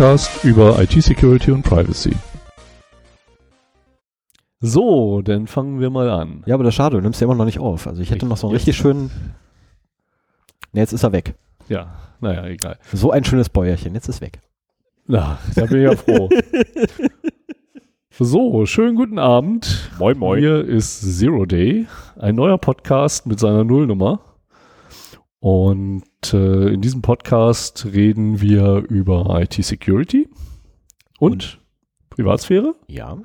Podcast über IT-Security und Privacy. So, dann fangen wir mal an. Ja, aber das ist schade, du nimmst ja immer noch nicht auf. Also ich hätte noch so einen richtig schönen. Ne, jetzt ist er weg. Ja, naja, egal. So ein schönes Bäuerchen, jetzt ist weg. Na, da bin ich ja froh. so, schönen guten Abend. Moin, Hier ist Zero Day, ein neuer Podcast mit seiner Nullnummer. Und äh, in diesem Podcast reden wir über IT-Security und, Privatsphäre. Ja.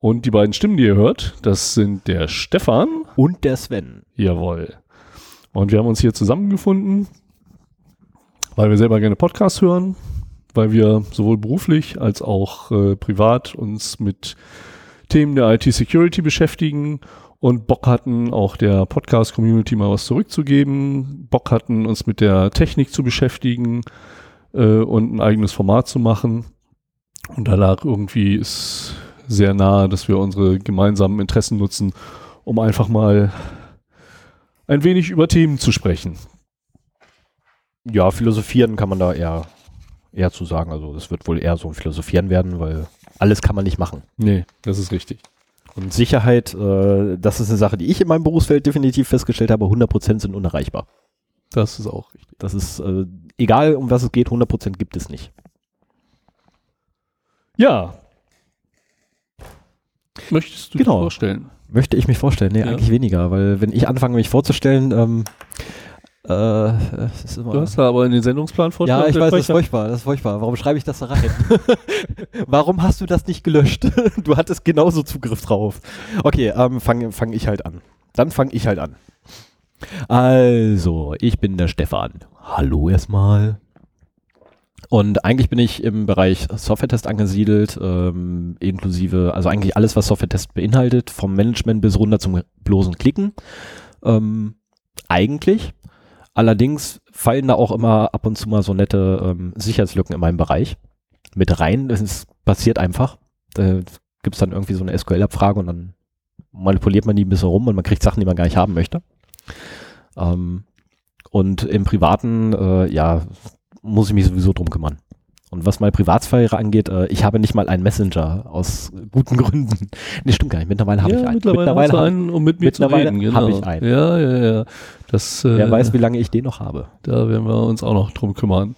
Und die beiden Stimmen, die ihr hört, das sind der Stefan. Und der Sven. Jawohl. Und wir haben uns hier zusammengefunden, weil wir selber gerne Podcasts hören, weil wir sowohl beruflich als auch äh, privat uns mit Themen der IT-Security beschäftigen und Bock hatten, auch der Podcast-Community mal was zurückzugeben, Bock hatten, uns mit der Technik zu beschäftigen äh, und ein eigenes Format zu machen. Und da lag irgendwie ist sehr nahe, dass wir unsere gemeinsamen Interessen nutzen, um einfach mal ein wenig über Themen zu sprechen. Ja, philosophieren kann man da eher, eher zu sagen. Also es wird wohl eher so ein Philosophieren werden, weil alles kann man nicht machen. Nee, das ist richtig. Und Sicherheit, äh, das ist eine Sache, die ich in meinem Berufsfeld definitiv festgestellt habe, 100% sind unerreichbar. Das ist auch richtig. Das ist, äh, egal um was es geht, 100% gibt es nicht. Ja. Möchtest du Genau. dich vorstellen? Möchte ich mich vorstellen? Nee, Ja. eigentlich weniger, weil wenn ich anfange, mich vorzustellen, ähm, äh, Du hast da aber in den Sendungsplan vorstellen. ja, ich weiß, das ist furchtbar, das ist furchtbar. Warum schreibe ich das da rein? Warum hast du das nicht gelöscht? du hattest genauso Zugriff drauf. Okay, ähm, fange fang ich halt an. Dann fange ich halt an. Also, ich bin der Stefan. Hallo erstmal. Und eigentlich bin ich im Bereich Software-Test angesiedelt, ähm, inklusive, also eigentlich alles, was Software-Test beinhaltet, vom Management bis runter zum bloßen Klicken. Ähm, eigentlich. Allerdings fallen da auch immer ab und zu mal so nette ähm, Sicherheitslücken in meinem Bereich mit rein. Das passiert einfach. Da gibt es dann irgendwie so eine SQL-Abfrage und dann manipuliert man die ein bisschen rum und man kriegt Sachen, die man gar nicht haben möchte. Ähm, und im Privaten, äh, ja, muss ich mich sowieso drum kümmern. Und was meine Privatsphäre angeht, äh, ich habe nicht mal einen Messenger aus guten Gründen. Nee, stimmt gar nicht. Mittlerweile habe ja, ich einen. Mittlerweile, hast du hab- einen, um mit mir zu mittlerweile reden. Genau. ich einen. Ja, ja, ja. Das, äh, Wer weiß, wie lange ich den noch habe. da werden wir uns auch noch drum kümmern.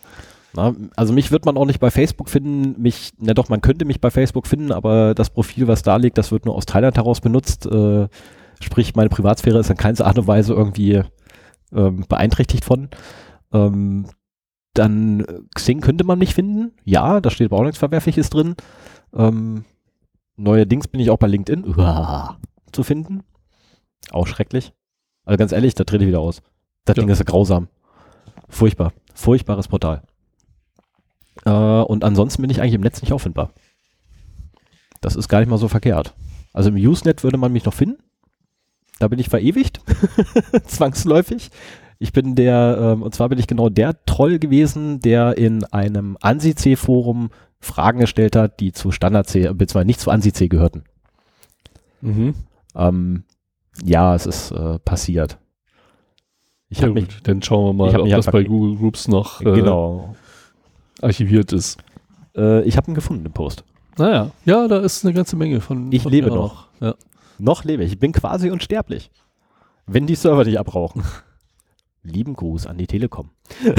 Na, also mich wird man auch nicht bei Facebook finden. Mich, na doch, man könnte mich bei Facebook finden, aber das Profil, was da liegt, das wird nur aus Thailand heraus benutzt. Äh, sprich, meine Privatsphäre ist in keiner Art und Weise irgendwie ähm, beeinträchtigt von. Ähm, dann äh, Xing könnte man mich finden. Ja, da steht aber auch nichts Verwerfliches drin. Ähm, neuerdings bin ich auch bei LinkedIn Uah, zu finden. Auch schrecklich. Also ganz ehrlich, da trete ich wieder aus. Das Ja. Ding ist ja grausam. Furchtbar. Furchtbares Portal. Äh, und ansonsten bin ich eigentlich im Netz nicht auffindbar. Das ist gar nicht mal so verkehrt. Also im Usenet würde man mich noch finden. Da bin ich verewigt. Zwangsläufig. Ich bin der, ähm, und zwar bin ich genau der Troll gewesen, der in einem ANSI-C-Forum Fragen gestellt hat, die zu Standard-C, äh, beziehungsweise nicht zu ANSI-C gehörten. Mhm. Ähm, ja, es ist äh, passiert. Ich Ja, habe gut, mich, dann schauen wir mal, ob mich das bei Google Groups noch äh, genau, archiviert ist. äh, ich habe ihn gefunden im Post. Naja, ja, da ist eine ganze Menge von. Ich von lebe noch. auch. Ja. Noch lebe ich. Ich bin quasi unsterblich. Wenn die Server dich abrauchen. Lieben Gruß an die Telekom.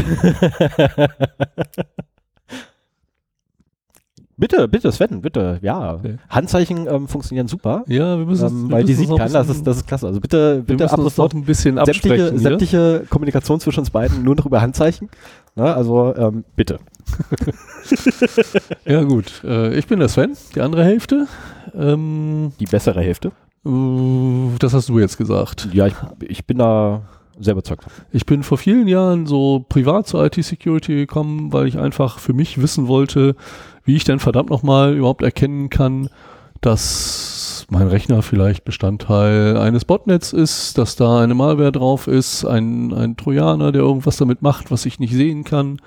bitte, bitte, Sven, bitte, ja. Okay. Handzeichen ähm, funktionieren super, ja, wir müssen ähm, wir weil die müssen sieht noch ein keiner, das ist, das ist klasse. Also bitte, Wir bitte ab sofort ein bisschen sämtliche, hier. sämtliche Kommunikation zwischen uns beiden nur noch über Handzeichen. Na, also ähm, bitte. Ja, gut. Äh, ich bin der Sven, die andere Hälfte. Ähm, Die bessere Hälfte. äh, das hast du jetzt gesagt. Ja, ich, ich bin da sehr überzeugt. Ich bin vor vielen Jahren so privat zur IT-Security gekommen, weil ich einfach für mich wissen wollte, wie ich denn verdammt nochmal überhaupt erkennen kann, dass mein Rechner vielleicht Bestandteil eines Botnets ist, dass da eine Malware drauf ist, ein, ein Trojaner, der irgendwas damit macht, was ich nicht sehen kann.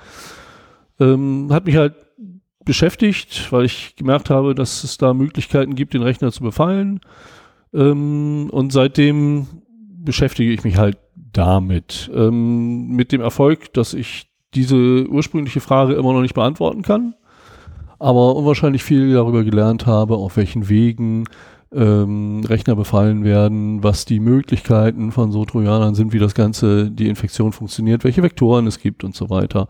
Ähm, hat mich halt beschäftigt, weil ich gemerkt habe, dass es da Möglichkeiten gibt, den Rechner zu befallen. Ähm, und seitdem beschäftige ich mich halt damit. Ähm, mit dem Erfolg, dass ich diese ursprüngliche Frage immer noch nicht beantworten kann, aber unwahrscheinlich viel darüber gelernt habe, auf welchen Wegen ähm, Rechner befallen werden, was die Möglichkeiten von so Trojanern sind, wie das Ganze, die Infektion funktioniert, welche Vektoren es gibt und so weiter.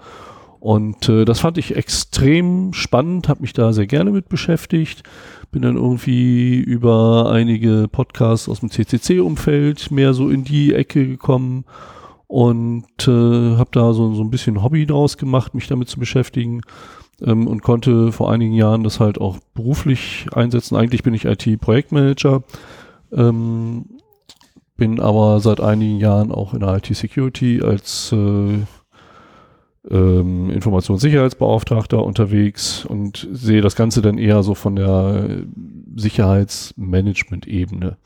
Und äh, das fand ich extrem spannend, habe mich da sehr gerne mit beschäftigt, bin dann irgendwie über einige Podcasts aus dem CCC-Umfeld mehr so in die Ecke gekommen und äh, habe da so, so ein bisschen Hobby draus gemacht, mich damit zu beschäftigen ähm, und konnte vor einigen Jahren das halt auch beruflich einsetzen. Eigentlich bin ich IT-Projektmanager, ähm, bin aber seit einigen Jahren auch in der IT-Security als äh, ähm, Informationssicherheitsbeauftragter unterwegs und sehe das Ganze dann eher so von der Sicherheitsmanagement-Ebene.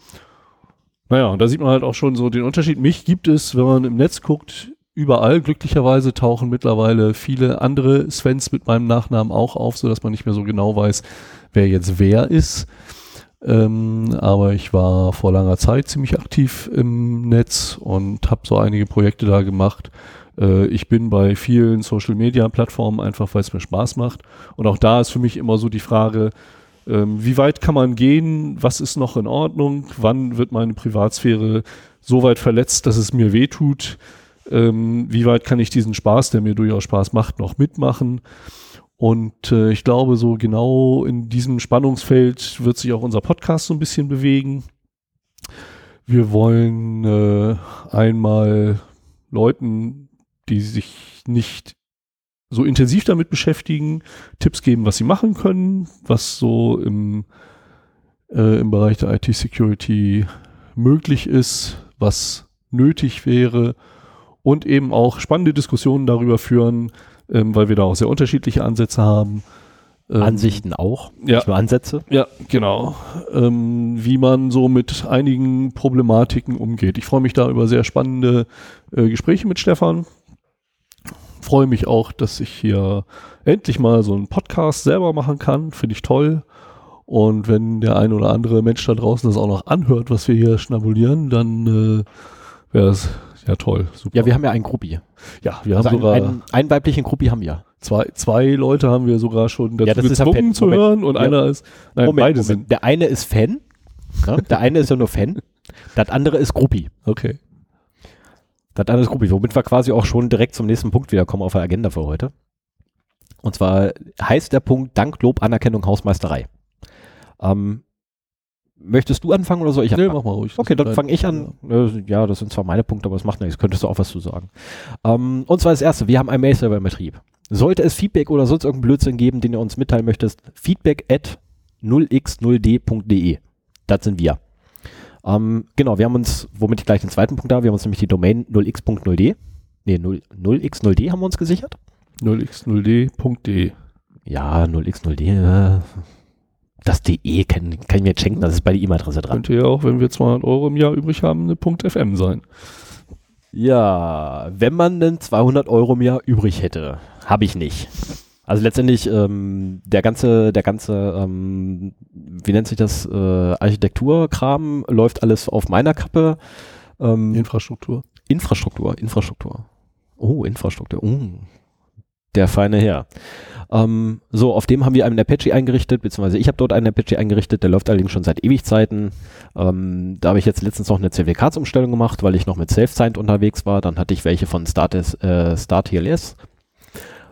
Naja, und da sieht man halt auch schon so den Unterschied. Mich gibt es, wenn man im Netz guckt, überall. Glücklicherweise tauchen mittlerweile viele andere Svens mit meinem Nachnamen auch auf, so dass man nicht mehr so genau weiß, wer jetzt wer ist. Ähm, aber ich war vor langer Zeit ziemlich aktiv im Netz und habe so einige Projekte da gemacht. Äh, ich bin bei vielen Social-Media-Plattformen einfach, weil es mir Spaß macht. Und auch da ist für mich immer so die Frage, ähm, wie weit kann man gehen? Was ist noch in Ordnung? Wann wird meine Privatsphäre so weit verletzt, dass es mir wehtut? ähm, wie weit kann ich diesen Spaß, der mir durchaus Spaß macht, noch mitmachen. Und äh, ich glaube, so genau in diesem Spannungsfeld wird sich auch unser Podcast so ein bisschen bewegen. Wir wollen äh, einmal Leuten, die sich nicht so intensiv damit beschäftigen, Tipps geben, was sie machen können, was so im, äh, im Bereich der IT-Security möglich ist, was nötig wäre und eben auch spannende Diskussionen darüber führen, ähm, weil wir da auch sehr unterschiedliche Ansätze haben. Ähm, Ansichten auch, ja, nicht nur Ansätze. Ja, genau. Ähm, wie man so mit einigen Problematiken umgeht. Ich freue mich da über sehr spannende äh, Gespräche mit Stefan. Freue mich auch, dass ich hier endlich mal so einen Podcast selber machen kann. Finde ich toll. Und wenn der ein oder andere Mensch da draußen das auch noch anhört, was wir hier schnabulieren, dann äh, wäre es ja, toll. Super. Ja, wir haben ja einen Gruppi. Ja, wir also haben sogar. Einen, einen weiblichen Gruppi haben wir. Zwei, zwei Leute haben wir sogar schon dazu ja, das gezwungen ist zu Moment. hören und ja. einer ist. Nein, Moment, beide Moment. sind. Der eine ist Fan. Ja, der eine ist ja nur Fan. Das andere ist Gruppi. Okay. Das andere ist Gruppi. Womit wir quasi auch schon direkt zum nächsten Punkt wiederkommen auf der Agenda für heute. Und zwar heißt der Punkt Dank, Lob, Anerkennung, Hausmeisterei. Ähm, Möchtest du anfangen oder soll ich anfangen? Nee, mach mal ruhig. Okay, dann fange ich an. Ja. ja. das sind zwar meine Punkte, aber das macht nichts. Könntest du auch was zu sagen. Ähm, und zwar das erste, wir haben einen Mail-Server im Betrieb. Sollte es Feedback oder sonst irgendeinen Blödsinn geben, den ihr uns mitteilen möchtest, feedback at 0x0d.de. Das sind wir. Ähm, genau, wir haben uns, womit ich gleich den zweiten Punkt da, wir haben uns nämlich die Domain 0x.0d, nee, 0, 0x0d haben wir uns gesichert. 0x0d.de. Ja, 0x0d, äh, das DE kann, kann ich mir jetzt schenken, das ist bei der E-Mail-Adresse dran. Könnte ja auch, wenn wir 200 Euro im Jahr übrig haben, eine .fm sein. Ja, wenn man denn 200 Euro im Jahr übrig hätte, habe ich nicht. Also letztendlich ähm, der ganze, der ganze, ähm, wie nennt sich das, äh, Architekturkram läuft alles auf meiner Kappe. Ähm, Infrastruktur. Infrastruktur, Infrastruktur. Oh, Infrastruktur. Oh, der feine Herr. Ähm, so, auf dem haben wir einen Apache eingerichtet, beziehungsweise ich habe dort einen Apache eingerichtet, der läuft allerdings schon seit Ewigzeiten. Ähm, da habe ich jetzt letztens noch eine CWK-Umstellung gemacht, weil ich noch mit SafeSigned unterwegs war. Dann hatte ich welche von Start, äh, Start TLS.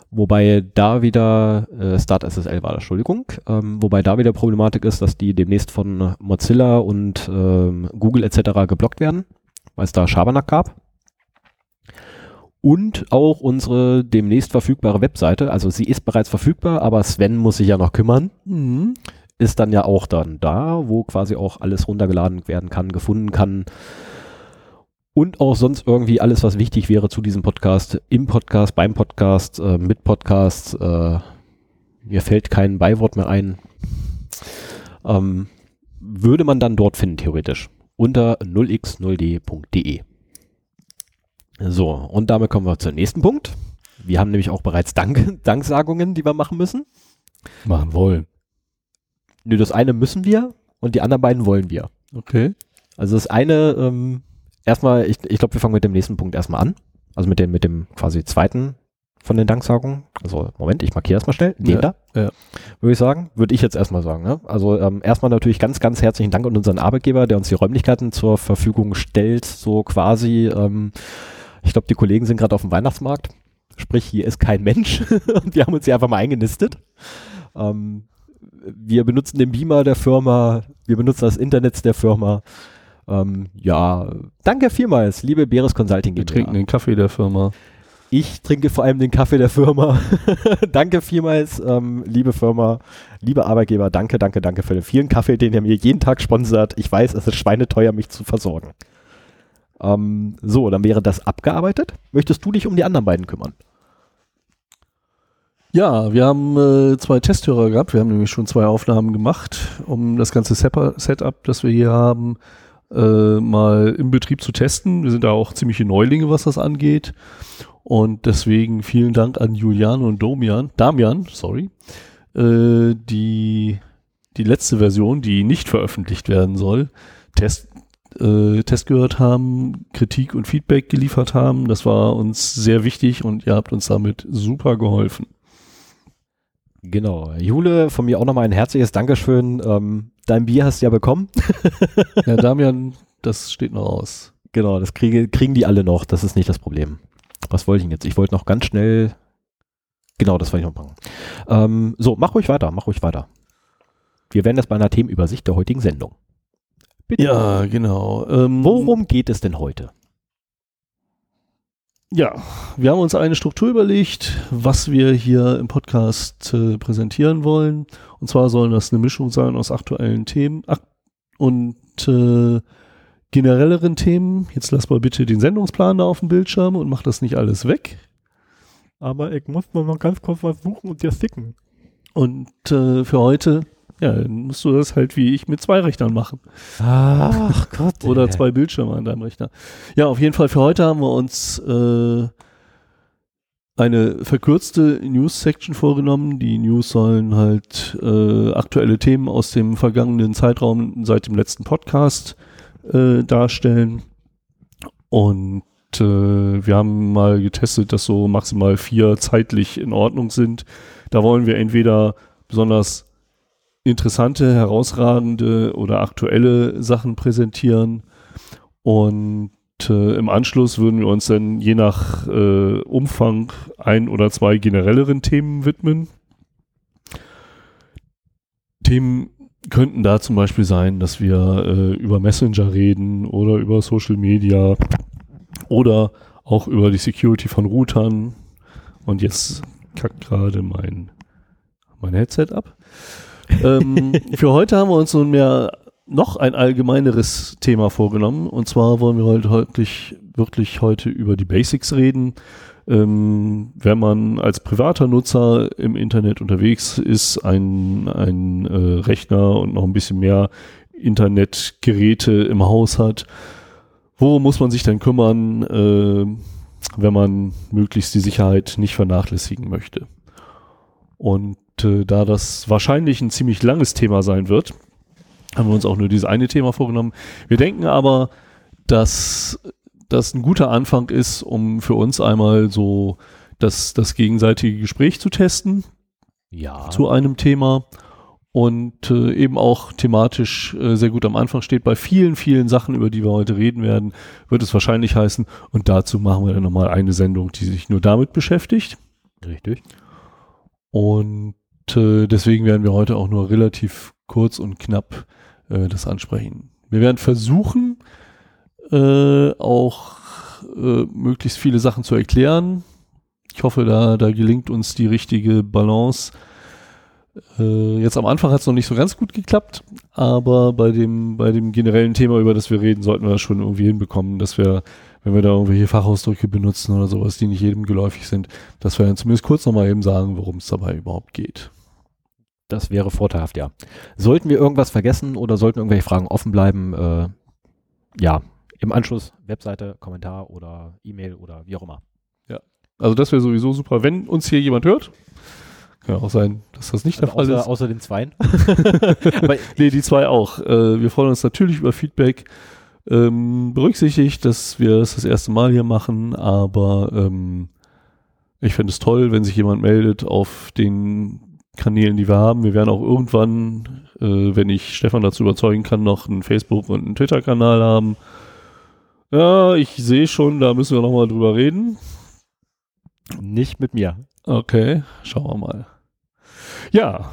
Wobei da wieder, äh, Start SSL war das, Entschuldigung, ähm, wobei da wieder Problematik ist, dass die demnächst von Mozilla und ähm, Google etc. geblockt werden, weil es da Schabernack gab und auch unsere demnächst verfügbare Webseite. Also sie ist bereits verfügbar, aber Sven muss sich ja noch kümmern. Mhm. Ist dann ja auch dann da, wo quasi auch alles runtergeladen werden kann, gefunden kann. Und auch sonst irgendwie alles, was wichtig wäre zu diesem Podcast, im Podcast, beim Podcast, äh, mit Podcasts. Äh, mir fällt kein Beiwort mehr ein. Ähm, würde man dann dort finden, theoretisch. Unter 0x0d.de. So, und damit kommen wir zum nächsten Punkt. Wir haben nämlich auch bereits Dank Danksagungen, die wir machen müssen. Machen wollen. Nö, das eine müssen wir und die anderen beiden wollen wir. Okay. Also das eine, ähm, erstmal, ich, ich glaube, wir fangen mit dem nächsten Punkt erstmal an. Also mit dem, mit dem quasi zweiten von den Danksagungen. Also, Moment, ich markiere erstmal schnell. Den Ja, da, ja. würde ich sagen. Würde ich jetzt erstmal sagen. Ne? Also, ähm, erstmal natürlich ganz, ganz herzlichen Dank an unseren Arbeitgeber, der uns die Räumlichkeiten zur Verfügung stellt. So quasi, ähm, ich glaube, die Kollegen sind gerade auf dem Weihnachtsmarkt. Sprich, hier ist kein Mensch. Und wir haben uns hier einfach mal eingenistet. Ähm, wir benutzen den Beamer der Firma, wir benutzen das Internet der Firma. Ähm, ja, danke vielmals, liebe Beres Consulting Wir GmbH. trinken den Kaffee der Firma. Ich trinke vor allem den Kaffee der Firma. danke vielmals, ähm, liebe Firma, liebe Arbeitgeber. Danke, danke, danke für den vielen Kaffee, den ihr mir jeden Tag sponsert. Ich weiß, es ist schweineteuer, mich zu versorgen. Ähm, so, dann wäre das abgearbeitet. Möchtest du dich um die anderen beiden kümmern? Ja, wir haben äh, zwei Testhörer gehabt. Wir haben nämlich schon zwei Aufnahmen gemacht, um das ganze Setup, das wir hier haben, äh, mal im Betrieb zu testen. Wir sind da auch ziemliche Neulinge, was das angeht. Und deswegen vielen Dank an Julian und Domian, Damian, sorry, äh, die die letzte Version, die nicht veröffentlicht werden soll, Test, äh, Test gehört haben, Kritik und Feedback geliefert haben. Das war uns sehr wichtig und ihr habt uns damit super geholfen. Genau. Jule, von mir auch nochmal ein herzliches Dankeschön. Ähm, dein Bier hast du ja bekommen. Ja, Damian, das steht noch aus. Genau, das kriege, kriegen die alle noch. Das ist nicht das Problem. Was wollte ich denn jetzt? Ich wollte noch ganz schnell. Genau, das wollte ich noch machen. Ähm, so, mach ruhig weiter, mach ruhig weiter. Wir werden jetzt bei einer Themenübersicht der heutigen Sendung. Bitte. Ja, genau. Ähm, Worum geht es denn heute? Ja, wir haben uns eine Struktur überlegt, was wir hier im Podcast äh, präsentieren wollen. Und zwar sollen das eine Mischung sein aus aktuellen Themen ak und äh, generelleren Themen. Jetzt lass mal bitte den Sendungsplan da auf dem Bildschirm und mach das nicht alles weg. Aber ich muss mal noch ganz kurz was suchen und dir sticken. Und äh, für heute, ja, dann musst du das halt wie ich mit zwei Rechnern machen. Ach Gott. Oder zwei Bildschirme an deinem Rechner. Ja, auf jeden Fall für heute haben wir uns äh, eine verkürzte News-Section vorgenommen. Die News sollen halt äh, aktuelle Themen aus dem vergangenen Zeitraum seit dem letzten Podcast äh, darstellen. Und äh, wir haben mal getestet, dass so maximal vier zeitlich in Ordnung sind. Da wollen wir entweder besonders interessante, herausragende oder aktuelle Sachen präsentieren. Und äh, im Anschluss würden wir uns dann je nach äh, Umfang ein oder zwei generelleren Themen widmen. Themen könnten da zum Beispiel sein, dass wir äh, über Messenger reden oder über Social Media oder auch über die Security von Routern. Und jetzt kackt gerade mein, mein Headset ab. Ähm, für heute haben wir uns nunmehr noch ein allgemeineres Thema vorgenommen. Und zwar wollen wir heute wirklich, wirklich heute über die Basics reden. Ähm, wenn man als privater Nutzer im Internet unterwegs ist, ein, ein äh, Rechner und noch ein bisschen mehr Internetgeräte im Haus hat, worum muss man sich denn kümmern, äh, wenn man möglichst die Sicherheit nicht vernachlässigen möchte? Und äh, da das wahrscheinlich ein ziemlich langes Thema sein wird, haben wir uns auch nur dieses eine Thema vorgenommen. Wir denken aber, dass das ein guter Anfang ist, um für uns einmal so das, das gegenseitige Gespräch zu testen Ja. zu einem Thema und äh, eben auch thematisch äh, sehr gut am Anfang steht. Bei vielen, vielen Sachen, über die wir heute reden werden, wird es wahrscheinlich heißen, und dazu machen wir dann nochmal eine Sendung, die sich nur damit beschäftigt. Richtig. Und äh, deswegen werden wir heute auch nur relativ kurz und knapp äh, das ansprechen. Wir werden versuchen, äh, auch äh, möglichst viele Sachen zu erklären. Ich hoffe, da, da gelingt uns die richtige Balance. Äh, jetzt am Anfang hat es noch nicht so ganz gut geklappt, aber bei dem, bei dem generellen Thema, über das wir reden, sollten wir das schon irgendwie hinbekommen, dass wir, wenn wir da irgendwelche Fachausdrücke benutzen oder sowas, die nicht jedem geläufig sind, dass wir dann zumindest kurz nochmal eben sagen, worum es dabei überhaupt geht. Das wäre vorteilhaft, ja. Sollten wir irgendwas vergessen oder sollten irgendwelche Fragen offen bleiben, äh, ja, im Anschluss Webseite, Kommentar oder E-Mail oder wie auch immer. Also das wäre sowieso super, wenn uns hier jemand hört. Kann ja auch sein, dass das nicht der Also Fall außer, ist. außer den Zweien. Aber Nee, die zwei auch. Äh, wir freuen uns natürlich über Feedback. Ähm, berücksichtigt, dass wir es das erste Mal hier machen, aber ähm, Ich fände es toll, wenn sich jemand meldet auf den Kanälen, die wir haben. Wir werden auch irgendwann, äh, wenn ich Stefan dazu überzeugen kann, noch einen Facebook- und einen Twitter-Kanal haben. Ja, ich sehe schon, da müssen wir nochmal drüber reden. Nicht mit mir. Okay, schauen wir mal. Ja,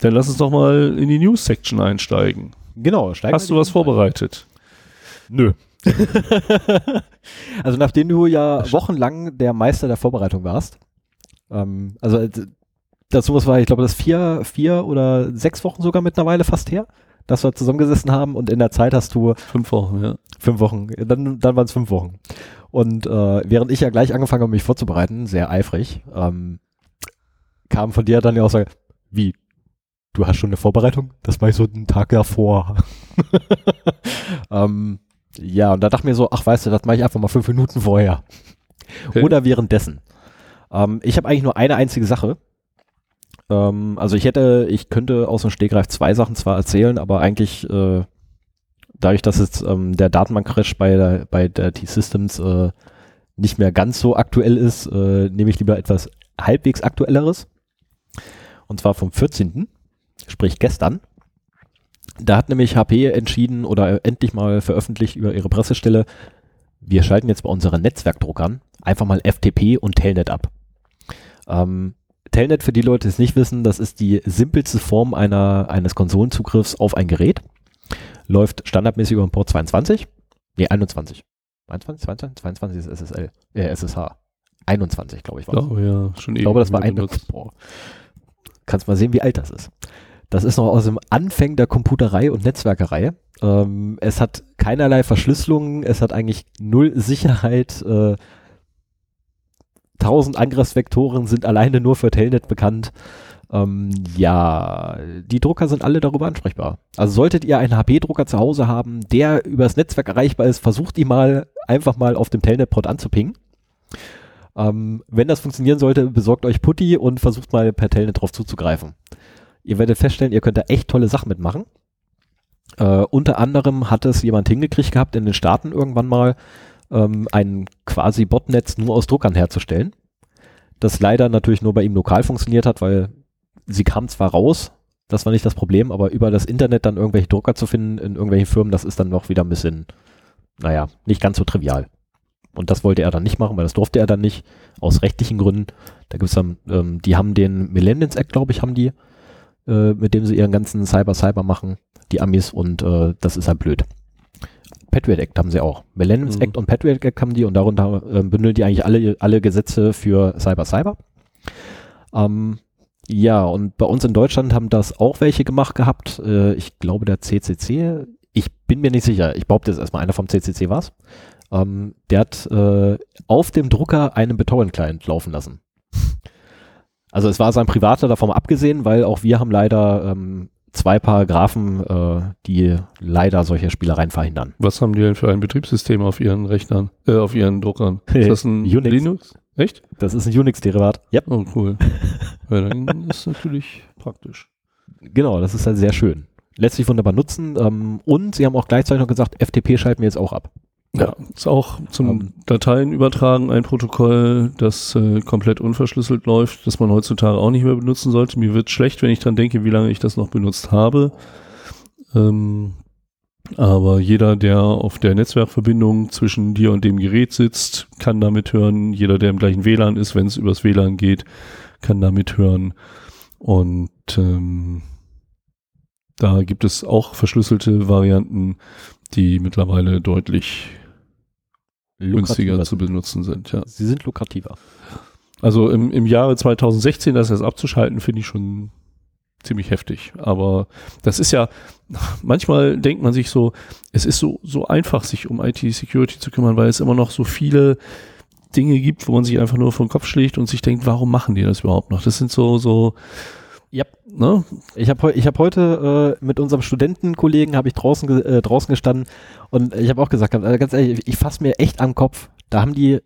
dann lass uns doch mal in die News-Section einsteigen. Genau. Hast du was vorbereitet? Nö. also nachdem du ja wochenlang der Meister der Vorbereitung warst, ähm, also äh, das sowas war, ich glaube, das vier, vier oder sechs Wochen sogar mittlerweile fast her, dass wir zusammengesessen haben und in der Zeit hast du Fünf Wochen, ja. fünf Wochen, dann, dann waren es fünf Wochen. Und äh, während ich ja gleich angefangen habe, mich vorzubereiten, sehr eifrig, ähm, kam von dir dann die Aussage, wie, du hast schon eine Vorbereitung? Das war ich so einen Tag davor. ähm, ja, und da dachte ich mir so, ach weißt du, das mache ich einfach mal fünf Minuten vorher. Okay. Oder währenddessen. Ähm, ich habe eigentlich nur eine einzige Sache. Ähm, also ich hätte, ich könnte aus dem Stegreif zwei Sachen zwar erzählen, aber eigentlich äh, dadurch, dass jetzt ähm, der Datenbank-Crash bei der, bei der T-Systems äh, nicht mehr ganz so aktuell ist, äh, nehme ich lieber etwas halbwegs aktuelleres. Und zwar vom 14., sprich gestern. Da hat nämlich HP entschieden oder endlich mal veröffentlicht über ihre Pressestelle, wir schalten jetzt bei unseren Netzwerkdruckern einfach mal FTP und Telnet ab. Ähm, Telnet, für die Leute, die es nicht wissen, das ist die simpelste Form einer, eines Konsolenzugriffs auf ein Gerät. Läuft standardmäßig über den Port 22. Nee, 21. 21, 22, 22 ist SSL, äh, SSH. 21, glaube ich, war glaube, ja, schon ich glaube, das war ein. Boah. Kannst mal sehen, wie alt das ist. Das ist noch aus dem Anfang der Computerei und Netzwerkerei. Ähm, es hat keinerlei Verschlüsselung, es hat eigentlich null Sicherheit. Äh, 1000 Angriffsvektoren sind alleine nur für Telnet bekannt. Ähm, ja, die Drucker sind alle darüber ansprechbar. Also solltet ihr einen HP-Drucker zu Hause haben, der übers Netzwerk erreichbar ist, versucht ihn mal einfach mal auf dem Telnet-Port anzupingen. Ähm, wenn das funktionieren sollte, besorgt euch Putty und versucht mal per Telnet drauf zuzugreifen. Ihr werdet feststellen, ihr könnt da echt tolle Sachen mitmachen. Äh, unter anderem hat es jemand hingekriegt gehabt, in den Staaten irgendwann mal ähm, ein quasi Botnetz nur aus Druckern herzustellen. Das leider natürlich nur bei ihm lokal funktioniert hat, weil sie kam zwar raus, das war nicht das Problem, aber über das Internet dann irgendwelche Drucker zu finden in irgendwelchen Firmen, das ist dann noch wieder ein bisschen, naja, nicht ganz so trivial. Und das wollte er dann nicht machen, weil das durfte er dann nicht, aus rechtlichen Gründen. Da gibt's dann, ähm, die haben den Millennials Act, glaube ich, haben die, äh, mit dem sie ihren ganzen Cyber-Cyber machen, die Amis, und äh, das ist halt blöd. Patriot Act haben sie auch. Millennials Mhm. Act und Patriot Act haben die und darunter äh, bündeln die eigentlich alle, alle Gesetze für Cyber-Cyber. Ähm, ja, und bei uns in Deutschland haben das auch welche gemacht gehabt. Äh, ich glaube, der CCC, ich bin mir nicht sicher, ich behaupte jetzt erstmal, einer vom CCC war's. Ähm, der hat äh, auf dem Drucker einen BitTorrent-Client laufen lassen. Also es war sein privater davon abgesehen, weil auch wir haben leider ähm, zwei Paragraphen, äh, die leider solche Spielereien verhindern. Was haben die denn für ein Betriebssystem auf ihren Rechnern, äh, auf ihren Druckern? Ist das ein Unix. Linux? Echt? Das ist ein Unix-Derivat. Ja, Oh, cool. ja, dann ist natürlich praktisch. genau, das ist halt sehr schön. Lässt sich wunderbar nutzen. Ähm, und sie haben auch gleichzeitig noch gesagt, FTP schalten wir jetzt auch ab. Ja, ist auch zum. Dateien übertragen ein Protokoll, das äh, komplett unverschlüsselt läuft, das man heutzutage auch nicht mehr benutzen sollte. Mir wird schlecht, wenn ich dran denke, wie lange ich das noch benutzt habe. Ähm, aber jeder, der auf der Netzwerkverbindung zwischen dir und dem Gerät sitzt, kann damit hören. Jeder, der im gleichen WLAN ist, wenn es übers WLAN geht, kann damit hören. Und ähm, da gibt es auch verschlüsselte Varianten, die mittlerweile deutlich günstiger zu benutzen sind. Ja. Sie sind lukrativer. Also im, im Jahre 2016 das erst abzuschalten, finde ich schon ziemlich heftig. Aber das ist ja, manchmal denkt man sich so, es ist so, so einfach, sich um IT-Security zu kümmern, weil es immer noch so viele Dinge gibt, wo man sich einfach nur vor den Kopf schlägt und sich denkt, warum machen die das überhaupt noch? Das sind so, so. Ne? Ich habe ich hab heute äh, mit unserem Studentenkollegen habe ich draußen ge- äh, draußen gestanden und ich habe auch gesagt, also ganz ehrlich, ich fasse mir echt am Kopf. Da haben die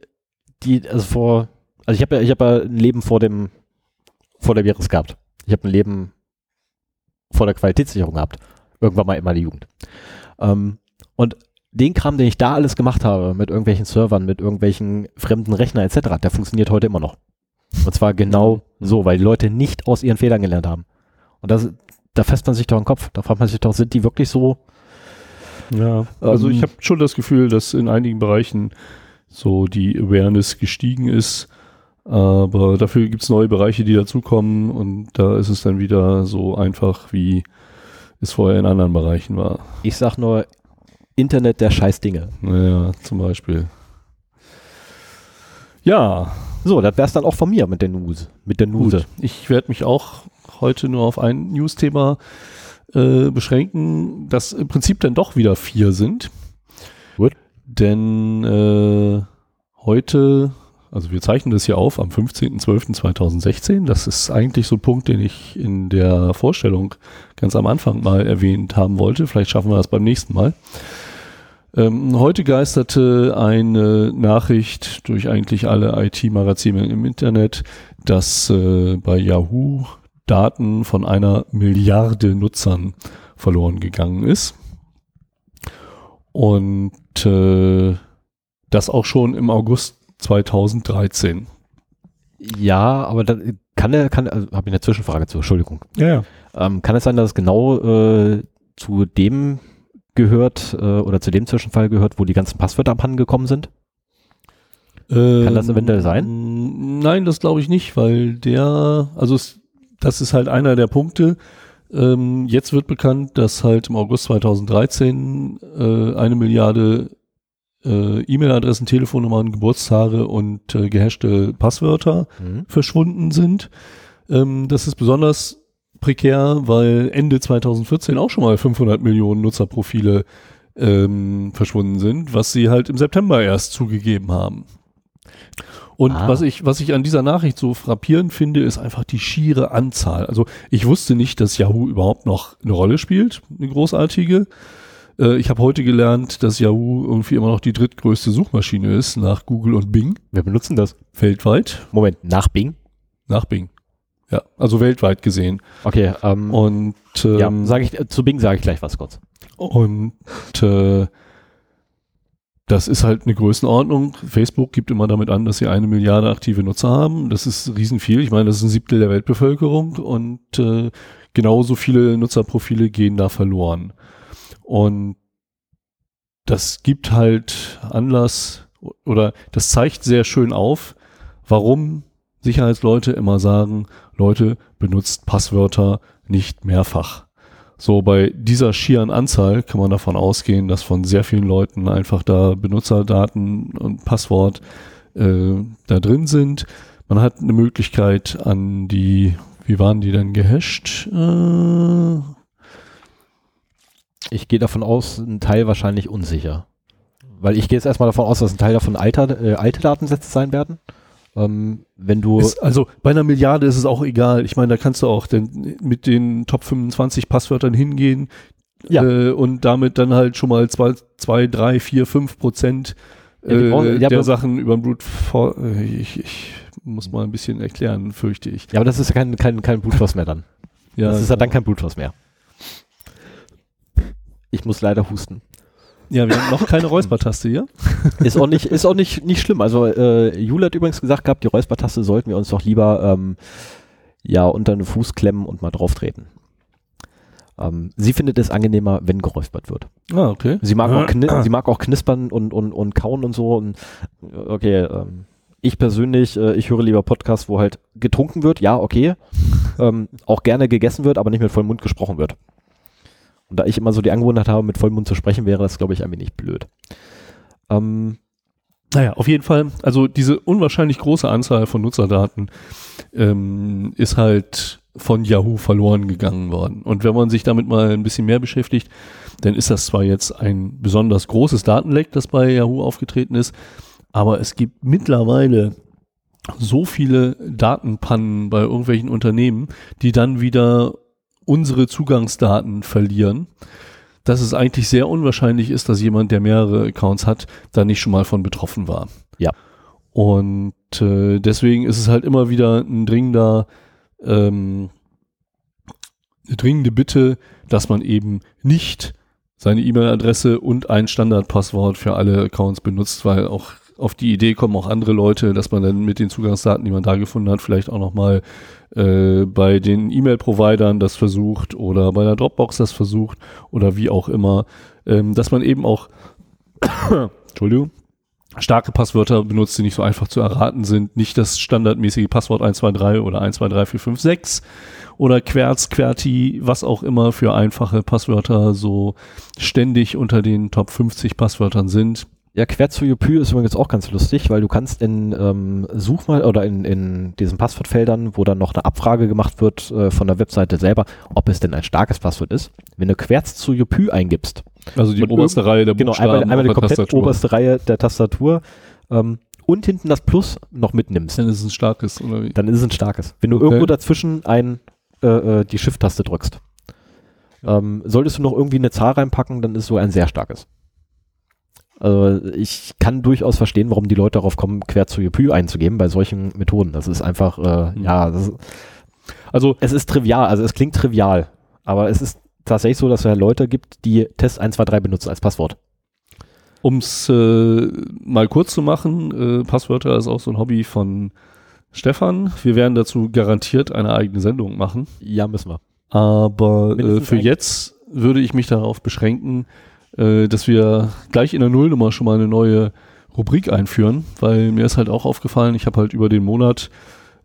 die also vor also ich habe ja ich habe ja ein Leben vor dem vor der Virus gehabt. Ich habe ein Leben vor der Qualitätssicherung gehabt. Irgendwann mal in meiner Jugend. Ähm, und den Kram, den ich da alles gemacht habe, mit irgendwelchen Servern, mit irgendwelchen fremden Rechner etc., der funktioniert heute immer noch. Und zwar genau so, weil die Leute nicht aus ihren Fehlern gelernt haben. Und das, da fässt man sich doch im Kopf. Da fragt man sich doch, sind die wirklich so? Ja, also Ähm, ich habe schon das Gefühl, dass in einigen Bereichen so die Awareness gestiegen ist. Aber dafür gibt es neue Bereiche, die dazukommen und da ist es dann wieder so einfach, wie es vorher in anderen Bereichen war. Ich sag nur, Internet der scheiß Dinge. Naja, zum Beispiel. Ja, So, das wär's dann auch von mir mit der News. Mit der Nuse. gut. Ich werde mich auch heute nur auf ein News-Thema äh, beschränken, das im Prinzip dann doch wieder vier sind. Gut. Denn äh, heute, also wir zeichnen das hier auf am 15.12.2016. Das ist eigentlich so ein Punkt, den ich in der Vorstellung ganz am Anfang mal erwähnt haben wollte. Vielleicht schaffen wir das beim nächsten Mal. Ähm, heute geisterte eine Nachricht durch eigentlich alle IT-Magazine im Internet, dass äh, bei Yahoo Daten von einer Milliarde Nutzern verloren gegangen ist. Und äh, das auch schon im August 2013. Ja, aber dann kann er, kann, also habe ich eine Zwischenfrage zu, Entschuldigung. Ja, ja. Ähm, kann es sein, dass es genau äh, zu dem gehört äh, oder zu dem Zwischenfall gehört, wo die ganzen Passwörter abhanden gekommen sind? Kann das eventuell sein? Ähm, Nein, das glaube ich nicht, weil der, also es, das ist halt einer der Punkte. Ähm, jetzt wird bekannt, dass halt im August 2013 äh, eine Milliarde äh, E-Mail-Adressen, Telefonnummern, Geburtstage und äh, gehashte Passwörter Mhm. verschwunden sind. Ähm, das ist besonders prekär, weil Ende 2014 auch schon mal 500 Millionen Nutzerprofile ähm, verschwunden sind, was sie halt im September erst zugegeben haben. Und Ah. was ich, was ich an dieser Nachricht so frappierend finde, ist einfach die schiere Anzahl. Also ich wusste nicht, dass Yahoo überhaupt noch eine Rolle spielt, eine großartige. Äh, ich habe heute gelernt, dass Yahoo irgendwie immer noch die drittgrößte Suchmaschine ist, nach Google und Bing, Wir benutzen das. weltweit. Moment, nach Bing? Nach Bing. Ja, also weltweit gesehen. Okay, ähm, Und, ähm, ja, sage ich, zu Bing sage ich gleich was kurz. und äh, das ist halt eine Größenordnung. Facebook gibt immer damit an, dass sie eine Milliarde aktive Nutzer haben. Das ist riesenviel. Ich meine, das ist ein Siebtel der Weltbevölkerung und äh, genauso viele Nutzerprofile gehen da verloren. Und das gibt halt Anlass oder das zeigt sehr schön auf, warum Sicherheitsleute immer sagen, Leute, benutzt Passwörter nicht mehrfach. So bei dieser schieren Anzahl kann man davon ausgehen, dass von sehr vielen Leuten einfach da Benutzerdaten und Passwort äh, da drin sind. Man hat eine Möglichkeit an die, wie waren die denn gehasht? Äh, Ich gehe davon aus, ein Teil wahrscheinlich unsicher. Weil ich gehe jetzt erstmal davon aus, dass ein Teil davon alter, äh, alte Datensätze sein werden. Ähm, wenn du. Ist, also bei einer Milliarde ist es auch egal. Ich meine, da kannst du auch denn mit den Top 25 Passwörtern hingehen Ja. äh, und damit dann halt schon mal zwei, zwei drei, vier, fünf Prozent Ja, die äh, brauchen- ja, der aber- Sachen über den Blut vor. Äh, ich, ich muss mal ein bisschen erklären, fürchte ich. ja, aber das ist ja kein, kein, kein Blutfluss mehr dann. Ja, das ist ja dann kein Blutfluss mehr. Ich muss leider husten. Ja wir haben noch keine Räuspertaste hier. Ist auch nicht, ist auch nicht, nicht schlimm. Also äh, Jule hat übrigens gesagt gehabt, die Räuspertaste sollten wir uns doch lieber ähm, ja unter den Fuß klemmen und mal drauf treten. Ähm, sie findet es angenehmer, wenn geräuspert wird. Ah, okay. Sie mag auch, kni sie mag auch knispern und, und, und kauen und so. Und, äh, okay, ähm, ich persönlich, äh, ich höre lieber Podcasts, wo halt getrunken wird, ja, okay. ähm, auch gerne gegessen wird, aber nicht mit vollem Mund gesprochen wird. Und da ich immer so die Angewohnheit habe, mit vollem Mund zu sprechen, wäre das, glaube ich, ein wenig blöd. Ähm, Naja, auf jeden Fall, also diese unwahrscheinlich große Anzahl von Nutzerdaten ähm, ist halt von Yahoo verloren gegangen worden. Und wenn man sich damit mal ein bisschen mehr beschäftigt, dann ist das zwar jetzt ein besonders großes Datenleck, das bei Yahoo aufgetreten ist, aber es gibt mittlerweile so viele Datenpannen bei irgendwelchen Unternehmen, die dann wieder unsere Zugangsdaten verlieren, dass es eigentlich sehr unwahrscheinlich ist, dass jemand, der mehrere Accounts hat, da nicht schon mal von betroffen war. Ja. Und äh, deswegen ist es halt immer wieder ein dringender, ähm, eine dringende Bitte, dass man eben nicht seine E-Mail-Adresse und ein Standardpasswort für alle Accounts benutzt, weil auch auf die Idee kommen auch andere Leute, dass man dann mit den Zugangsdaten, die man da gefunden hat, vielleicht auch nochmal äh, bei den E-Mail-Providern das versucht oder bei der Dropbox das versucht oder wie auch immer, ähm, dass man eben auch, Entschuldigung, starke Passwörter benutzt, die nicht so einfach zu erraten sind, nicht das standardmäßige Passwort 123 oder 123456 oder Querz, Querti, was auch immer für einfache Passwörter so ständig unter den Top 50 Passwörtern sind. Ja, Quer zu Jupy ist übrigens auch ganz lustig, weil du kannst in ähm, Suchmal oder in, in diesen Passwortfeldern, wo dann noch eine Abfrage gemacht wird äh, von der Webseite selber, ob es denn ein starkes Passwort ist, wenn du Querz zu Jupy eingibst. Also die oberste Reihe der genau, Buchstaben einmal, einmal die komplett Tastatur. oberste Reihe der Tastatur ähm, und hinten das Plus noch mitnimmst, Dann ist es ein starkes, oder wie? dann ist es ein starkes. Wenn du Okay. irgendwo dazwischen ein, äh, äh, die Shift-Taste drückst, ähm, solltest du noch irgendwie eine Zahl reinpacken, dann ist so ein sehr starkes. Also ich kann durchaus verstehen, warum die Leute darauf kommen, quer zu Jupy einzugeben bei solchen Methoden. Das ist einfach, äh, Mhm. ja, ist, Also es ist trivial, also es klingt trivial, aber es ist tatsächlich so, dass es ja Leute gibt, die Test 123 benutzen als Passwort. Um es äh, mal kurz zu machen, äh, Passwörter ist auch so ein Hobby von Stefan. Wir werden dazu garantiert eine eigene Sendung machen. Ja, müssen wir. Aber äh, für jetzt würde ich mich darauf beschränken, äh, dass wir gleich in der Nullnummer schon mal eine neue Rubrik einführen, weil mir ist halt auch aufgefallen, ich habe halt über den Monat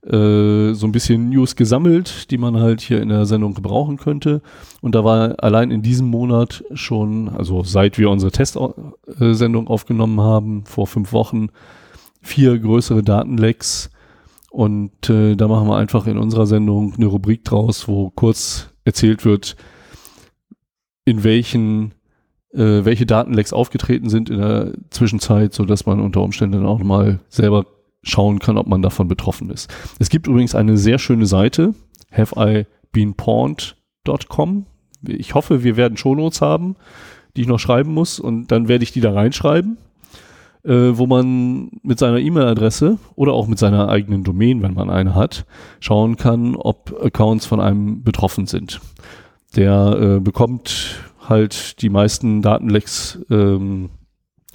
äh, so ein bisschen News gesammelt, die man halt hier in der Sendung gebrauchen könnte. Und da war allein in diesem Monat schon, also seit wir unsere Testsendung aufgenommen haben, vor fünf Wochen, vier größere Datenlecks. Und äh, da machen wir einfach in unserer Sendung eine Rubrik draus, wo kurz erzählt wird, in welchen äh, welche Datenlecks aufgetreten sind in der Zwischenzeit, so dass man unter Umständen auch mal selber schauen kann, ob man davon betroffen ist. Es gibt übrigens eine sehr schöne Seite, haveibeenpawned.com. Ich hoffe, wir werden Shownotes haben, die ich noch schreiben muss und dann werde ich die da reinschreiben, äh, wo man mit seiner E-Mail-Adresse oder auch mit seiner eigenen Domain, wenn man eine hat, schauen kann, ob Accounts von einem betroffen sind. Der äh, bekommt halt die meisten Datenlecks ähm,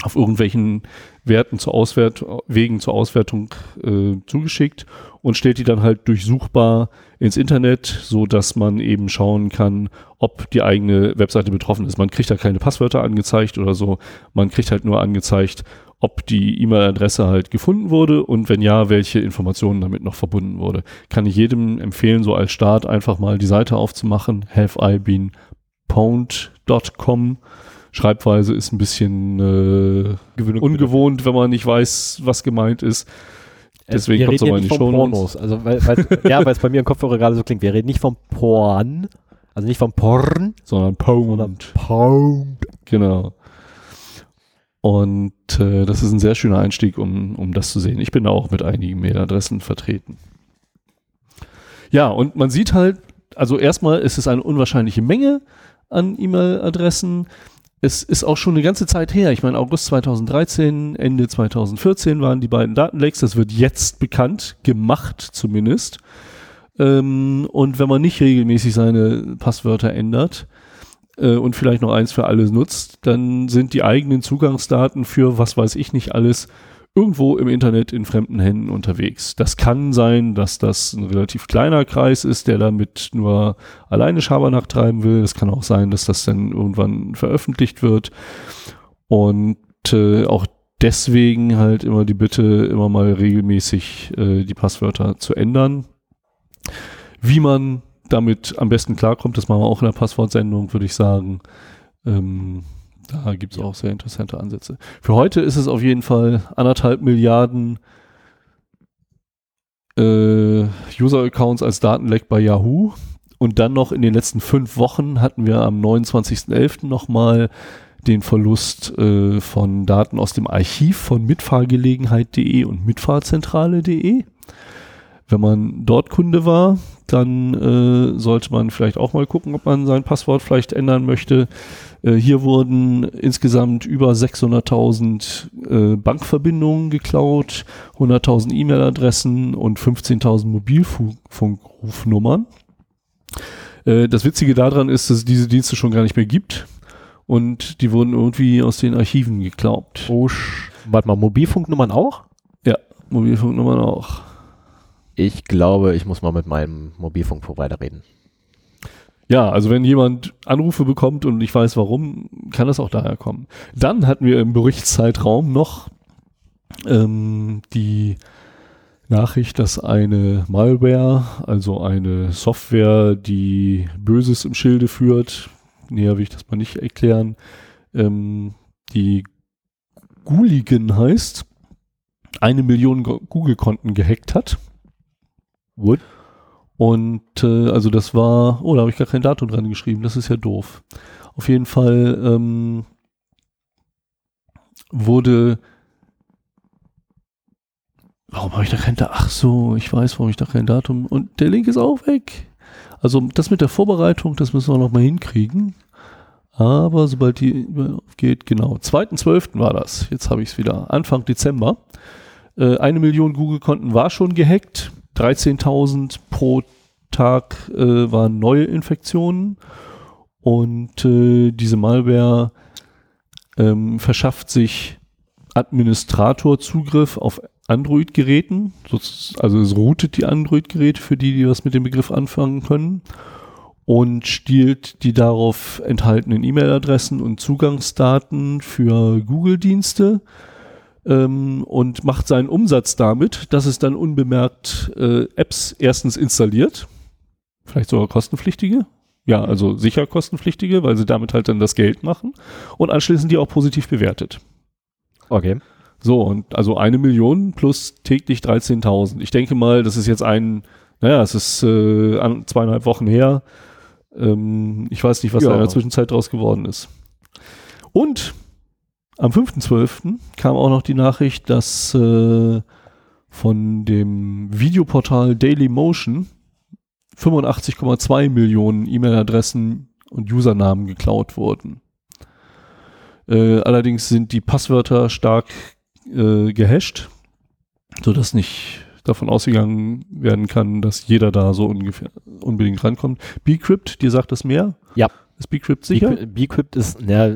auf irgendwelchen Werten zur Auswert Wegen zur Auswertung äh, zugeschickt und stellt die dann halt durchsuchbar ins Internet, so dass man eben schauen kann, ob die eigene Webseite betroffen ist. Man kriegt da keine Passwörter angezeigt oder so. Man kriegt halt nur angezeigt, ob die E-Mail-Adresse halt gefunden wurde und wenn ja, welche Informationen damit noch verbunden wurde. Kann ich jedem empfehlen, so als Start einfach mal die Seite aufzumachen. Have I been pwned.com. Schreibweise ist ein bisschen äh, ungewohnt, wenn man nicht weiß, was gemeint ist. Deswegen wir kommt's reden aber in nicht die. Pornos. Also, weil, ja, weil es bei mir im Kopfhörer gerade so klingt. Wir reden nicht vom Porn, also nicht vom Porn, Sondern sondern pwned. Porn. Genau. Und äh, das ist ein sehr schöner Einstieg, um, um das zu sehen. Ich bin da auch mit einigen Mailadressen vertreten. Ja, und man sieht halt, also erstmal ist es eine unwahrscheinliche Menge an E-Mail-Adressen. Es ist auch schon eine ganze Zeit her. Ich meine, August 2013, Ende 2014 waren die beiden Datenlecks. Das wird jetzt bekannt, gemacht zumindest. Ähm, und wenn man nicht regelmäßig seine Passwörter ändert, äh, und vielleicht noch eins für alles nutzt, dann sind die eigenen Zugangsdaten für was weiß ich nicht alles irgendwo im Internet in fremden Händen unterwegs. Das kann sein, dass das ein relativ kleiner Kreis ist, der damit nur alleine Schabernack treiben will. Es kann auch sein, dass das dann irgendwann veröffentlicht wird. Und äh, auch deswegen halt immer die Bitte, immer mal regelmäßig äh, die Passwörter zu ändern. Wie man damit am besten klarkommt, das machen wir auch in der Passwortsendung, würde ich sagen. Ähm, da gibt es Ja. auch sehr interessante Ansätze. Für heute ist es auf jeden Fall anderthalb Milliarden äh, User-Accounts als Datenleck bei Yahoo. Und dann noch in den letzten fünf Wochen hatten wir am 29.11. nochmal den Verlust äh, von Daten aus dem Archiv von mitfahrgelegenheit.de und mitfahrzentrale.de. Wenn man dort Kunde war, dann äh, sollte man vielleicht auch mal gucken, ob man sein Passwort vielleicht ändern möchte. Äh, hier wurden insgesamt über 600.000 äh, Bankverbindungen geklaut, 100.000 E-Mail-Adressen und 15.000 Mobilfunkrufnummern. Äh, das Witzige daran ist, dass es diese Dienste schon gar nicht mehr gibt Und die wurden irgendwie aus den Archiven geglaubt. Oh, warte mal, Mobilfunknummern auch? Ja, Mobilfunknummern auch. Ich glaube, ich muss mal mit meinem Mobilfunkprovider reden. Ja, also wenn jemand Anrufe bekommt und ich weiß warum, kann das auch daher kommen. Dann hatten wir im Berichtszeitraum noch ähm, die Nachricht, dass eine Malware, also eine Software, die Böses im Schilde führt, näher will ich das mal nicht erklären, ähm, die Gooligan heißt, eine Million Google-Konten gehackt hat. What? Und äh, also das war, oh, da habe ich gar kein Datum dran geschrieben, das ist ja doof. Auf jeden Fall ähm, wurde, warum habe ich da kein Datum? Ach so, ich weiß, warum ich da kein Datum. Und der Link ist auch weg. Also das mit der Vorbereitung, das müssen wir noch mal hinkriegen. Aber sobald die geht, genau, 2.12. war das. Jetzt habe ich es wieder. Anfang Dezember. Äh, eine Million Google-Konten war schon gehackt. 13.000 pro Tag äh, waren neue Infektionen. Und äh, diese Malware ähm, verschafft sich Administratorzugriff auf Android-Geräten, also es routet die Android-Geräte für die, die was mit dem Begriff anfangen können und stiehlt die darauf enthaltenen E-Mail-Adressen und Zugangsdaten für Google-Dienste ähm, und macht seinen Umsatz damit, dass es dann unbemerkt äh, Apps erstens installiert, vielleicht sogar kostenpflichtige, ja, also sicher kostenpflichtige, weil sie damit halt dann das Geld machen und anschließend die auch positiv bewertet. Okay. So, und also eine Million plus täglich 13.000. Ich denke mal, das ist jetzt ein, naja, es ist äh, an, zweieinhalb Wochen her. Ähm, ich weiß nicht, was ja. da in der Zwischenzeit draus geworden ist. Und am 5.12. kam auch noch die Nachricht, dass äh, von dem Videoportal Dailymotion 85,2 Millionen E-Mail-Adressen und Usernamen geklaut wurden. Äh, allerdings sind die Passwörter stark äh, gehasht, sodass nicht davon ausgegangen werden kann, dass jeder da so ungefähr unbedingt rankommt. Bcrypt, dir sagt das mehr? Ja. Ist Bcrypt sicher? Bcrypt ist, ja,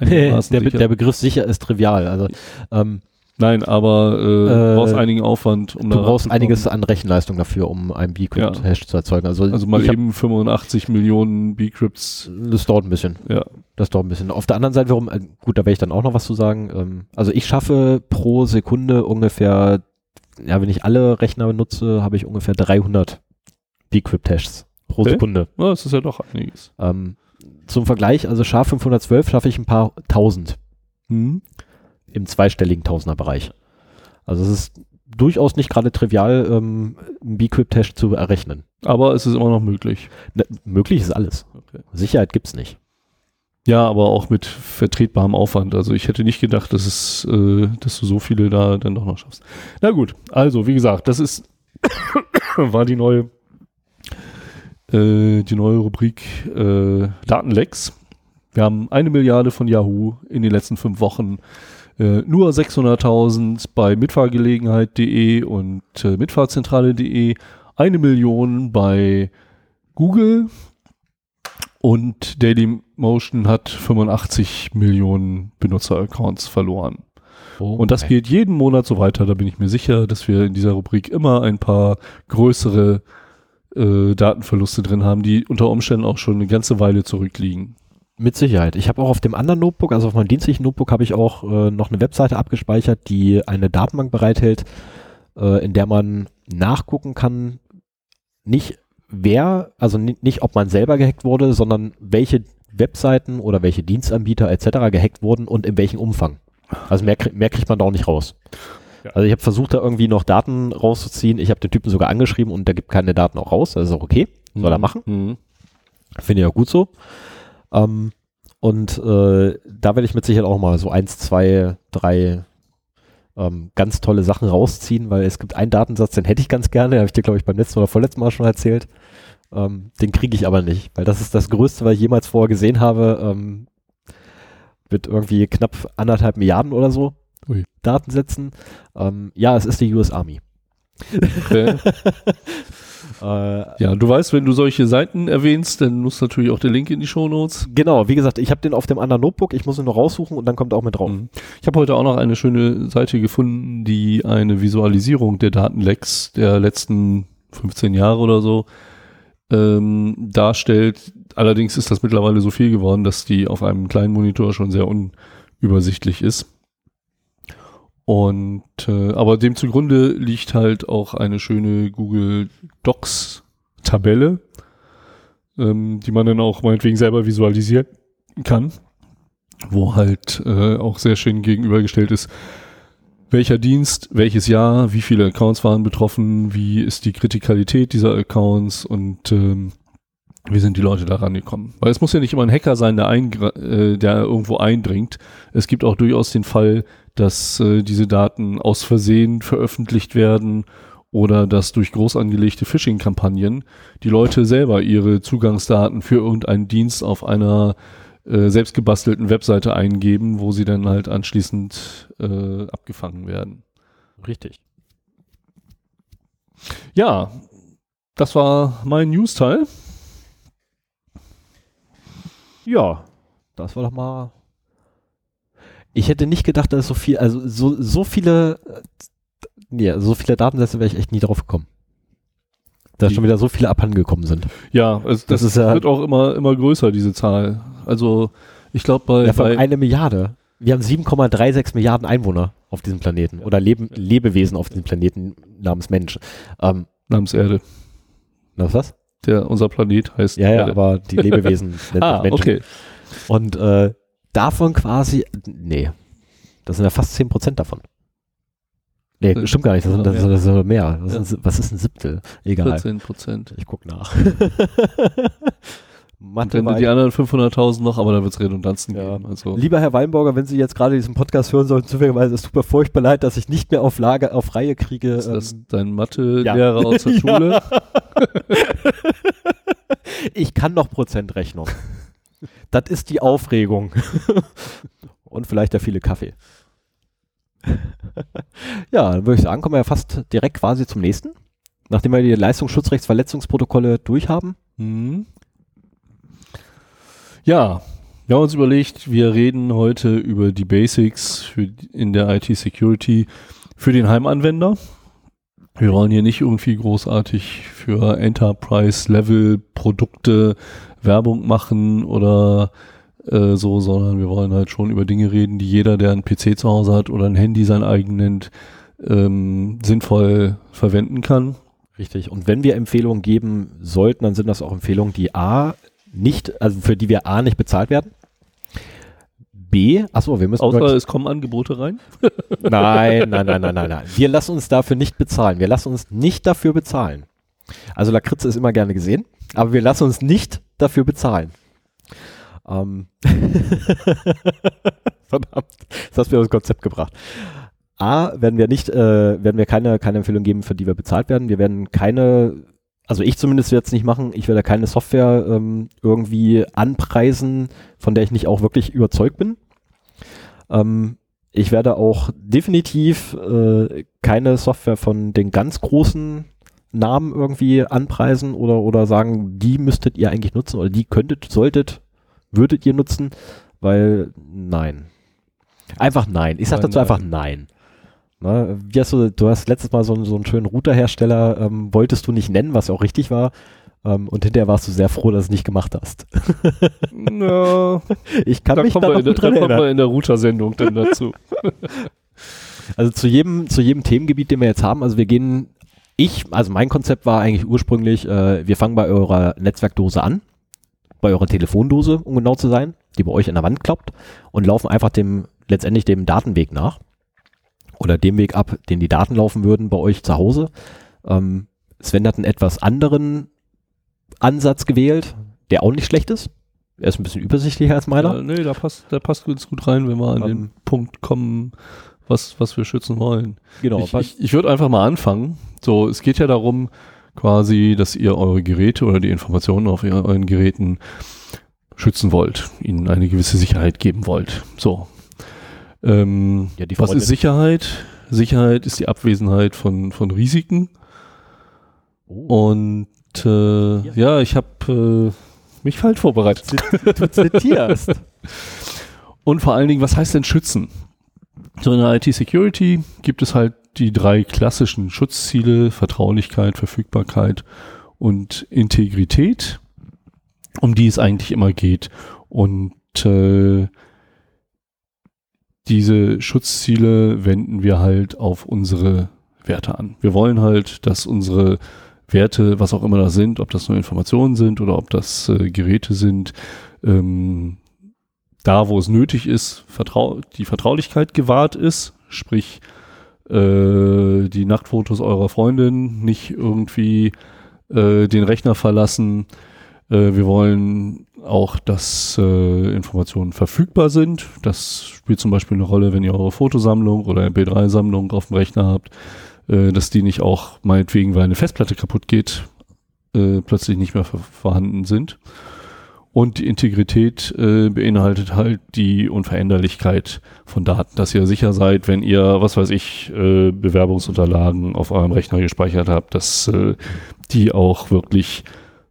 der, der, Begriff sicher ist trivial. Also, ähm, Nein, aber äh, du brauchst äh, einigen Aufwand. Um du brauchst einiges an Rechenleistung dafür, um einen Bcrypt-Hash ja. zu erzeugen. Also, also mal eben 85 Millionen Bcrypts. Das dauert ein bisschen. Ja. Das dauert ein bisschen. Auf der anderen Seite, warum, äh, gut, da werde ich dann auch noch was zu sagen. Ähm, also ich schaffe pro Sekunde ungefähr, ja, wenn ich alle Rechner benutze, habe ich ungefähr 300 Bcrypt-Hashs pro okay. Sekunde. Ja, das ist ja doch einiges. Ähm, zum Vergleich, also SHA 512 schaffe ich ein paar tausend. Mhm. Im zweistelligen Tausenderbereich. Also es ist durchaus nicht gerade trivial, ähm, einen Bcrypt-Hash zu errechnen. Aber es ist immer noch möglich. Ne, möglich ist alles. Okay. Sicherheit gibt es nicht. Ja, aber auch mit vertretbarem Aufwand. Also ich hätte nicht gedacht, dass es, äh, dass du so viele da dann doch noch schaffst. Na gut, also wie gesagt, das ist war die neue äh, die neue Rubrik äh, Datenlecks. Wir haben eine Milliarde von Yahoo in den letzten fünf Wochen. Äh, nur 600.000 bei mitfahrgelegenheit.de und äh, mitfahrzentrale.de. Eine Million bei Google und Dailymotion hat 85 Millionen Benutzeraccounts verloren. Oh, und das geht jeden Monat so weiter. Da bin ich mir sicher, dass wir in dieser Rubrik immer ein paar größere äh, Datenverluste drin haben, die unter Umständen auch schon eine ganze Weile zurückliegen. Mit Sicherheit. Ich habe auch auf dem anderen Notebook, also auf meinem dienstlichen Notebook, habe ich auch äh, noch eine Webseite abgespeichert, die eine Datenbank bereithält, äh, in der man nachgucken kann, nicht wer, also nicht ob man selber gehackt wurde, sondern welche Webseiten oder welche Dienstanbieter etc. gehackt wurden und in welchem Umfang. Also mehr, mehr kriegt man da auch nicht raus. Also ich habe versucht, da irgendwie noch Daten rauszuziehen. Ich habe den Typen sogar angeschrieben und der gibt keine Daten auch raus. Das ist auch okay. Soll er mhm. machen. Mhm. Finde ich auch gut so. Ähm, und äh, da werde ich mit Sicherheit auch mal so eins, zwei, drei ähm, ganz tolle Sachen rausziehen, weil es gibt einen Datensatz, den hätte ich ganz gerne, habe ich dir, glaube ich, beim letzten oder vorletzten Mal schon erzählt. Ähm, den kriege ich aber nicht, weil das ist das Größte, was ich jemals vorher gesehen habe. Ähm, mit irgendwie knapp anderthalb Milliarden oder so. Ui. Datensätzen. Ähm, ja, es ist die US Army. Okay. Äh, ja, du weißt, wenn du solche Seiten erwähnst, dann muss natürlich auch der Link in die Shownotes. Genau, wie gesagt, ich habe den auf dem anderen Notebook, ich muss ihn noch raussuchen und dann kommt er auch mit drauf. Mhm. Ich habe heute auch noch eine schöne Seite gefunden, die eine Visualisierung der Datenlecks der letzten 15 Jahre oder so ähm, darstellt. Allerdings ist das mittlerweile so viel geworden, dass die auf einem kleinen Monitor schon sehr unübersichtlich ist. Und äh, aber dem zugrunde liegt halt auch eine schöne Google Docs Tabelle, ähm, die man dann auch meinetwegen selber visualisieren kann, wo halt äh, auch sehr schön gegenübergestellt ist, welcher Dienst, welches Jahr, wie viele Accounts waren betroffen, wie ist die Kritikalität dieser Accounts und ähm, wie sind die Leute da rangekommen? Weil es muss ja nicht immer ein Hacker sein, der, äh, der irgendwo eindringt. Es gibt auch durchaus den Fall, dass äh, diese Daten aus Versehen veröffentlicht werden oder dass durch groß angelegte Phishing-Kampagnen die Leute selber ihre Zugangsdaten für irgendeinen Dienst auf einer äh, selbstgebastelten Webseite eingeben, wo sie dann halt anschließend äh, abgefangen werden. Richtig. Ja, das war mein News-Teil. Ja, das war doch mal ich hätte nicht gedacht, dass so viel, also so, so viele, nee, so viele Datensätze wäre ich echt nie drauf gekommen. Da schon wieder so viele abhandengekommen sind. Ja, also das, das ist ja, wird auch immer, immer größer, diese Zahl. Also ich glaube bei, ja, bei eine Milliarde. Wir haben 7,36 Milliarden Einwohner auf diesem Planeten oder Leben, Lebewesen auf diesem Planeten namens Mensch. Ähm, namens Erde. Na, was? Der, unser Planet heißt Ja, ja, aber die Lebewesen nennt ah, Menschen. okay. Und äh, davon quasi, nee, das sind ja fast 10 Prozent davon. Nee, das stimmt gar nicht, das sind, das, das sind mehr. Das ja. sind, was ist ein Siebtel? Egal. 14 Prozent. Ich guck nach. Mathe wenn die anderen 500.000 noch, aber da wird es Redundanzen ja. geben. Also. Lieber Herr Weinberger, wenn Sie jetzt gerade diesen Podcast hören sollten, zufälligerweise, es tut mir furchtbar leid, dass ich nicht mehr auf Lage, auf Reihe kriege. Ist ähm, das dein Mathe-Lehrer ja. aus der Schule? ich kann noch Prozentrechnung. Das ist die Aufregung. Und vielleicht der viele Kaffee. ja, dann würde ich sagen, kommen wir ja fast direkt quasi zum nächsten. Nachdem wir die Leistungsschutzrechtsverletzungsprotokolle durchhaben. Mhm. Ja, wir haben uns überlegt, wir reden heute über die Basics für, in der IT-Security für den Heimanwender. Wir wollen hier nicht irgendwie großartig für Enterprise-Level-Produkte Werbung machen oder äh, so, sondern wir wollen halt schon über Dinge reden, die jeder, der einen PC zu Hause hat oder ein Handy sein eigen nennt, ähm, sinnvoll verwenden kann. Richtig. Und wenn wir Empfehlungen geben sollten, dann sind das auch Empfehlungen, die A nicht, also für die wir A nicht bezahlt werden. B, achso, wir müssen. Außer es kommen Angebote rein? nein, nein, nein, nein, nein, nein. Wir lassen uns dafür nicht bezahlen. Wir lassen uns nicht dafür bezahlen. Also Lakritze ist immer gerne gesehen, aber wir lassen uns nicht dafür bezahlen. Ähm Verdammt, das hast mir das Konzept gebracht. A, werden wir nicht, äh, werden wir keine, keine Empfehlung geben, für die wir bezahlt werden. Wir werden keine, also ich zumindest werde es nicht machen, ich werde keine Software ähm, irgendwie anpreisen, von der ich nicht auch wirklich überzeugt bin. Ähm, ich werde auch definitiv äh, keine Software von den ganz großen Namen irgendwie anpreisen oder, oder sagen, die müsstet ihr eigentlich nutzen oder die könntet, solltet, würdet ihr nutzen, weil nein. Einfach nein. Ich sag dazu einfach nein. Ne, wie hast du, du hast letztes Mal so, so einen schönen Routerhersteller, ähm, wolltest du nicht nennen, was auch richtig war. Ähm, und hinterher warst du sehr froh, dass du es nicht gemacht hast. no, ich kann da mich da noch gut dran erinnern. kommen wir in der Router-Sendung dann dazu. also zu jedem, zu jedem Themengebiet, den wir jetzt haben, also wir gehen ich, also mein Konzept war eigentlich ursprünglich, äh, wir fangen bei eurer Netzwerkdose an, bei eurer Telefondose, um genau zu sein, die bei euch an der Wand klappt und laufen einfach dem, letztendlich dem Datenweg nach oder dem Weg ab, den die Daten laufen würden bei euch zu Hause. Ähm, Sven hat einen etwas anderen Ansatz gewählt, der auch nicht schlecht ist. Er ist ein bisschen übersichtlicher als meiner. Ja, nee, da passt, der passt ganz gut rein, wenn wir an ähm, den Punkt kommen, was, was wir schützen wollen. Genau. Ich, ich, ich würde einfach mal anfangen. So, es geht ja darum, quasi, dass ihr eure Geräte oder die Informationen auf euren Geräten schützen wollt, ihnen eine gewisse Sicherheit geben wollt. So. Ähm, ja, was ist Sicherheit? Sicherheit ist die Abwesenheit von, von Risiken. Oh. Und äh, ja. ja. ich habe äh, mich falsch vorbereitet. Du zitierst. Und vor allen Dingen, was heißt denn schützen? So in der IT-Security gibt es halt die drei klassischen Schutzziele, Vertraulichkeit, Verfügbarkeit und Integrität, um die es eigentlich immer geht. Und äh, diese Schutzziele wenden wir halt auf unsere Werte an. Wir wollen halt, dass unsere Werte, was auch immer das sind, ob das nur Informationen sind oder ob das äh, Geräte sind, ähm, da, wo es nötig ist, vertrau die Vertraulichkeit gewahrt ist, sprich äh, die Nachtfotos eurer Freundin nicht irgendwie äh, den Rechner verlassen. Äh, wir wollen auch, dass äh, Informationen verfügbar sind. Das spielt zum Beispiel eine Rolle, wenn ihr eure Fotosammlung oder MP3-Sammlung auf dem Rechner habt, äh, dass die nicht auch meinetwegen, weil eine Festplatte kaputt geht, äh, plötzlich nicht mehr vorhanden sind. Und die Integrität äh, beinhaltet halt die Unveränderlichkeit von Daten, dass ihr sicher seid, wenn ihr, was weiß ich, äh, Bewerbungsunterlagen auf eurem Rechner gespeichert habt, dass äh, die auch wirklich,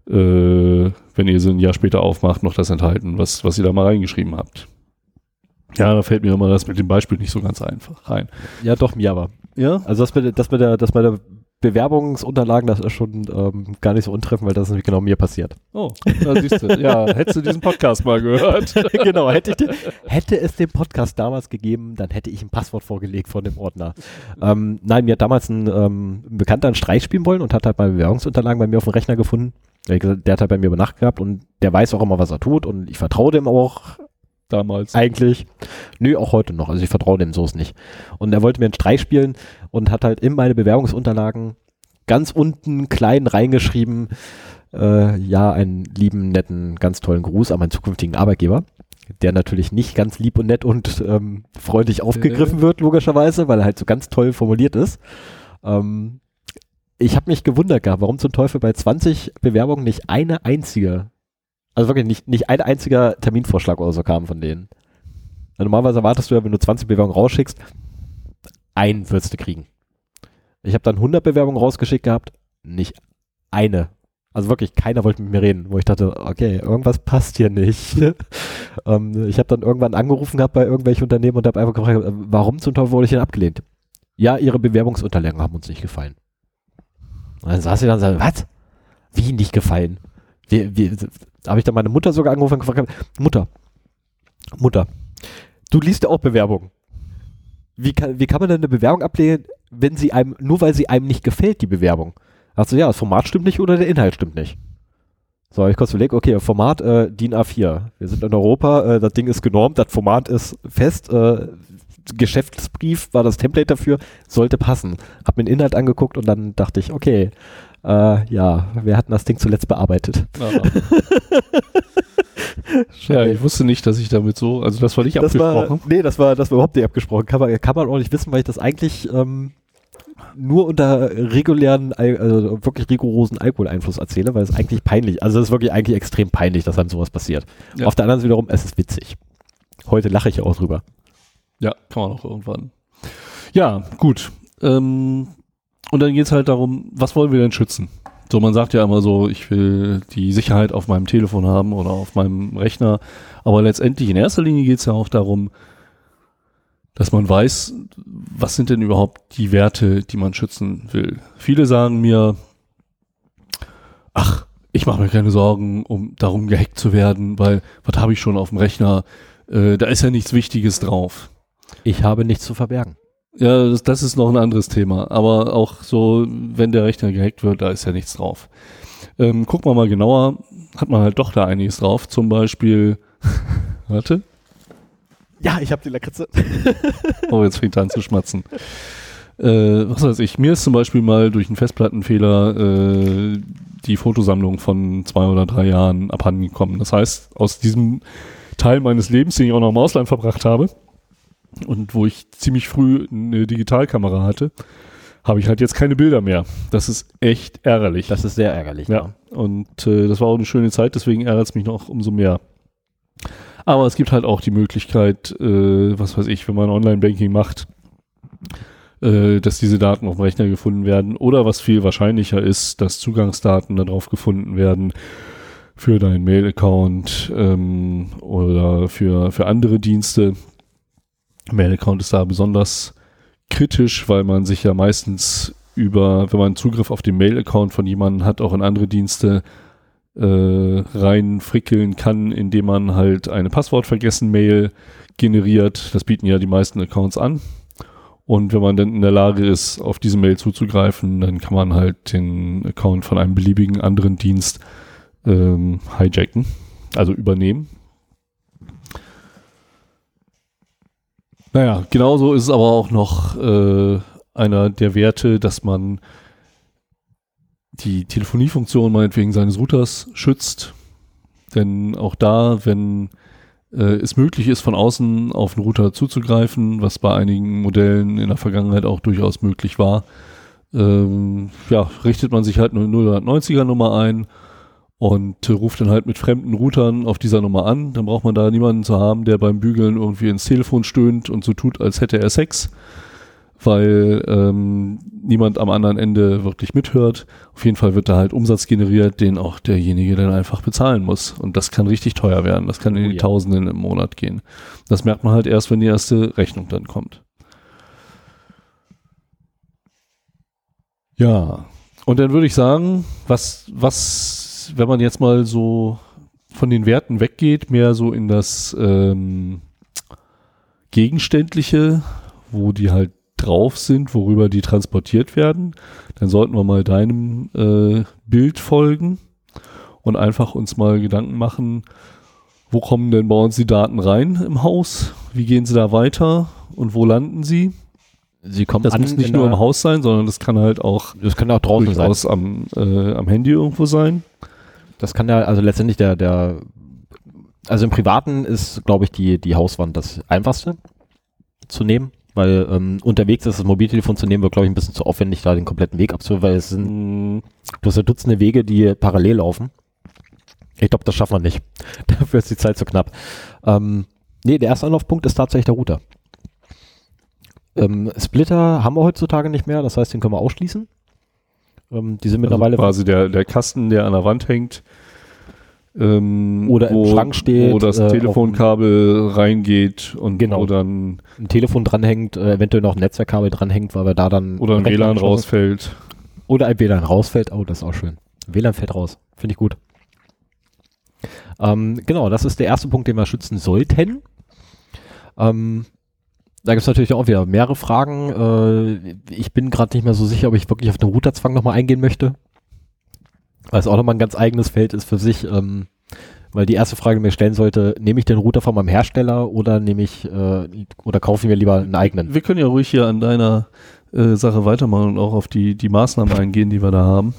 äh, wenn ihr sie ein Jahr später aufmacht, noch das enthalten, was, was ihr da mal reingeschrieben habt. Ja, da fällt mir immer das mit dem Beispiel nicht so ganz einfach rein. Ja, doch, mir aber. Ja? Also das mit, das mit der, das mit der Bewerbungsunterlagen, das ist schon ähm, gar nicht so untreffend, weil das ist nämlich genau mir passiert. Oh, da siehst du. ja, hättest du diesen Podcast mal gehört. genau, hätte, ich hätte es den Podcast damals gegeben, dann hätte ich ein Passwort vorgelegt von dem Ordner. Ähm, nein, mir hat damals ein, ähm, ein Bekannter einen Streich spielen wollen und hat halt meine Bewerbungsunterlagen bei mir auf dem Rechner gefunden. Der hat halt bei mir über Nacht gehabt und der weiß auch immer, was er tut und ich vertraue dem auch damals. Eigentlich. Nö, auch heute noch. Also ich vertraue dem Soße nicht. Und er wollte mir einen Streich spielen und hat halt in meine Bewerbungsunterlagen ganz unten klein reingeschrieben, äh, ja, einen lieben, netten, ganz tollen Gruß an meinen zukünftigen Arbeitgeber. Der natürlich nicht ganz lieb und nett und ähm, freundlich aufgegriffen wird, logischerweise, weil er halt so ganz toll formuliert ist. Ähm, ich habe mich gewundert gehabt, warum zum Teufel bei 20 Bewerbungen nicht eine einzige also wirklich nicht, nicht ein einziger Terminvorschlag oder so kam von denen. Also normalerweise erwartest du ja, wenn du 20 Bewerbungen rausschickst, einen würdest du kriegen. Ich habe dann 100 Bewerbungen rausgeschickt gehabt, nicht eine. Also wirklich, keiner wollte mit mir reden, wo ich dachte, okay, irgendwas passt hier nicht. ähm, ich habe dann irgendwann angerufen gehabt bei irgendwelchen Unternehmen und habe einfach gefragt, warum zum Teufel wurde ich denn abgelehnt? Ja, ihre Bewerbungsunterlagen haben uns nicht gefallen. Und dann saß ich dann und sagte, was? Wie nicht gefallen? Wie, wie, habe ich dann meine Mutter sogar angerufen und gefragt, Mutter, Mutter, du liest ja auch Bewerbungen. Wie kann, wie kann man denn eine Bewerbung ablehnen, wenn sie einem, nur weil sie einem nicht gefällt, die Bewerbung? Also ja, das Format stimmt nicht oder der Inhalt stimmt nicht. So, ich kurz überlegt, okay, Format äh, DIN A4. Wir sind in Europa, äh, das Ding ist genormt, das Format ist fest, äh, Geschäftsbrief war das Template dafür, sollte passen. Hab mir den Inhalt angeguckt und dann dachte ich, okay, äh, ja, wir hatten das Ding zuletzt bearbeitet. ja, ich wusste nicht, dass ich damit so, also das war nicht das abgesprochen. War, nee, das war, das war überhaupt nicht abgesprochen. Kann man, kann man auch nicht wissen, weil ich das eigentlich ähm, nur unter regulären, also wirklich rigorosen Alkoholeinfluss erzähle, weil es eigentlich peinlich, also es ist wirklich eigentlich extrem peinlich, dass dann sowas passiert. Ja. Auf der anderen Seite wiederum, es ist witzig. Heute lache ich auch drüber. Ja, kann man auch irgendwann. Ja, gut. Ähm, und dann geht es halt darum, was wollen wir denn schützen? So, man sagt ja immer so, ich will die Sicherheit auf meinem Telefon haben oder auf meinem Rechner. Aber letztendlich in erster Linie geht es ja auch darum, dass man weiß, was sind denn überhaupt die Werte, die man schützen will. Viele sagen mir, ach, ich mache mir keine Sorgen, um darum gehackt zu werden, weil was habe ich schon auf dem Rechner? Äh, da ist ja nichts Wichtiges drauf. Ich habe nichts zu verbergen. Ja, das, das ist noch ein anderes Thema. Aber auch so, wenn der Rechner gehackt wird, da ist ja nichts drauf. Ähm, gucken wir mal genauer, hat man halt doch da einiges drauf. Zum Beispiel, warte. Ja, ich habe die Lakritze. oh, jetzt fängt er an zu schmatzen. Äh, was weiß ich, mir ist zum Beispiel mal durch einen Festplattenfehler äh, die Fotosammlung von zwei oder drei Jahren abhanden gekommen. Das heißt, aus diesem Teil meines Lebens, den ich auch noch im Ausland verbracht habe, und wo ich ziemlich früh eine Digitalkamera hatte, habe ich halt jetzt keine Bilder mehr. Das ist echt ärgerlich. Das ist sehr ärgerlich. Ja. ja. Und äh, das war auch eine schöne Zeit, deswegen ärgert es mich noch umso mehr. Aber es gibt halt auch die Möglichkeit, äh, was weiß ich, wenn man Online-Banking macht, äh, dass diese Daten auf dem Rechner gefunden werden oder was viel wahrscheinlicher ist, dass Zugangsdaten darauf gefunden werden für deinen Mail-Account ähm, oder für, für andere Dienste. Mail-Account ist da besonders kritisch, weil man sich ja meistens über, wenn man Zugriff auf den Mail-Account von jemandem hat, auch in andere Dienste äh, reinfrickeln kann, indem man halt eine Passwortvergessen-Mail generiert. Das bieten ja die meisten Accounts an. Und wenn man dann in der Lage ist, auf diese Mail zuzugreifen, dann kann man halt den Account von einem beliebigen anderen Dienst ähm, hijacken, also übernehmen. Naja, genauso ist es aber auch noch äh, einer der Werte, dass man die Telefoniefunktion meinetwegen seines Routers schützt. Denn auch da, wenn äh, es möglich ist, von außen auf den Router zuzugreifen, was bei einigen Modellen in der Vergangenheit auch durchaus möglich war, ähm, ja, richtet man sich halt eine 090er Nummer ein und äh, ruft dann halt mit fremden Routern auf dieser Nummer an. Dann braucht man da niemanden zu haben, der beim Bügeln irgendwie ins Telefon stöhnt und so tut, als hätte er Sex, weil ähm, niemand am anderen Ende wirklich mithört. Auf jeden Fall wird da halt Umsatz generiert, den auch derjenige dann einfach bezahlen muss. Und das kann richtig teuer werden. Das kann in die oh ja. Tausenden im Monat gehen. Das merkt man halt erst, wenn die erste Rechnung dann kommt. Ja, und dann würde ich sagen, was, was, wenn man jetzt mal so von den Werten weggeht, mehr so in das ähm, Gegenständliche, wo die halt drauf sind, worüber die transportiert werden, dann sollten wir mal deinem äh, Bild folgen und einfach uns mal Gedanken machen, wo kommen denn bei uns die Daten rein im Haus? Wie gehen sie da weiter und wo landen sie? Sie kommen das muss nicht nur im Haus sein, sondern das kann halt auch, das kann auch draußen sein. Am, äh, am Handy irgendwo sein. Das kann ja, also letztendlich der, der, also im Privaten ist, glaube ich, die, die Hauswand das einfachste zu nehmen weil ähm, unterwegs ist das Mobiltelefon zu nehmen, wird glaube ich ein bisschen zu aufwendig, da den kompletten Weg abzuhören, weil es sind, du hast ja Dutzende Wege, die parallel laufen. Ich glaube, das schaffen wir nicht. Dafür ist die Zeit zu knapp. Ähm, nee, der erste Anlaufpunkt ist tatsächlich der Router. Ähm, Splitter haben wir heutzutage nicht mehr, das heißt, den können wir ausschließen. Ähm, die sind also mittlerweile. quasi der, der Kasten, der an der Wand hängt, ähm, oder wo, im Schrank steht. Wo das äh, Telefonkabel reingeht und genau. wo dann ein Telefon dranhängt, äh, eventuell noch ein Netzwerkkabel dranhängt, weil wir da dann. Oder ein WLAN rausfällt. Oder ein WLAN rausfällt. Oh, das ist auch schön. WLAN fällt raus. Finde ich gut. Ähm, genau, das ist der erste Punkt, den wir schützen sollten. Ähm, da gibt es natürlich auch wieder mehrere Fragen. Äh, ich bin gerade nicht mehr so sicher, ob ich wirklich auf den Routerzwang nochmal eingehen möchte. Weil es auch nochmal ein ganz eigenes Feld ist für sich. Ähm, weil die erste Frage, die mir stellen sollte, nehme ich den Router von meinem Hersteller oder nehme ich äh, oder kaufe ich mir lieber einen eigenen? Wir können ja ruhig hier an deiner äh, Sache weitermachen und auch auf die, die Maßnahmen eingehen, die wir da haben.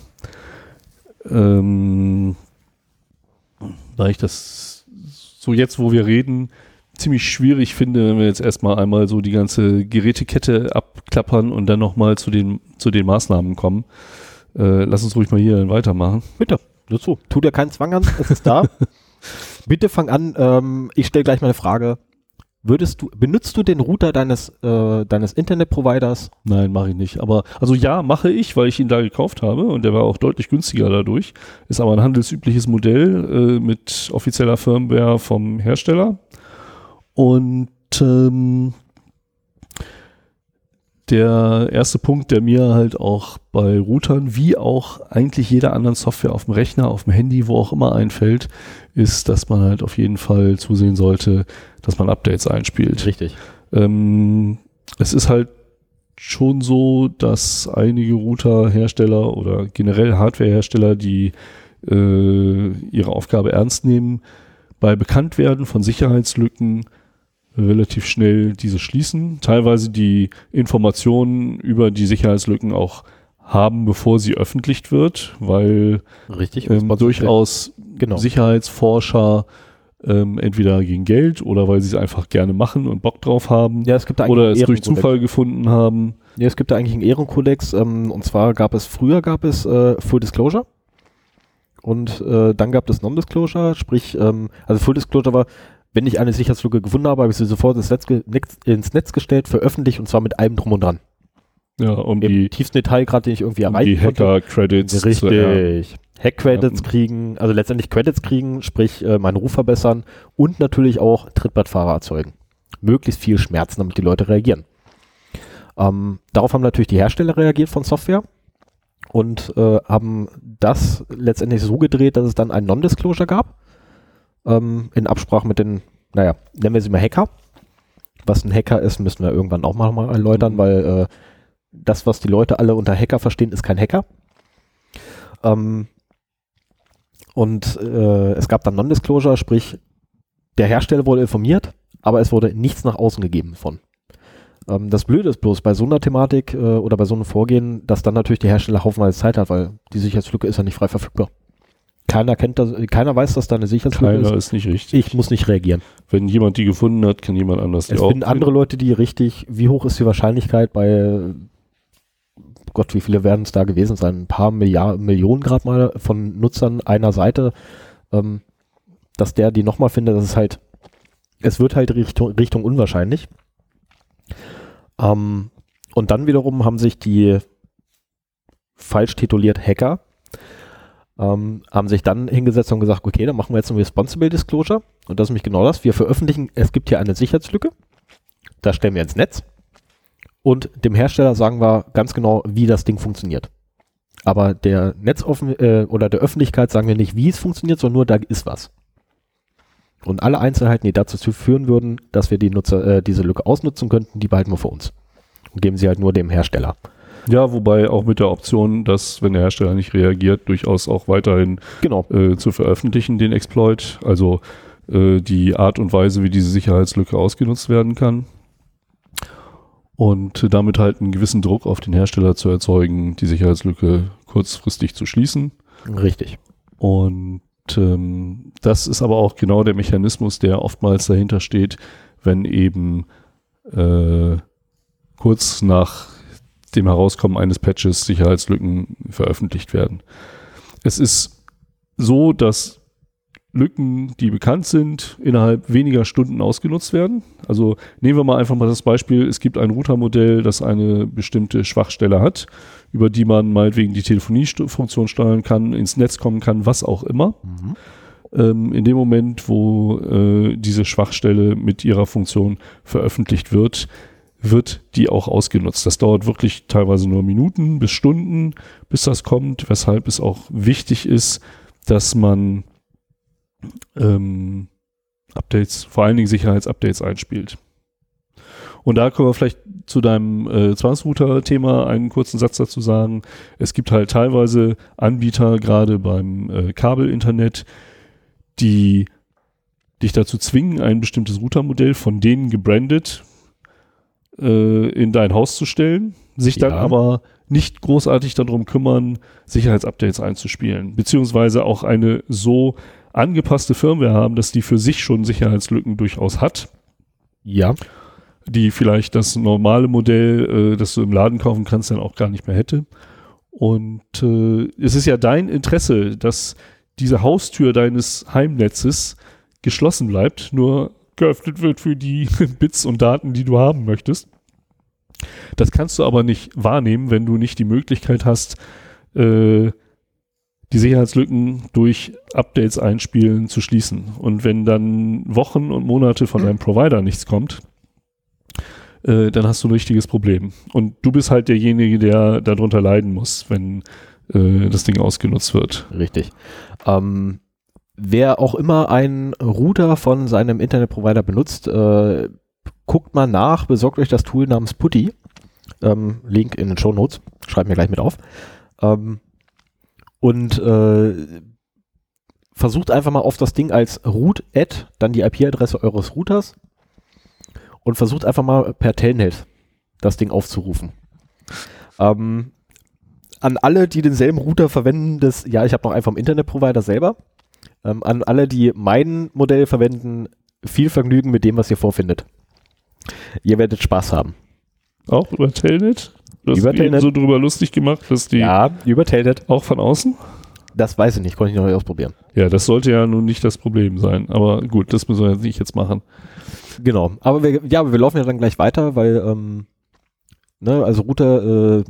Ähm, da ich das so jetzt, wo wir reden, ziemlich schwierig finde, wenn wir jetzt erstmal einmal so die ganze Gerätekette abklappern und dann nochmal zu den, zu den Maßnahmen kommen. Äh, lass uns ruhig mal hier weitermachen. Bitte, nur zu. Tu dir keinen Zwang an, es ist da. Bitte fang an, ähm, ich stelle gleich mal eine Frage. Würdest du, benutzt du den Router deines, äh, deines Internetproviders? Nein, mache ich nicht. Aber, also ja, mache ich, weil ich ihn da gekauft habe und der war auch deutlich günstiger dadurch. Ist aber ein handelsübliches Modell äh, mit offizieller Firmware vom Hersteller. Und ähm, der erste Punkt, der mir halt auch bei Routern wie auch eigentlich jeder anderen Software auf dem Rechner, auf dem Handy, wo auch immer einfällt, ist, dass man halt auf jeden Fall zusehen sollte, dass man Updates einspielt. Richtig. Ähm, es ist halt schon so, dass einige Routerhersteller oder generell Hardwarehersteller, die äh, ihre Aufgabe ernst nehmen, bei Bekanntwerden von Sicherheitslücken relativ schnell diese schließen, teilweise die Informationen über die Sicherheitslücken auch haben, bevor sie öffentlich wird, weil Richtig, ähm, durchaus genau. Sicherheitsforscher ähm, entweder gegen Geld oder weil sie es einfach gerne machen und Bock drauf haben ja, es gibt da oder es durch Zufall gefunden haben. Ja, es gibt da eigentlich einen Ehrenkodex ähm, und zwar gab es früher gab es äh, Full Disclosure und äh, dann gab es Non-Disclosure, sprich ähm, also Full Disclosure war wenn ich eine Sicherheitslücke gefunden habe, habe ich sie sofort ins Netz, ins Netz gestellt, veröffentlicht und zwar mit allem drum und dran. Ja, um Im die, tiefsten Detail gerade, den ich irgendwie um erreichen die konnte. Hacker-Credits. Richtig. Hack-Credits Ja. kriegen, also letztendlich Credits kriegen, sprich äh, meinen Ruf verbessern und natürlich auch Trittbrettfahrer erzeugen. Möglichst viel Schmerzen, damit die Leute reagieren. Ähm, darauf haben natürlich die Hersteller reagiert von Software und äh, haben das letztendlich so gedreht, dass es dann ein Non-Disclosure gab. Ähm, in Absprache mit den, naja, nennen wir sie mal Hacker. Was ein Hacker ist, müssen wir irgendwann auch mal, mal erläutern, Mhm. weil äh, das, was die Leute alle unter Hacker verstehen, ist kein Hacker. Ähm, und äh, es gab dann Non-Disclosure, sprich, der Hersteller wurde informiert, aber es wurde nichts nach außen gegeben von. Ähm, das Blöde ist bloß bei so einer Thematik äh, oder bei so einem Vorgehen, dass dann natürlich der Hersteller haufenweise Zeit hat, weil die Sicherheitslücke ist ja nicht frei verfügbar. Keiner kennt das, keiner weiß, dass da eine Sicherheitslücke Keiner ist. ist nicht richtig. Ich muss nicht reagieren. Wenn jemand die gefunden hat, kann jemand anders die Es finden andere Leute, die richtig, wie hoch ist die Wahrscheinlichkeit bei, Gott, wie viele werden es da gewesen sein? Ein paar Milliarden, Millionen gerade mal von Nutzern einer Seite, ähm, dass der die nochmal findet, das ist halt, es wird halt Richtung, Richtung unwahrscheinlich. Ähm, und dann wiederum haben sich die falsch tituliert Hacker, ähm, haben sich dann hingesetzt und gesagt, okay, dann machen wir jetzt ein Responsible Disclosure. Und das ist nämlich genau das. Wir veröffentlichen, es gibt hier eine Sicherheitslücke. Das stellen wir ins Netz. Und dem Hersteller sagen wir ganz genau, wie das Ding funktioniert. Aber der Netzoffen äh, oder der Öffentlichkeit sagen wir nicht, wie es funktioniert, sondern nur, da ist was. Und alle Einzelheiten, die dazu führen würden, dass wir die Nutzer, äh, diese Lücke ausnutzen könnten, die behalten wir für uns. Und geben sie halt nur dem Hersteller. Ja, wobei auch mit der Option, dass, wenn der Hersteller nicht reagiert, durchaus auch weiterhin Genau. äh, zu veröffentlichen, den Exploit. Also äh, die Art und Weise, wie diese Sicherheitslücke ausgenutzt werden kann. Und damit halt einen gewissen Druck auf den Hersteller zu erzeugen, die Sicherheitslücke kurzfristig zu schließen. Richtig. Und ähm, das ist aber auch genau der Mechanismus, der oftmals dahinter steht, wenn eben äh, kurz nach dem Herauskommen eines Patches Sicherheitslücken veröffentlicht werden. Es ist so, dass Lücken, die bekannt sind, innerhalb weniger Stunden ausgenutzt werden. Also nehmen wir mal einfach mal das Beispiel, es gibt ein Routermodell, das eine bestimmte Schwachstelle hat, über die man meinetwegen die Telefoniefunktion steuern kann, ins Netz kommen kann, was auch immer. Ähm, in dem Moment, wo äh, diese Schwachstelle mit ihrer Funktion veröffentlicht wird, wird die auch ausgenutzt. Das dauert wirklich teilweise nur Minuten bis Stunden, bis das kommt, weshalb es auch wichtig ist, dass man ähm, Updates, vor allen Dingen Sicherheitsupdates einspielt. Und da können wir vielleicht zu deinem äh, Zwangsrouter-Thema einen kurzen Satz dazu sagen. Es gibt halt teilweise Anbieter, gerade beim äh, Kabelinternet, die dich dazu zwingen, ein bestimmtes Routermodell von denen gebrandet äh, in dein Haus zu stellen, sich dann Ja. aber nicht großartig darum kümmern, Sicherheitsupdates einzuspielen, beziehungsweise auch eine so angepasste Firmware haben, dass die für sich schon Sicherheitslücken durchaus hat, Ja. die vielleicht das normale Modell, äh, das du im Laden kaufen kannst, dann auch gar nicht mehr hätte. Und äh, es ist ja dein Interesse, dass diese Haustür deines Heimnetzes geschlossen bleibt, nur geöffnet wird für die Bits und Daten, die du haben möchtest. Das kannst du aber nicht wahrnehmen, wenn du nicht die Möglichkeit hast, äh, die Sicherheitslücken durch Updates einspielen zu schließen. Und wenn dann Wochen und Monate von deinem Provider nichts kommt, äh, dann hast du ein richtiges Problem. Und du bist halt derjenige, der darunter leiden muss, wenn äh, das Ding ausgenutzt wird. Richtig. Ähm, wer auch immer einen Router von seinem Internetprovider benutzt, äh, guckt mal nach, besorgt euch das Tool namens Putty. Ähm, Link in den Show Notes. Schreibt mir gleich mit auf. Ähm, und äh, versucht einfach mal auf das Ding als Root-Add, dann die IP-Adresse eures Routers und versucht einfach mal per Telnet das Ding aufzurufen. Ähm, an alle, die denselben Router verwenden, das, ja, ich habe noch einen vom Internetprovider selber. Ähm, an alle, die mein Modell verwenden, viel Vergnügen mit dem, was ihr vorfindet. Ihr werdet Spaß haben. Auch über Telnet? Du hast Über Telnet. so drüber lustig gemacht, dass die Ja, über Telnet. auch von außen? Das weiß ich nicht, konnte ich noch nicht ausprobieren. Ja, das sollte ja nun nicht das Problem sein. Aber gut, das müssen wir jetzt nicht jetzt machen. Genau. Aber wir, ja, aber wir laufen ja dann gleich weiter, weil ähm, Ne, also Router, äh,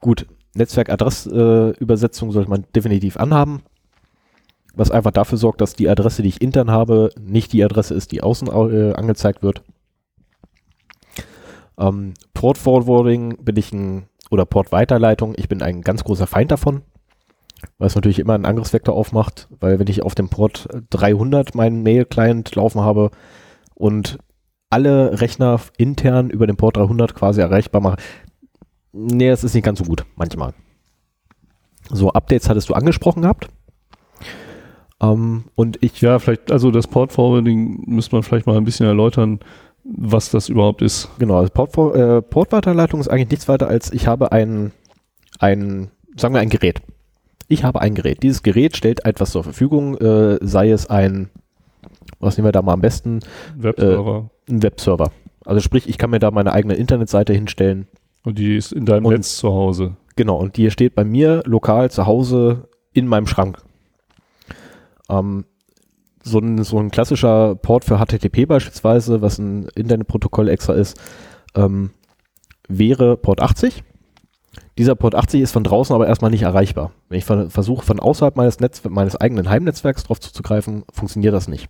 gut, Netzwerkadressübersetzung sollte man definitiv anhaben, was einfach dafür sorgt, dass die Adresse, die ich intern habe, nicht die Adresse ist, die außen äh, angezeigt wird. Ähm, Port Forwarding bin ich ein, oder Port Weiterleitung, ich bin ein ganz großer Feind davon, weil es natürlich immer einen Angriffsvektor aufmacht, weil wenn ich auf dem Port 300 meinen Mail-Client laufen habe und alle Rechner intern über den Port 300 quasi erreichbar mache, nee, es ist nicht ganz so gut, manchmal. So, Updates hattest du angesprochen gehabt. Ähm, und ich. Ja, vielleicht, also das Port Forwarding müsste man vielleicht mal ein bisschen erläutern, was das überhaupt ist. Genau, also Port, äh, Portweiterleitung ist eigentlich nichts weiter als ich habe ein, ein, sagen wir ein Gerät. Ich habe ein Gerät. Dieses Gerät stellt etwas zur Verfügung, äh, sei es ein, was nehmen wir da mal am besten? Webserver. Äh, ein Webserver. Also sprich, ich kann mir da meine eigene Internetseite hinstellen. Und die ist in deinem und, Netz zu Hause. Genau, und die steht bei mir lokal zu Hause in meinem Schrank. Ähm, so ein, so ein klassischer Port für HTTP beispielsweise, was ein Internetprotokoll extra ist, ähm, wäre Port 80. Dieser Port 80 ist von draußen aber erstmal nicht erreichbar. Wenn ich versuche, von außerhalb meines, Netz meines eigenen Heimnetzwerks drauf zuzugreifen, funktioniert das nicht.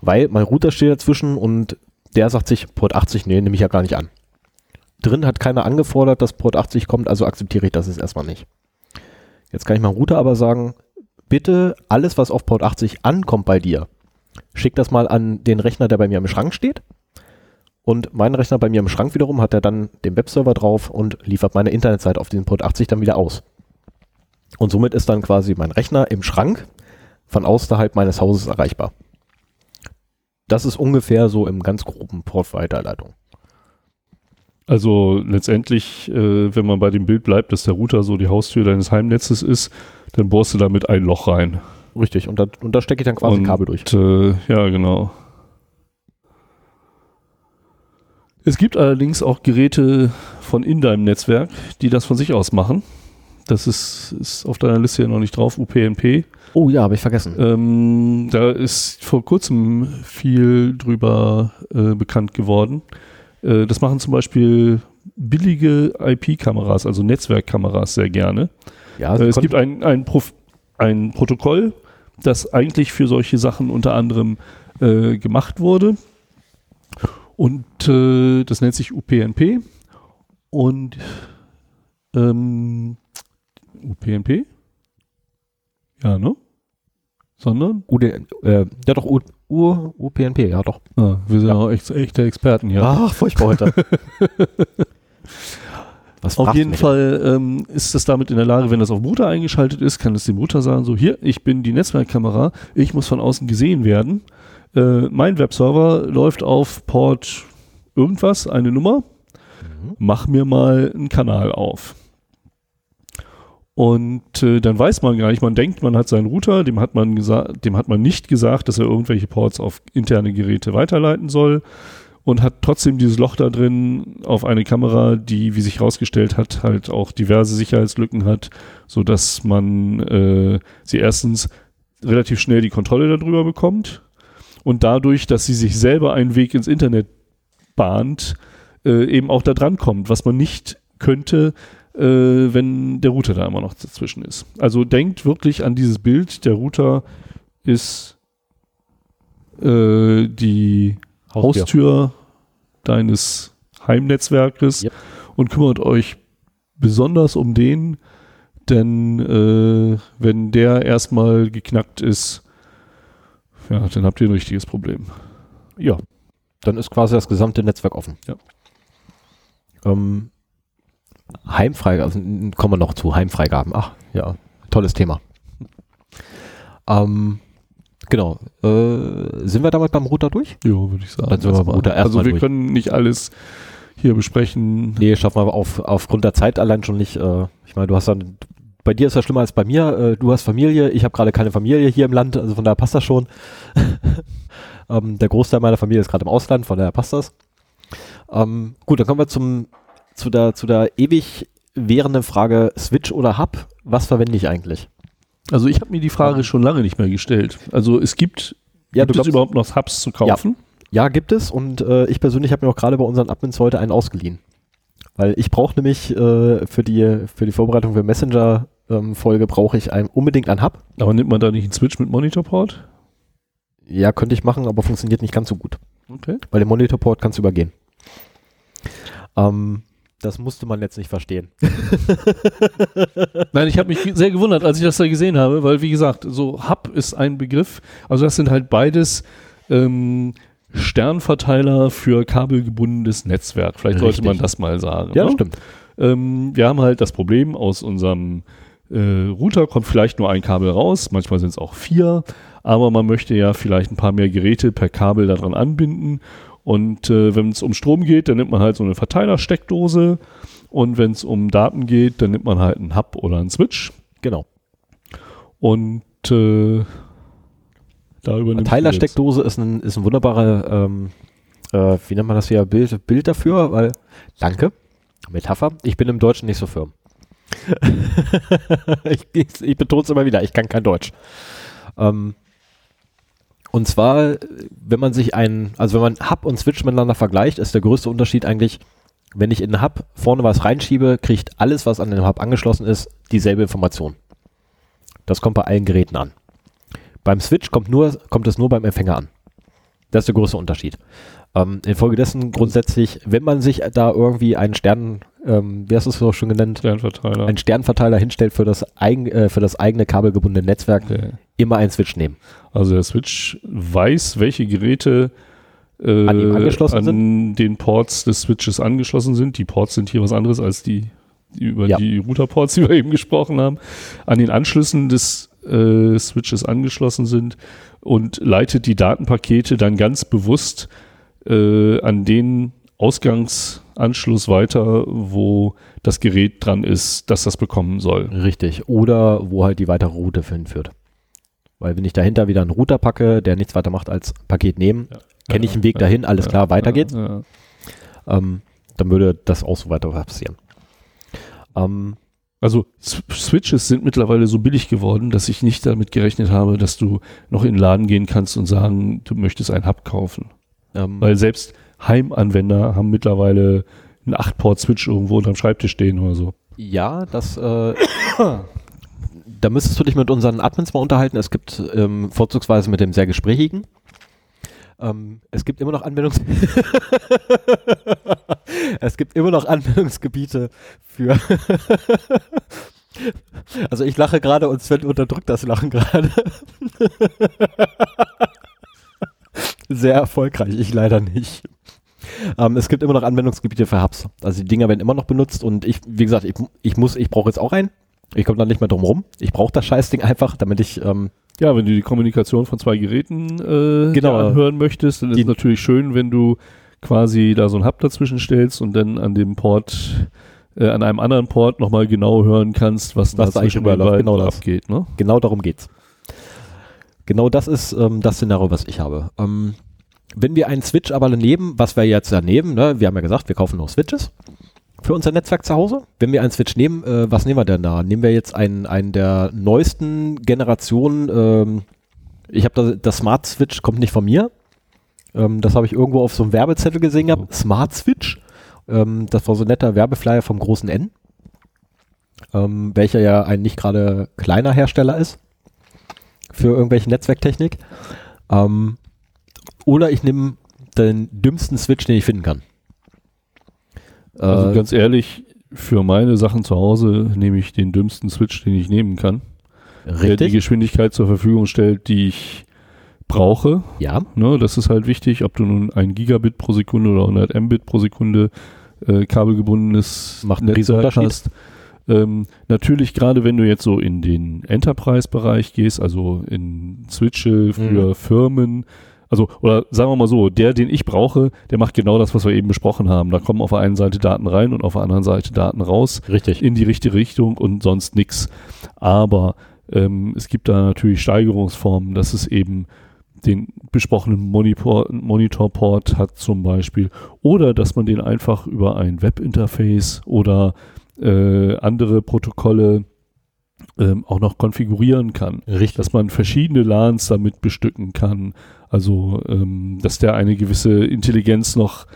Weil mein Router steht dazwischen und der sagt sich, Port 80, nee, nehme ich ja gar nicht an. Drin hat keiner angefordert, dass Port 80 kommt, also akzeptiere ich das jetzt erstmal nicht. Jetzt kann ich meinem Router aber sagen, bitte alles, was auf Port 80 ankommt bei dir, schick das mal an den Rechner, der bei mir im Schrank steht. Und mein Rechner bei mir im Schrank wiederum hat er dann den Webserver drauf und liefert meine Internetseite auf diesen Port 80 dann wieder aus. Und somit ist dann quasi mein Rechner im Schrank von außerhalb meines Hauses erreichbar. Das ist ungefähr so im ganz groben Port-Weiterleitung. Also letztendlich, äh, wenn man bei dem Bild bleibt, dass der Router so die Haustür deines Heimnetzes ist, dann bohrst du damit ein Loch rein. Richtig, und da, und da stecke ich dann quasi und, Kabel durch. Äh, ja, genau. Es gibt allerdings auch Geräte von in deinem Netzwerk, die das von sich aus machen. Das ist, ist auf deiner Liste ja noch nicht drauf, UPnP. Oh ja, habe ich vergessen. Ähm, da ist vor kurzem viel drüber äh, bekannt geworden. Äh, das machen zum Beispiel billige IP-Kameras, also Netzwerkkameras sehr gerne. Ja, äh, es gibt ein, ein, Prof ein Protokoll, das eigentlich für solche Sachen unter anderem äh, gemacht wurde. Und äh, das nennt sich UPnP. Und ähm, UPnP? Ja, ne? Sondern? UD, äh, ja doch, U, U, UPnP, ja doch. Ah, wir sind ja. auch echt, echte Experten hier. Ach, furchtbar heute. Auf jeden Fall ähm, ist es damit in der Lage, wenn das auf Router eingeschaltet ist, kann es dem Router sagen, so hier, ich bin die Netzwerkkamera, ich muss von außen gesehen werden. Äh, mein Webserver läuft auf Port irgendwas, eine Nummer, mhm. mach mir mal einen Kanal auf. Und äh, dann weiß man gar nicht, man denkt, man hat seinen Router, dem hat man gesagt, dem hat man nicht gesagt, dass er irgendwelche Ports auf interne Geräte weiterleiten soll und hat trotzdem dieses Loch da drin auf eine Kamera, die, wie sich herausgestellt hat, halt auch diverse Sicherheitslücken hat, so dass man äh, sie erstens relativ schnell die Kontrolle darüber bekommt und dadurch, dass sie sich selber einen Weg ins Internet bahnt, äh, eben auch da dran kommt, was man nicht könnte, äh, wenn der Router da immer noch dazwischen ist. Also denkt wirklich an dieses Bild, der Router ist äh, die Haustür, Haustür deines Heimnetzwerkes yep. und kümmert euch besonders um den, denn äh, wenn der erstmal geknackt ist, ja, dann habt ihr ein richtiges Problem. Ja, dann ist quasi das gesamte Netzwerk offen. Ja. Ähm, Heimfreigaben, also, kommen wir noch zu Heimfreigaben. Ach, ja, tolles Thema. Ähm, Genau. Äh, sind wir damit beim Router durch? Ja, würde ich sagen. Dann sind wir beim Router Also wir durch. können nicht alles hier besprechen. Nee, schaffen wir auf, aufgrund der Zeit allein schon nicht. Äh, ich meine, du hast dann, bei dir ist das schlimmer als bei mir. Äh, du hast Familie, ich habe gerade keine Familie hier im Land, also von daher passt das schon. ähm, der Großteil meiner Familie ist gerade im Ausland, von daher passt das. Ähm, gut, dann kommen wir zum, zu, der, zu der ewig währenden Frage Switch oder Hub. Was verwende ich eigentlich? Also ich habe mir die Frage ähm, schon lange nicht mehr gestellt. Also es gibt, ja, gibt es überhaupt noch Hubs zu kaufen? Ja, ja gibt es und äh, ich persönlich habe mir auch gerade bei unseren Admins heute einen ausgeliehen. Weil ich brauche nämlich äh, für, die, für die Vorbereitung für Messenger-Folge brauche ich ein, unbedingt einen Hub. Aber nimmt man da nicht einen Switch mit Monitorport? Ja, könnte ich machen, aber funktioniert nicht ganz so gut. Okay. Weil den Monitorport kannst du übergehen. Ähm, das musste man jetzt nicht verstehen. Nein, ich habe mich sehr gewundert, als ich das da gesehen habe, weil wie gesagt, so Hub ist ein Begriff. Also das sind halt beides ähm, Sternverteiler für kabelgebundenes Netzwerk. Vielleicht sollte Richtig. man das mal sagen. Ja, ne? stimmt. Ähm, wir haben halt das Problem, aus unserem äh, Router kommt vielleicht nur ein Kabel raus, manchmal sind es auch vier, aber man möchte ja vielleicht ein paar mehr Geräte per Kabel daran anbinden. Und äh, wenn es um Strom geht, dann nimmt man halt so eine Verteilersteckdose. Und wenn es um Daten geht, dann nimmt man halt einen Hub oder einen Switch. Genau. Und äh, da übernimmt Verteilersteckdose ist ein, ist ein wunderbarer, ähm, äh, wie nennt man das hier, Bild, Bild dafür, weil, danke, Metapher, ich bin im Deutschen nicht so firm. ich ich, ich betone es immer wieder, ich kann kein Deutsch. Ähm, und zwar, wenn man sich ein, also wenn man Hub und Switch miteinander vergleicht, ist der größte Unterschied eigentlich, wenn ich in den Hub vorne was reinschiebe, kriegt alles, was an den Hub angeschlossen ist, dieselbe Information. Das kommt bei allen Geräten an. Beim Switch kommt, nur, kommt es nur beim Empfänger an. Das ist der größte Unterschied. Ähm, infolgedessen grundsätzlich, wenn man sich da irgendwie einen Stern, ähm, wie hast du es so schon genannt, Sternverteiler. einen Sternverteiler hinstellt für das, eigen, äh, für das eigene kabelgebundene Netzwerk, Okay. immer einen Switch nehmen. Also der Switch weiß, welche Geräte äh, An ihm angeschlossen an den Ports des Switches angeschlossen sind. Die Ports sind hier was anderes als die, die über Ja. die Router-Ports, die wir eben gesprochen haben. An den Anschlüssen des äh, Switches angeschlossen sind und leitet die Datenpakete dann ganz bewusst äh, an den Ausgangsanschluss weiter, wo das Gerät dran ist, dass das bekommen soll. Richtig. Oder wo halt die weitere Route hinführt. Weil wenn ich dahinter wieder einen Router packe, der nichts weiter macht als Paket nehmen, kenne ich einen Weg dahin, alles klar, weiter geht's. Ja, ja. Ähm, dann würde das auch so weiter passieren. Ähm, Also Switches sind mittlerweile so billig geworden, dass ich nicht damit gerechnet habe, dass du noch in den Laden gehen kannst und sagen, du möchtest einen Hub kaufen. ähm, Weil selbst Heimanwender haben mittlerweile einen 8-Port-Switch irgendwo unterm Schreibtisch stehen oder so. Ja, das, äh, da müsstest du dich mit unseren Admins mal unterhalten. Es gibt ähm, vorzugsweise mit dem sehr gesprächigen. Ähm, es gibt immer noch Anwendungs es gibt immer noch Anwendungsgebiete für also ich lache gerade und Sven unterdrückt das Lachen gerade. sehr erfolgreich, ich leider nicht. Ähm, es gibt immer noch Anwendungsgebiete für Hubs. Also die Dinger werden immer noch benutzt und ich, wie gesagt, ich, ich muss, ich brauche jetzt auch einen. Ich komme da nicht mehr drum rum. Ich brauche das Scheißding einfach, damit ich, ähm, Ja, wenn du die Kommunikation von zwei Geräten äh, Genau. anhören möchtest, dann ist es natürlich schön, wenn du quasi da so einen Hub dazwischen stellst und dann an dem Port, äh, an einem anderen Port nochmal genau hören kannst, was, Was da zwischen den beiden Genau abgeht. Ne? genau darum geht's. Genau das ist ähm, das Szenario, was ich habe. Ähm, wenn wir einen Switch aber nehmen, was wir jetzt daneben, ne, wir haben ja gesagt, wir kaufen noch Switches für unser Netzwerk zu Hause. Wenn wir einen Switch nehmen, äh, was nehmen wir denn da? Nehmen wir jetzt einen, einen der neuesten Generationen, ähm, ich habe da, das Smart Switch kommt nicht von mir. Ähm, das habe ich irgendwo auf so einem Werbezettel gesehen gehabt. Smart Switch. Ähm, das war so ein netter Werbeflyer vom großen N. Ähm, welcher ja ein nicht gerade kleiner Hersteller ist für irgendwelche Netzwerktechnik. Ähm, oder ich nehme den dümmsten Switch, den ich finden kann. Also Äh, ganz ehrlich, für meine Sachen zu Hause nehme ich den dümmsten Switch, den ich nehmen kann. Der die richtig? Geschwindigkeit zur Verfügung stellt, die ich brauche. Ja, Ne, das ist halt wichtig, ob du nun ein Gigabit pro Sekunde oder 100 Mbit pro Sekunde äh, kabelgebundenes Macht einen Netzwerk Unterschied. hast. Ähm, natürlich, gerade wenn du jetzt so in den Enterprise-Bereich gehst, also in Switche für Mhm. Firmen, also, oder sagen wir mal so, der, den ich brauche, der macht genau das, was wir eben besprochen haben. Da kommen auf der einen Seite Daten rein und auf der anderen Seite Daten raus richtig. in die richtige Richtung und sonst nichts. Aber ähm, es gibt da natürlich Steigerungsformen, dass es eben den besprochenen Monitor, Monitorport hat zum Beispiel oder dass man den einfach über ein Webinterface oder äh, andere Protokolle ähm, auch noch konfigurieren kann Richtig. dass man verschiedene LANs damit bestücken kann. Also, ähm, dass der eine gewisse Intelligenz noch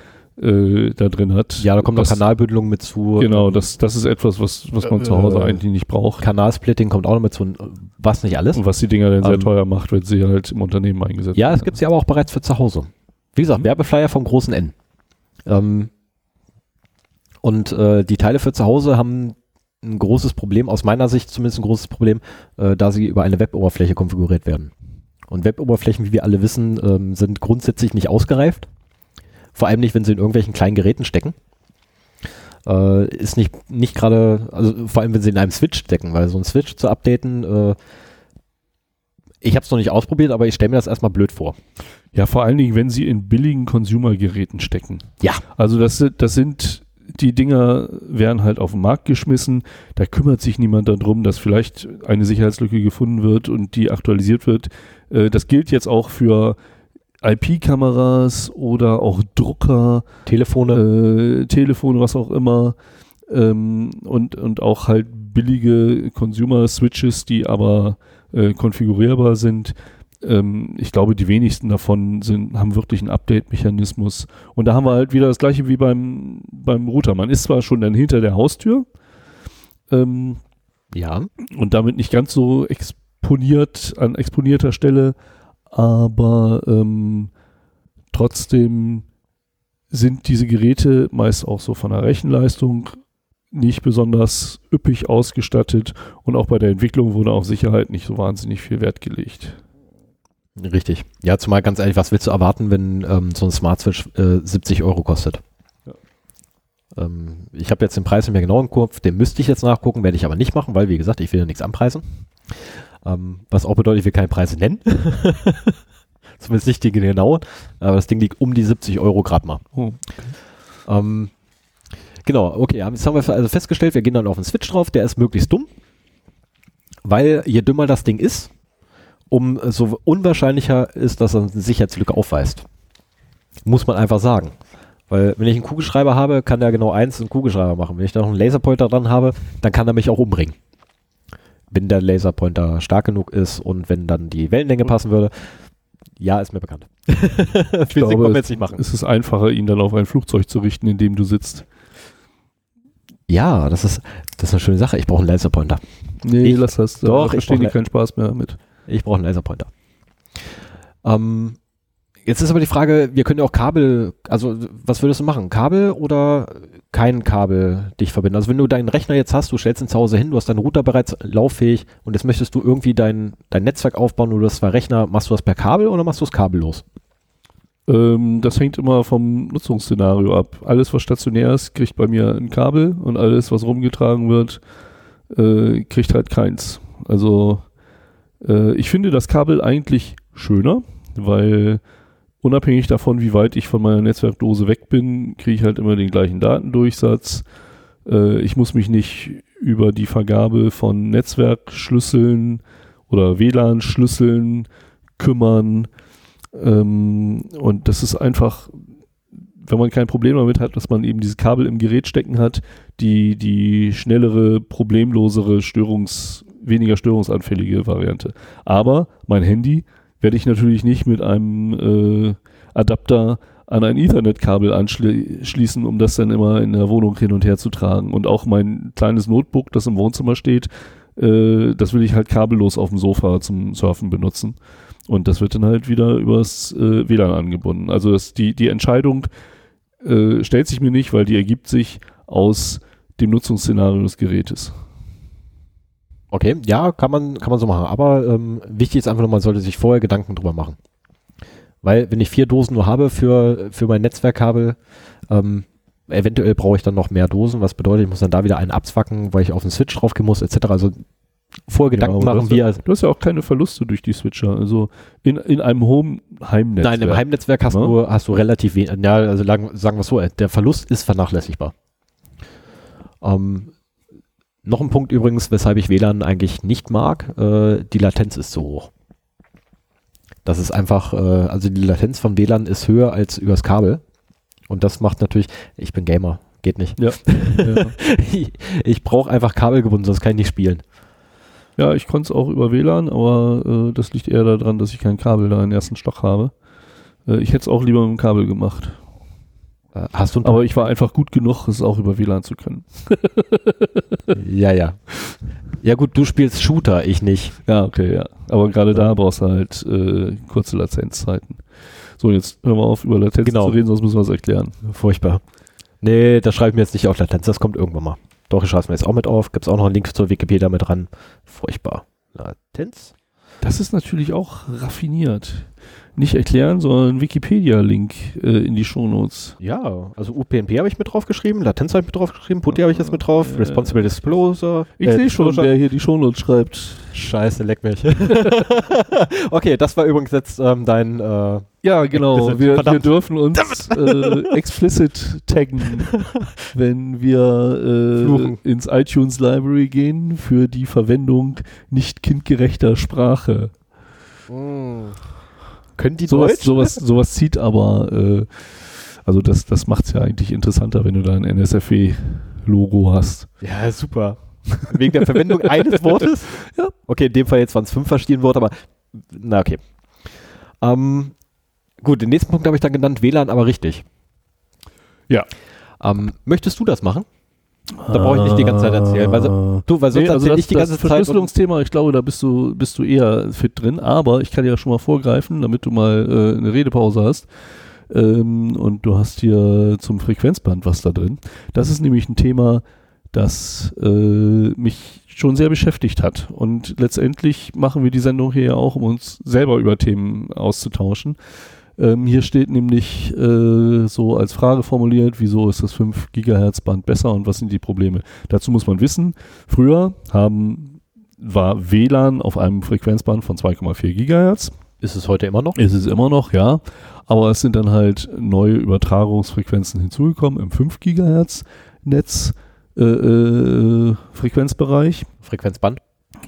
äh, da drin hat. Ja, da kommt noch das, Kanalbündelung mit zu. Genau, das, das ist etwas, was, was man Äh, zu Hause äh, eigentlich nicht braucht. Kanalsplitting kommt auch noch mit zu. Was nicht alles. Und was die Dinger dann sehr Ähm, teuer macht, wenn sie halt im Unternehmen eingesetzt Ja, es werden. gibt sie aber auch bereits für zu Hause. Wie gesagt, Mhm. Werbeflyer vom großen N. Ähm, und äh, die Teile für zu Hause haben ein großes Problem, aus meiner Sicht zumindest ein großes Problem, äh, da sie über eine Web-Oberfläche konfiguriert werden. Und Web-Oberflächen, wie wir alle wissen, ähm, sind grundsätzlich nicht ausgereift. Vor allem nicht, wenn sie in irgendwelchen kleinen Geräten stecken. Äh, ist nicht, nicht gerade, also vor allem, wenn sie in einem Switch stecken, weil so ein Switch zu updaten, äh, ich habe es noch nicht ausprobiert, aber ich stelle mir das erstmal blöd vor. Ja, vor allen Dingen, wenn sie in billigen Consumer-Geräten stecken. Ja. Also das, das sind, die Dinger werden halt auf den Markt geschmissen. Da kümmert sich niemand darum, dass vielleicht eine Sicherheitslücke gefunden wird und die aktualisiert wird. Äh, das gilt jetzt auch für IP-Kameras oder auch Drucker, Telefone. äh, Telefone, was auch immer. Ähm, und, und auch halt billige Consumer-Switches, die aber äh, konfigurierbar sind. Ähm, ich glaube, die wenigsten davon sind, haben wirklich einen Update-Mechanismus. Und da haben wir halt wieder das gleiche wie beim, beim Router. Man ist zwar schon dann hinter der Haustür ähm, ja. und damit nicht ganz so exponiert an exponierter Stelle, aber ähm, trotzdem sind diese Geräte meist auch so von der Rechenleistung nicht besonders üppig ausgestattet und auch bei der Entwicklung wurde auf Sicherheit nicht so wahnsinnig viel Wert gelegt. Richtig. Ja, zumal ganz ehrlich, was willst du erwarten, wenn ähm, so ein Smart Switch äh, 70 Euro kostet? Ja. Ähm, ich habe jetzt den Preis nicht mehr genau im Kopf, den müsste ich jetzt nachgucken, werde ich aber nicht machen, weil wie gesagt, ich will ja nichts anpreisen. Ähm, was auch bedeutet, ich will keine Preise nennen. Zumindest nicht die genauen, aber das Ding liegt um die 70 Euro gerade mal. Oh. Ähm, genau, okay, jetzt haben wir also festgestellt, wir gehen dann auf den Switch drauf, der ist möglichst dumm, weil je dümmer das Ding ist, um so unwahrscheinlicher ist, dass er eine Sicherheitslücke aufweist. Muss man einfach sagen. Weil wenn ich einen Kugelschreiber habe, kann der genau eins einen Kugelschreiber machen. Wenn ich da noch einen Laserpointer dran habe, dann kann er mich auch umbringen. Wenn der Laserpointer stark genug ist und wenn dann die Wellenlänge passen würde. Ja, ist mir bekannt. Physik glaube, wollen wir jetzt nicht machen. Es ist einfacher, ihn dann auf ein Flugzeug zu richten, in dem du sitzt. Ja, das ist, das ist eine schöne Sache. Ich brauche einen Laserpointer. Nee, Ich- lass das. Da doch, ich verstehen die brauch- keinen Spaß mehr mit. Ich brauche einen Laserpointer. Ähm, jetzt ist aber die Frage, wir können ja auch Kabel, also was würdest du machen? Kabel oder kein Kabel dich verbinden? Also wenn du deinen Rechner jetzt hast, du stellst ihn zu Hause hin, du hast deinen Router bereits lauffähig und jetzt möchtest du irgendwie dein, dein Netzwerk aufbauen oder hast zwei Rechner, machst du das per Kabel oder machst du es kabellos? Ähm, das hängt immer vom Nutzungsszenario ab. Alles, was stationär ist, kriegt bei mir ein Kabel und alles, was rumgetragen wird, äh, kriegt halt keins. Also äh, ich finde das Kabel eigentlich schöner, weil unabhängig davon, wie weit ich von meiner Netzwerkdose weg bin, kriege ich halt immer den gleichen Datendurchsatz. Äh, ich muss mich nicht über die Vergabe von Netzwerkschlüsseln oder WLAN-Schlüsseln kümmern. Ähm, und das ist einfach, wenn man kein Problem damit hat, dass man eben dieses Kabel im Gerät stecken hat, die, die schnellere, problemlosere, störungs, weniger störungsanfällige Variante. Aber mein Handy werde ich natürlich nicht mit einem äh, Adapter an ein Ethernet-Kabel anschließen, um das dann immer in der Wohnung hin und her zu tragen. Und auch mein kleines Notebook, das im Wohnzimmer steht, äh, das will ich halt kabellos auf dem Sofa zum Surfen benutzen. Und das wird dann halt wieder übers äh, WLAN angebunden. Also das, die, die Entscheidung äh, stellt sich mir nicht, weil die ergibt sich aus dem Nutzungsszenario des Gerätes. Okay, ja, kann man, kann man so machen. Aber ähm, wichtig ist einfach nur, man sollte sich vorher Gedanken drüber machen. Weil, wenn ich vier Dosen nur habe für, für mein Netzwerkkabel, ähm, eventuell brauche ich dann noch mehr Dosen, was bedeutet, ich muss dann da wieder einen abzwacken, weil ich auf den Switch draufgehen muss, etc. Also vorher Gedanken aber machen, wie ja, du hast ja auch keine Verluste durch die Switcher. Also in, in einem Home-Heimnetzwerk. Nein, im Heimnetzwerk hast, Ja. du, hast du relativ wenig. Ja, also lang, sagen wir es so, äh, der Verlust ist vernachlässigbar. Ähm, noch ein Punkt übrigens, weshalb ich WLAN eigentlich nicht mag, äh, die Latenz ist zu hoch. Das ist einfach, äh, also die Latenz von WLAN ist höher als übers Kabel. Und das macht natürlich, ich bin Gamer, geht nicht. Ja. ja. ich ich brauche einfach kabelgebunden, sonst kann ich nicht spielen. ja, ich konnte es auch über WLAN, aber äh, das liegt eher daran, dass ich kein Kabel da im ersten Stock habe. Äh, ich hätte es auch lieber mit dem Kabel gemacht. Äh, hast du Aber ich war einfach gut genug, es auch über WLAN zu können. ja, ja. Ja gut, du spielst Shooter, ich nicht. Ja, okay, ja. Aber gerade da brauchst du halt äh, kurze Latenzzeiten. So, jetzt hören wir auf, über Latenz Genau. zu reden, sonst müssen wir es erklären. Furchtbar. Nee, das schreibe ich mir jetzt nicht auf Latenz, das kommt irgendwann mal. Doch, ich schreibe es mir jetzt auch mit auf. Gibt es auch noch einen Link zur Wikipedia mit dran. Furchtbar. Latenz? Das ist natürlich auch raffiniert. Nicht erklären, sondern Wikipedia-Link äh, in die Shownotes. Ja, also UPnP habe ich mit drauf geschrieben, Latenz habe ich mit drauf geschrieben, PuTTY habe ich jetzt mit drauf, Äh, Responsible Disclosure. Ich äh, sehe schon, wer hier die Shownotes schreibt. Scheiße, leck mich. okay, das war übrigens jetzt ähm, dein. Äh, Ja, genau. Wir, wir dürfen uns äh, explicit taggen, wenn wir äh, ins iTunes Library gehen für die Verwendung nicht kindgerechter Sprache. Können die Sowas, Deutsch? sowas, sowas zieht aber, äh, also das, das macht es ja eigentlich interessanter, wenn du da ein NSFW-Logo hast. Ja, super. Wegen der Verwendung eines Wortes? Ja. Okay, in dem Fall jetzt waren es fünf verschiedene Worte, aber na okay. Ähm, gut, den nächsten Punkt habe ich dann genannt, WLAN, aber richtig. Ja. Ähm, möchtest du das machen? Da brauche ich nicht die ganze Zeit erzählen, weil so- Du, weil sonst Nee, also das, ich die das ganze Zeit. und- Verschlüsselungsthema, ich glaube, da bist du, bist du eher fit drin, aber ich kann ja schon mal vorgreifen, damit du mal äh, eine Redepause hast. Ähm, und du hast hier zum Frequenzband was da drin. Das ist nämlich ein Thema, das äh, mich schon sehr beschäftigt hat. Und letztendlich machen wir die Sendung hier ja auch, um uns selber über Themen auszutauschen. Ähm, hier steht nämlich äh, so als Frage formuliert, wieso ist das 5 Gigahertz Band besser und was sind die Probleme? Dazu muss man wissen, früher haben, war WLAN auf einem Frequenzband von 2,4 Gigahertz. Ist es heute immer noch? Ist es immer noch, ja. Aber es sind dann halt neue Übertragungsfrequenzen hinzugekommen im 5 Gigahertz Netz äh, äh, Frequenzbereich. Frequenzband?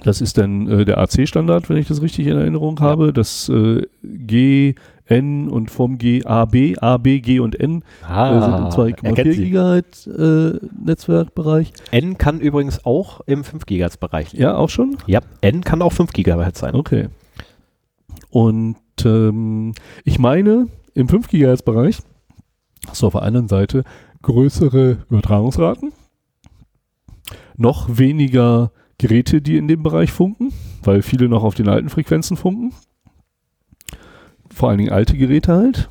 Das ist dann äh, der AC-Standard, wenn ich das richtig in Erinnerung habe. Das äh, G, N und vom G A, B, A, B, G und N äh, sind im er 2,4 kennt sie. Gigahertz äh, Netzwerkbereich. N kann übrigens auch im 5 GHz Bereich. Ja, auch schon? Ja, N kann auch 5 GHz sein. Okay. Und ähm, ich meine, im 5 GHz Bereich hast du auf der anderen Seite größere Übertragungsraten, noch weniger Geräte, die in dem Bereich funken, weil viele noch auf den alten Frequenzen funken. Vor allen Dingen alte Geräte halt.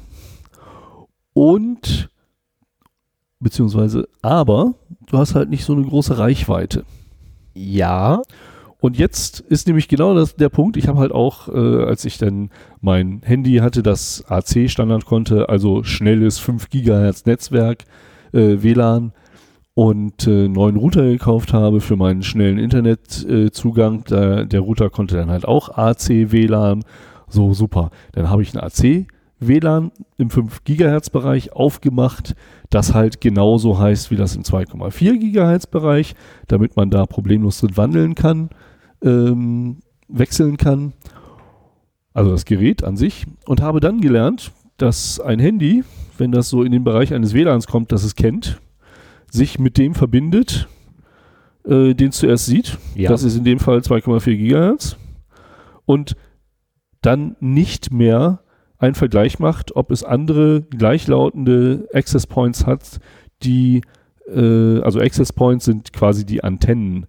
Und beziehungsweise, aber du hast halt nicht so eine große Reichweite. Ja. Und jetzt ist nämlich genau das, der Punkt. Ich habe halt auch, äh, als ich dann mein Handy hatte, das AC-Standard konnte, also schnelles 5 Gigahertz Netzwerk, äh, WLAN und äh, neuen Router gekauft habe für meinen schnellen Internetzugang. Äh, der Router konnte dann halt auch AC-WLAN. So super. Dann habe ich ein AC-WLAN im 5 Gigahertz Bereich aufgemacht, das halt genauso heißt wie das im 2,4 Gigahertz Bereich, damit man da problemlos drin wandeln kann ähm, wechseln kann, also das Gerät an sich, und habe dann gelernt, dass ein Handy, wenn das so in den Bereich eines WLANs kommt, das es kennt, sich mit dem verbindet, äh, den es zuerst sieht. Ja. Das ist in dem Fall 2,4 Gigahertz. Und dann nicht mehr einen Vergleich macht, ob es andere gleichlautende Access Points hat, die, äh, also Access Points sind quasi die Antennen.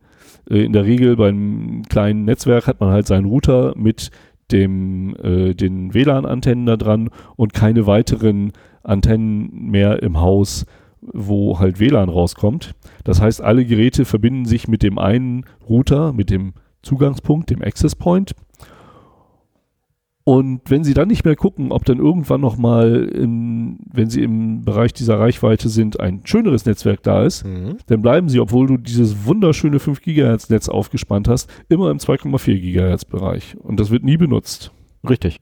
Äh, in der Regel beim kleinen Netzwerk hat man halt seinen Router mit dem, äh, den WLAN-Antennen da dran und keine weiteren Antennen mehr im Haus, wo halt WLAN rauskommt. Das heißt, alle Geräte verbinden sich mit dem einen Router, mit dem Zugangspunkt, dem Access Point. Und wenn Sie dann nicht mehr gucken, ob dann irgendwann nochmal, wenn Sie im Bereich dieser Reichweite sind, ein schöneres Netzwerk da ist, Mhm. dann bleiben Sie, obwohl du dieses wunderschöne 5 Gigahertz Netz aufgespannt hast, immer im 2,4 Gigahertz Bereich. Und das wird nie benutzt. Richtig.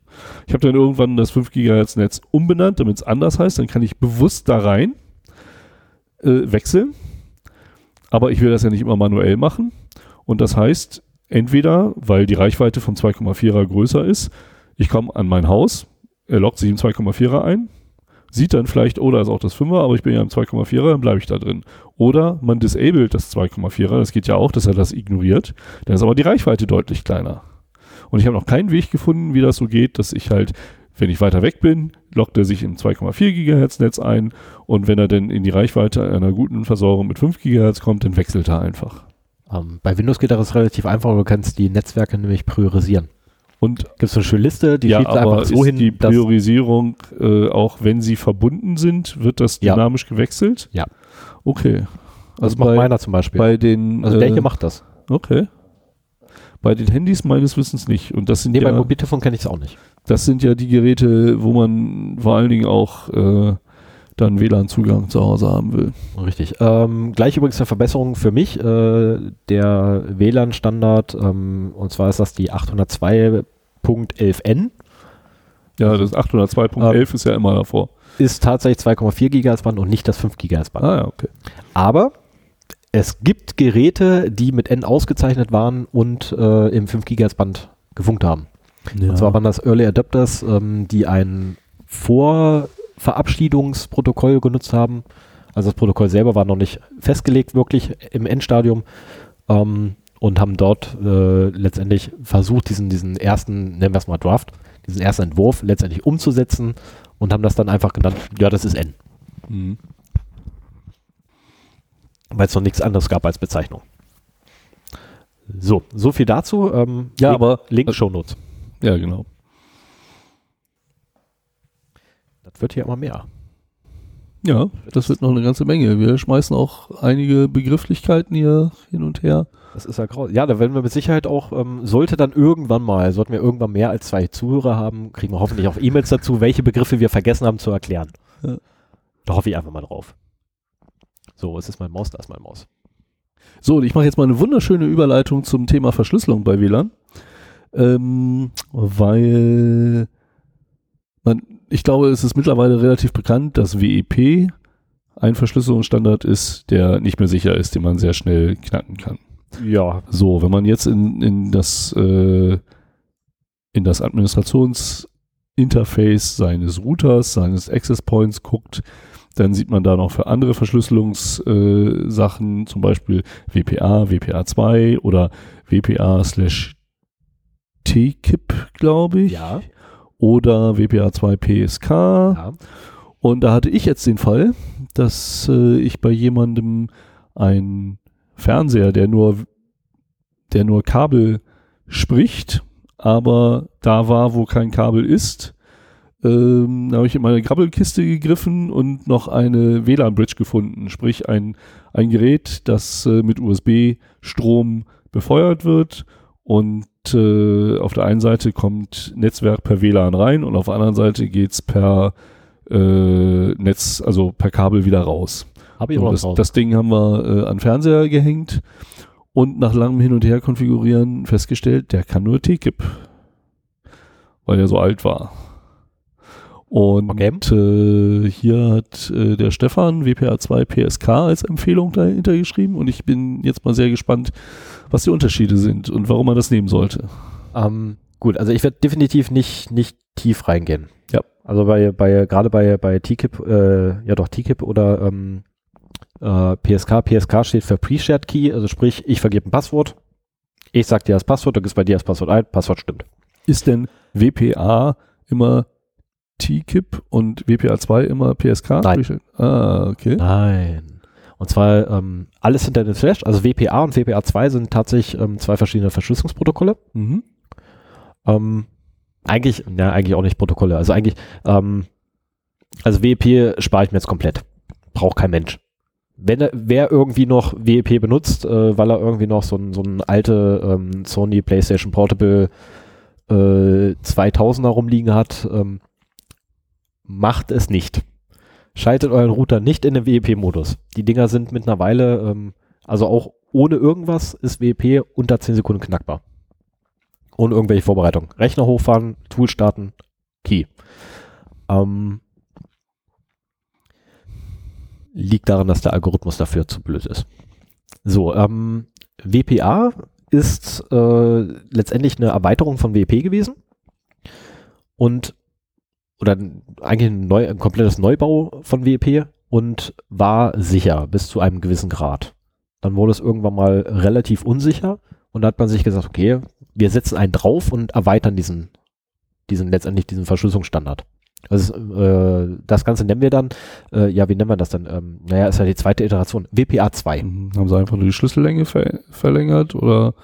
Ich habe dann irgendwann das 5 Gigahertz Netz umbenannt, damit es anders heißt. Dann kann ich bewusst da rein äh, wechseln. Aber ich will das ja nicht immer manuell machen. Und das heißt, entweder, weil die Reichweite vom 2,4er größer ist, ich komme an mein Haus, er loggt sich im 2,4er ein, sieht dann vielleicht, oh, da ist auch das 5er, aber ich bin ja im 2,4er, dann bleibe ich da drin. Oder man disabled das 2,4er, das geht ja auch, dass er das ignoriert, dann ist aber die Reichweite deutlich kleiner. Und ich habe noch keinen Weg gefunden, wie das so geht, dass ich halt Wenn ich weiter weg bin, lockt er sich im 2,4 Gigahertz Netz ein und wenn er dann in die Reichweite einer guten Versorgung mit 5 Gigahertz kommt, dann wechselt er einfach. Ähm, bei Windows geht das relativ einfach, du kannst die Netzwerke nämlich priorisieren. Und Gibt es eine schöne Liste, die ja, aber einfach so ist hin, die Priorisierung, äh, auch wenn sie verbunden sind, wird das Ja. dynamisch gewechselt? Ja. Okay. das Also macht bei, meiner zum Beispiel. bei den also der äh, hier macht das. Okay. Bei den Handys meines Wissens nicht. Und das sind Nee, bei ja, Mobiltelefon kenne ich es auch nicht. das sind ja die Geräte, wo man vor allen Dingen auch äh, dann WLAN-Zugang zu Hause haben will. Richtig. Ähm, gleich übrigens eine Verbesserung für mich. Äh, der WLAN-Standard, ähm, und zwar ist das die 802.11n, Ja, das 802.11 ist ja immer davor. ist tatsächlich 2,4 GHz Band und nicht das 5 GHz Band. Ah ja, okay. Aber es gibt Geräte, die mit N ausgezeichnet waren und äh, im 5 GHz Band gefunkt haben. Und zwar waren das Early Adapters, ähm, die ein Vorverabschiedungsprotokoll genutzt haben. Also das Protokoll selber war noch nicht festgelegt, wirklich im Endstadium. Ähm, und haben dort äh, letztendlich versucht, diesen, diesen ersten, nennen wir es mal Draft, diesen ersten Entwurf letztendlich umzusetzen und haben das dann einfach genannt, ja, das ist N, Mhm. weil es noch nichts anderes gab als Bezeichnung. So, so viel dazu. Ähm, Ja, Link, aber- Link Shownotes. Ja, genau. Das wird hier immer mehr. Ja, das wird noch eine ganze Menge. Wir schmeißen auch einige Begrifflichkeiten hier hin und her. Das ist ja grau. Ja, da werden wir mit Sicherheit auch, ähm, sollte dann irgendwann mal, sollten wir irgendwann mehr als zwei Zuhörer haben, kriegen wir hoffentlich auch E-Mails dazu, welche Begriffe wir vergessen haben zu erklären. Ja. Da hoffe ich einfach mal drauf. So, es ist mein Maus, da ist mein Maus. So, und ich mache jetzt mal eine wunderschöne Überleitung zum Thema Verschlüsselung bei WLAN. Ähm, weil man, ich glaube, es ist mittlerweile relativ bekannt, dass WEP ein Verschlüsselungsstandard ist, der nicht mehr sicher ist, den man sehr schnell knacken kann. Ja, So, wenn man jetzt in, in das äh, in das Administrationsinterface seines Routers, seines Access Points guckt, dann sieht man da noch für andere Verschlüsselungssachen, äh, zum Beispiel WPA, WPA2 oder WPA slash TKIP, glaube ich. ja, Oder WPA2 PSK. ja. Und da hatte ich jetzt den Fall, dass äh, ich bei jemandem ein Fernseher, der nur, der nur Kabel spricht, aber da war, wo kein Kabel ist, ähm, da habe ich in meine Krabbelkiste gegriffen und noch eine WLAN-Bridge gefunden, sprich ein, ein Gerät, das äh, mit USB-Strom befeuert wird und äh, auf der einen Seite kommt Netzwerk per WLAN rein und auf der anderen Seite geht's per äh, Netz, also per Kabel wieder raus. Habe ich So, auch das, das Ding haben wir äh, an Fernseher gehängt und nach langem Hin und Her konfigurieren festgestellt, der kann nur TKIP, weil er so alt war. Und Okay. äh, hier hat äh, der Stefan WPA2 PSK als Empfehlung dahinter geschrieben und ich bin jetzt mal sehr gespannt, was die Unterschiede sind und warum man das nehmen sollte. Ähm, gut, also ich werde definitiv nicht, nicht tief reingehen. Ja. Also bei, bei gerade bei, bei TKIP, äh, ja doch TKIP oder ähm, äh, PSK, PSK steht für Pre-Shared Key, also sprich, ich vergebe ein Passwort, ich sag dir das Passwort, du gibst bei dir das Passwort ein, Passwort stimmt. Ist denn WPA immer TKIP und WPA2 immer PSK? Nein. Ah, okay. Nein. Und zwar ähm, alles hinter den Flash, also WPA und WPA2 sind tatsächlich ähm, zwei verschiedene Verschlüsselungsprotokolle. Mhm. Ähm, eigentlich, ja, eigentlich auch nicht Protokolle. Also eigentlich, ähm, also WEP spare ich mir jetzt komplett. Braucht kein Mensch. Wenn er, wer irgendwie noch WEP benutzt, äh, weil er irgendwie noch so ein, so ein alte ähm, Sony PlayStation Portable äh, 2000er rumliegen hat, ähm, macht es nicht. Schaltet euren Router nicht in den WEP-Modus. Die Dinger sind mittlerweile, ähm, also auch ohne irgendwas ist WEP unter 10 Sekunden knackbar. Ohne irgendwelche Vorbereitung. Rechner hochfahren, Tool starten, Key. Ähm, liegt daran, dass der Algorithmus dafür zu blöd ist. So, ähm, WPA ist äh, letztendlich eine Erweiterung von WP gewesen und oder eigentlich ein, neu, ein komplettes Neubau von WP und war sicher bis zu einem gewissen Grad. Dann wurde es irgendwann mal relativ unsicher und da hat man sich gesagt, okay, wir setzen einen drauf und erweitern diesen diesen letztendlich diesen Verschlüsselungsstandard. Also äh, das Ganze nennen wir dann, äh, ja, wie nennen wir das dann? Ähm, naja, ist ja die zweite Iteration, WPA 2. Mhm. Haben sie einfach nur die Schlüssellänge ver verlängert oder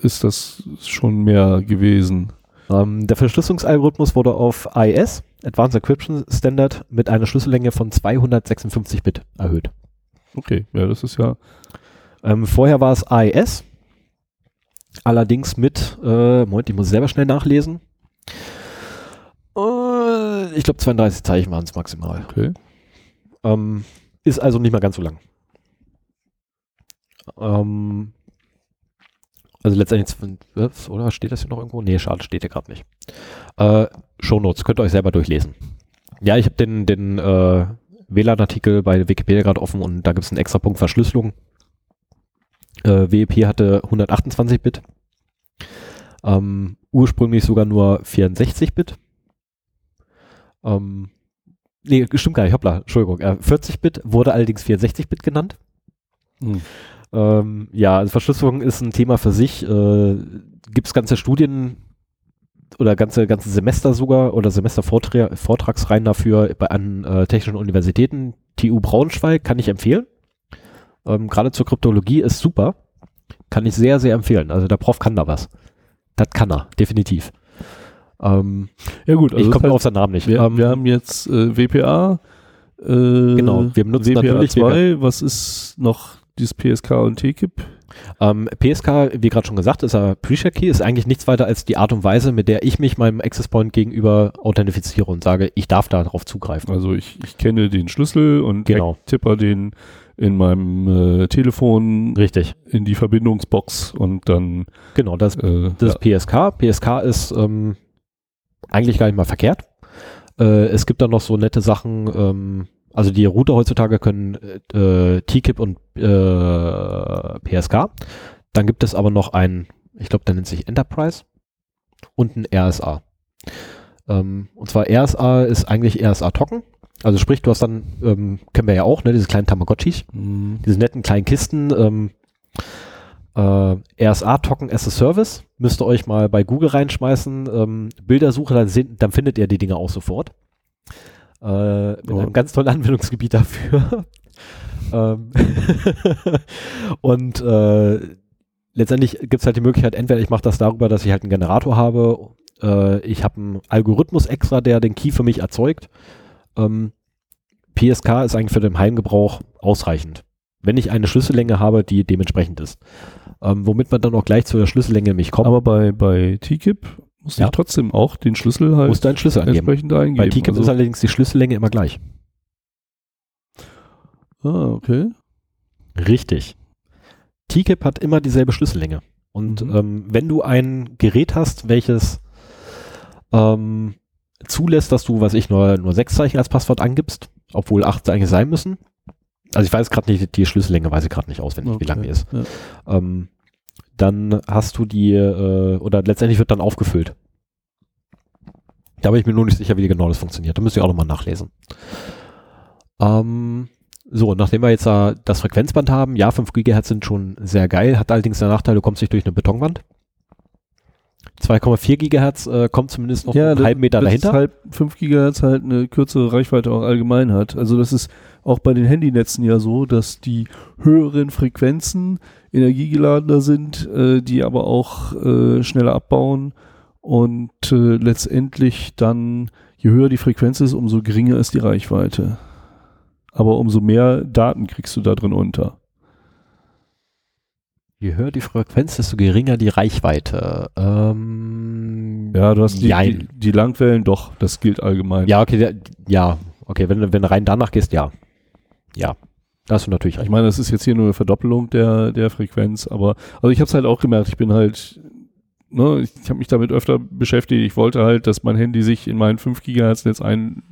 ist das schon mehr gewesen? Ähm, der Verschlüsselungsalgorithmus wurde auf AES, Advanced Encryption Standard, mit einer Schlüssellänge von 256 Bit erhöht. Okay, ja, das ist ja. Ähm, vorher war es AES, allerdings mit, äh, Moment, ich muss selber schnell nachlesen. Äh, ich glaube 32 Zeichen waren es maximal. Okay. Ähm, ist also nicht mehr ganz so lang. Ähm, also letztendlich, oder steht das hier noch irgendwo? Nee, schade, steht hier gerade nicht. Äh, Shownotes, könnt ihr euch selber durchlesen. Ja, ich habe den, den äh, WLAN-Artikel bei Wikipedia gerade offen und da gibt es einen extra Punkt Verschlüsselung. Äh, WEP hatte 128 Bit. Ähm, ursprünglich sogar nur 64 Bit. Ähm, nee, stimmt gar nicht, hoppla, Entschuldigung. Äh, 40 Bit wurde allerdings 64 Bit genannt. Hm. Ähm, ja, also Verschlüsselung ist ein Thema für sich. Äh, Gibt es ganze Studien oder ganze, ganze Semester sogar oder Semestervortragsreihen dafür bei, an äh, technischen Universitäten. TU Braunschweig kann ich empfehlen. Ähm, Gerade zur Kryptologie ist super. Kann ich sehr, sehr empfehlen. Also der Prof kann da was. Das kann er, definitiv. Ähm, Ja gut, also ich komme auf seinen Namen nicht. Wir, Ähm, wir haben jetzt äh, WPA. Äh, Genau, wir benutzen WPA natürlich 2. Was ist noch dieses PSK und TKIP? Ähm, PSK, wie gerade schon gesagt, ist ein Pre-Share Key, ist eigentlich nichts weiter als die Art und Weise, mit der ich mich meinem Access Point gegenüber authentifiziere und sage, ich darf darauf zugreifen. Also ich, ich kenne den Schlüssel und Genau. tipper den in meinem äh, Telefon Richtig. in die Verbindungsbox und dann Genau, das, äh, das ist PSK. PSK ist ähm, eigentlich gar nicht mal verkehrt. Äh, es gibt dann noch so nette Sachen, ähm, also die Router heutzutage können äh, TKIP und äh, PSK. Dann gibt es aber noch ein, ich glaube, der nennt sich Enterprise und ein RSA. Ähm, und zwar RSA ist eigentlich RSA-Token. Also sprich, du hast dann, ähm, kennen wir ja auch, ne, diese kleinen Tamagotchis, mh, diese netten kleinen Kisten, ähm, äh, RSA Token as a Service, müsst ihr euch mal bei Google reinschmeißen, ähm, Bildersuche, dann, dann findet ihr die Dinge auch sofort. Äh, mit Oh. einem ganz tollen Anwendungsgebiet dafür. ähm, und äh, letztendlich gibt es halt die Möglichkeit, entweder ich mache das darüber, dass ich halt einen Generator habe, äh, ich habe einen Algorithmus extra, der den Key für mich erzeugt. Ähm, PSK ist eigentlich für den Heimgebrauch ausreichend wenn ich eine Schlüssellänge habe, die dementsprechend ist. Ähm, womit man dann auch gleich zu der Schlüssellänge nämlich kommt, Aber bei, bei TKIP muss Ja. ich trotzdem auch den Schlüssel halt musst du einen Schlüssel angeben. entsprechend eingeben. Bei ist also, allerdings die Schlüssellänge immer gleich. ah, okay. Richtig. TKIP hat immer dieselbe Schlüssellänge. Und Mhm. ähm, wenn du ein Gerät hast, welches ähm, zulässt, dass du, was ich, nur, nur sechs Zeichen als Passwort angibst, obwohl acht eigentlich sein müssen. Also ich weiß gerade nicht, die Schlüssellänge weiß ich gerade nicht auswendig, wie lang die ist. Ja. ähm, dann hast du die, äh, oder letztendlich wird dann aufgefüllt. Da bin ich mir nur nicht sicher, wie genau das funktioniert. Da müsst ihr auch nochmal nachlesen. Ähm, so, nachdem wir jetzt da das Frequenzband haben, ja, 5 GHz sind schon sehr geil, hat allerdings den Nachteil, du kommst nicht durch eine Betonwand. 2,4 GHz äh, kommt zumindest noch einen halben Meter das dahinter. Ist halt 5 GHz halt eine kürzere Reichweite auch allgemein hat. Also das ist auch bei den Handynetzen ja so, dass die höheren Frequenzen energiegeladener sind, äh, die aber auch äh, schneller abbauen und äh, letztendlich dann, je höher die Frequenz ist, umso geringer ist die Reichweite. Aber umso mehr Daten kriegst du da drin unter. Je höher die Frequenz, desto geringer die Reichweite. Ähm, Ja, du hast die, die, die Langwellen, doch, das gilt allgemein. Ja, okay, der, ja, okay, wenn, du- wenn du rein danach gehst, ja. Ja, da hast du natürlich Ich recht. meine, das ist jetzt hier nur eine Verdoppelung der, der Frequenz, aber also ich habe es halt auch gemerkt, ich bin halt, ne, ich, ich habe mich damit öfter beschäftigt. Ich wollte halt, dass mein Handy sich in mein 5 Gigahertz Netz einloggt,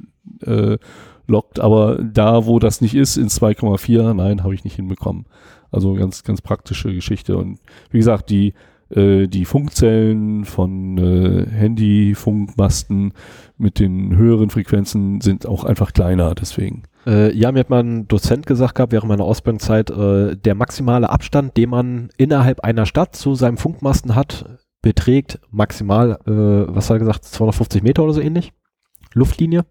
äh, aber da, wo das nicht ist, in 2,4, nein, habe ich nicht hinbekommen. Also ganz, ganz praktische Geschichte. Und wie gesagt, die, äh, die Funkzellen von äh, Handy-Funkmasten mit den höheren Frequenzen sind auch einfach kleiner, deswegen. Äh, ja, mir hat mal ein Dozent gesagt gehabt, während meiner Ausbildungszeit, äh, der maximale Abstand, den man innerhalb einer Stadt zu seinem Funkmasten hat, beträgt maximal, äh, was hat er gesagt, 250 Meter oder so ähnlich. Luftlinie.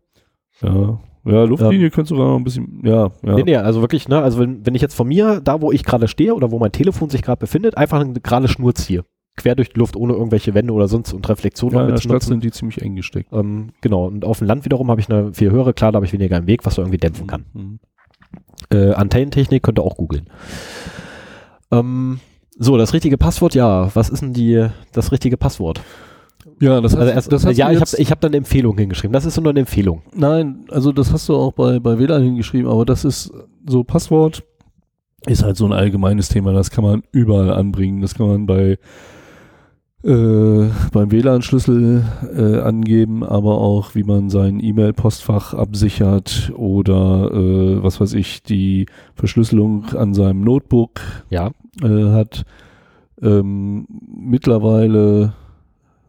Ja, ja Luftlinie könnte sogar noch ein bisschen, ja, ja. Nee, nee, also wirklich, ne, also wenn, wenn ich jetzt von mir, da wo ich gerade stehe oder wo mein Telefon sich gerade befindet, einfach eine gerade Schnur ziehe. Quer durch die Luft, ohne irgendwelche Wände oder sonst und Reflexionen ja, in der Stadt mitzunutzen. sind die ziemlich eng gesteckt. Ähm, genau, und auf dem Land wiederum habe ich eine viel höhere, klar, da habe ich weniger im Weg, was so irgendwie dämpfen kann. Mhm. Äh, Antennentechnik könnt ihr auch googeln. Ähm, so, das richtige Passwort, ja. Was ist denn die, das richtige Passwort? Ja, das, hast, Also erst, das hast ja, ich habe ich hab dann eine Empfehlung hingeschrieben. Das ist so nur eine Empfehlung. Nein, also das hast du auch bei, bei WLAN hingeschrieben, aber das ist so Passwort ist halt so ein allgemeines Thema, das kann man überall anbringen. Das kann man bei äh, beim WLAN-Schlüssel äh, angeben, aber auch wie man sein E-Mail-Postfach absichert oder äh, was weiß ich, die Verschlüsselung an seinem Notebook Ja. äh, hat. Ähm, mittlerweile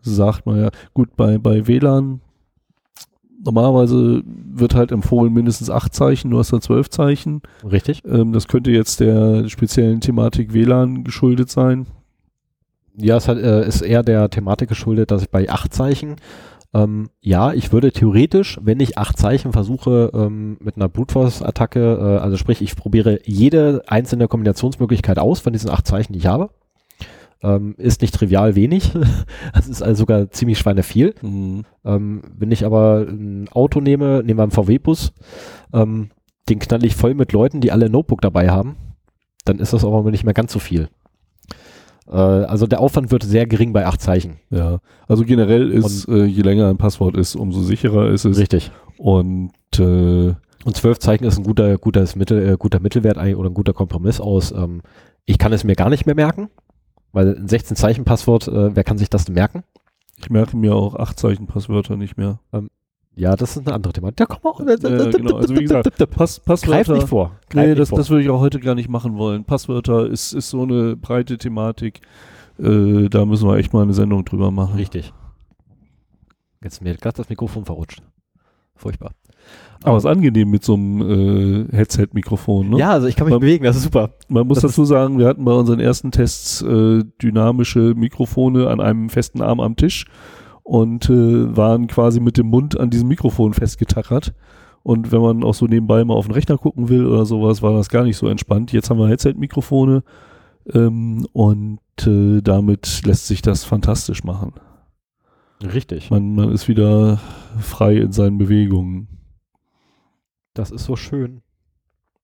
sagt man ja, gut, bei, bei WLAN normalerweise wird halt empfohlen mindestens acht Zeichen, du hast da zwölf Zeichen. Richtig? Ähm, das könnte jetzt der speziellen Thematik WLAN geschuldet sein. Ja, es hat, äh, ist eher der Thematik geschuldet, dass ich bei acht Zeichen, ähm, ja, ich würde theoretisch, wenn ich acht Zeichen versuche, ähm, mit einer Brute Force-Attacke, äh, also sprich, ich probiere jede einzelne Kombinationsmöglichkeit aus von diesen acht Zeichen, die ich habe. Ähm, ist nicht trivial wenig. das ist also sogar ziemlich schweineviel. Mhm. Ähm, wenn ich aber ein Auto nehme, nehmen wir einen VW-Bus, ähm, den knall ich voll mit Leuten, die alle ein Notebook dabei haben, dann ist das aber nicht mehr ganz so viel. Äh, also der Aufwand wird sehr gering bei acht Zeichen. Ja, also generell ist, äh, je länger ein Passwort ist, umso sicherer ist es. Richtig. Und äh, Und zwölf Zeichen ist ein guter, gutes Mittel, äh, guter Mittelwert oder ein guter Kompromiss aus. Ähm, ich kann es mir gar nicht mehr merken, weil ein 16-Zeichen-Passwort, äh, wer kann sich das denn merken? ich merke mir auch acht Zeichen Passwörter nicht mehr. Ja, das ist eine andere Thema. Ja, komm mal. Äh, genau, also wie gesagt, Pass, Greif Passwörter. nicht vor. Greif Nee, nicht das, vor. das würde ich auch heute gar nicht machen wollen. Passwörter ist, ist so eine breite Thematik. Äh, da müssen wir echt mal eine Sendung drüber machen. Richtig. Jetzt mir gerade das Mikrofon verrutscht. Furchtbar. Aber es ist angenehm mit so einem äh, Headset-Mikrofon. Ne? Ja, also ich kann mich Man- bewegen, das ist super. Man muss Das dazu sagen, wir hatten bei unseren ersten Tests äh, dynamische Mikrofone an einem festen Arm am Tisch und äh, waren quasi mit dem Mund an diesem Mikrofon festgetackert. Und wenn man auch so nebenbei mal auf den Rechner gucken will oder sowas, war das gar nicht so entspannt. Jetzt haben wir Headset-Mikrofone ähm, und äh, damit lässt sich das fantastisch machen. Richtig. Man, man ist wieder frei in seinen Bewegungen. Das ist so schön.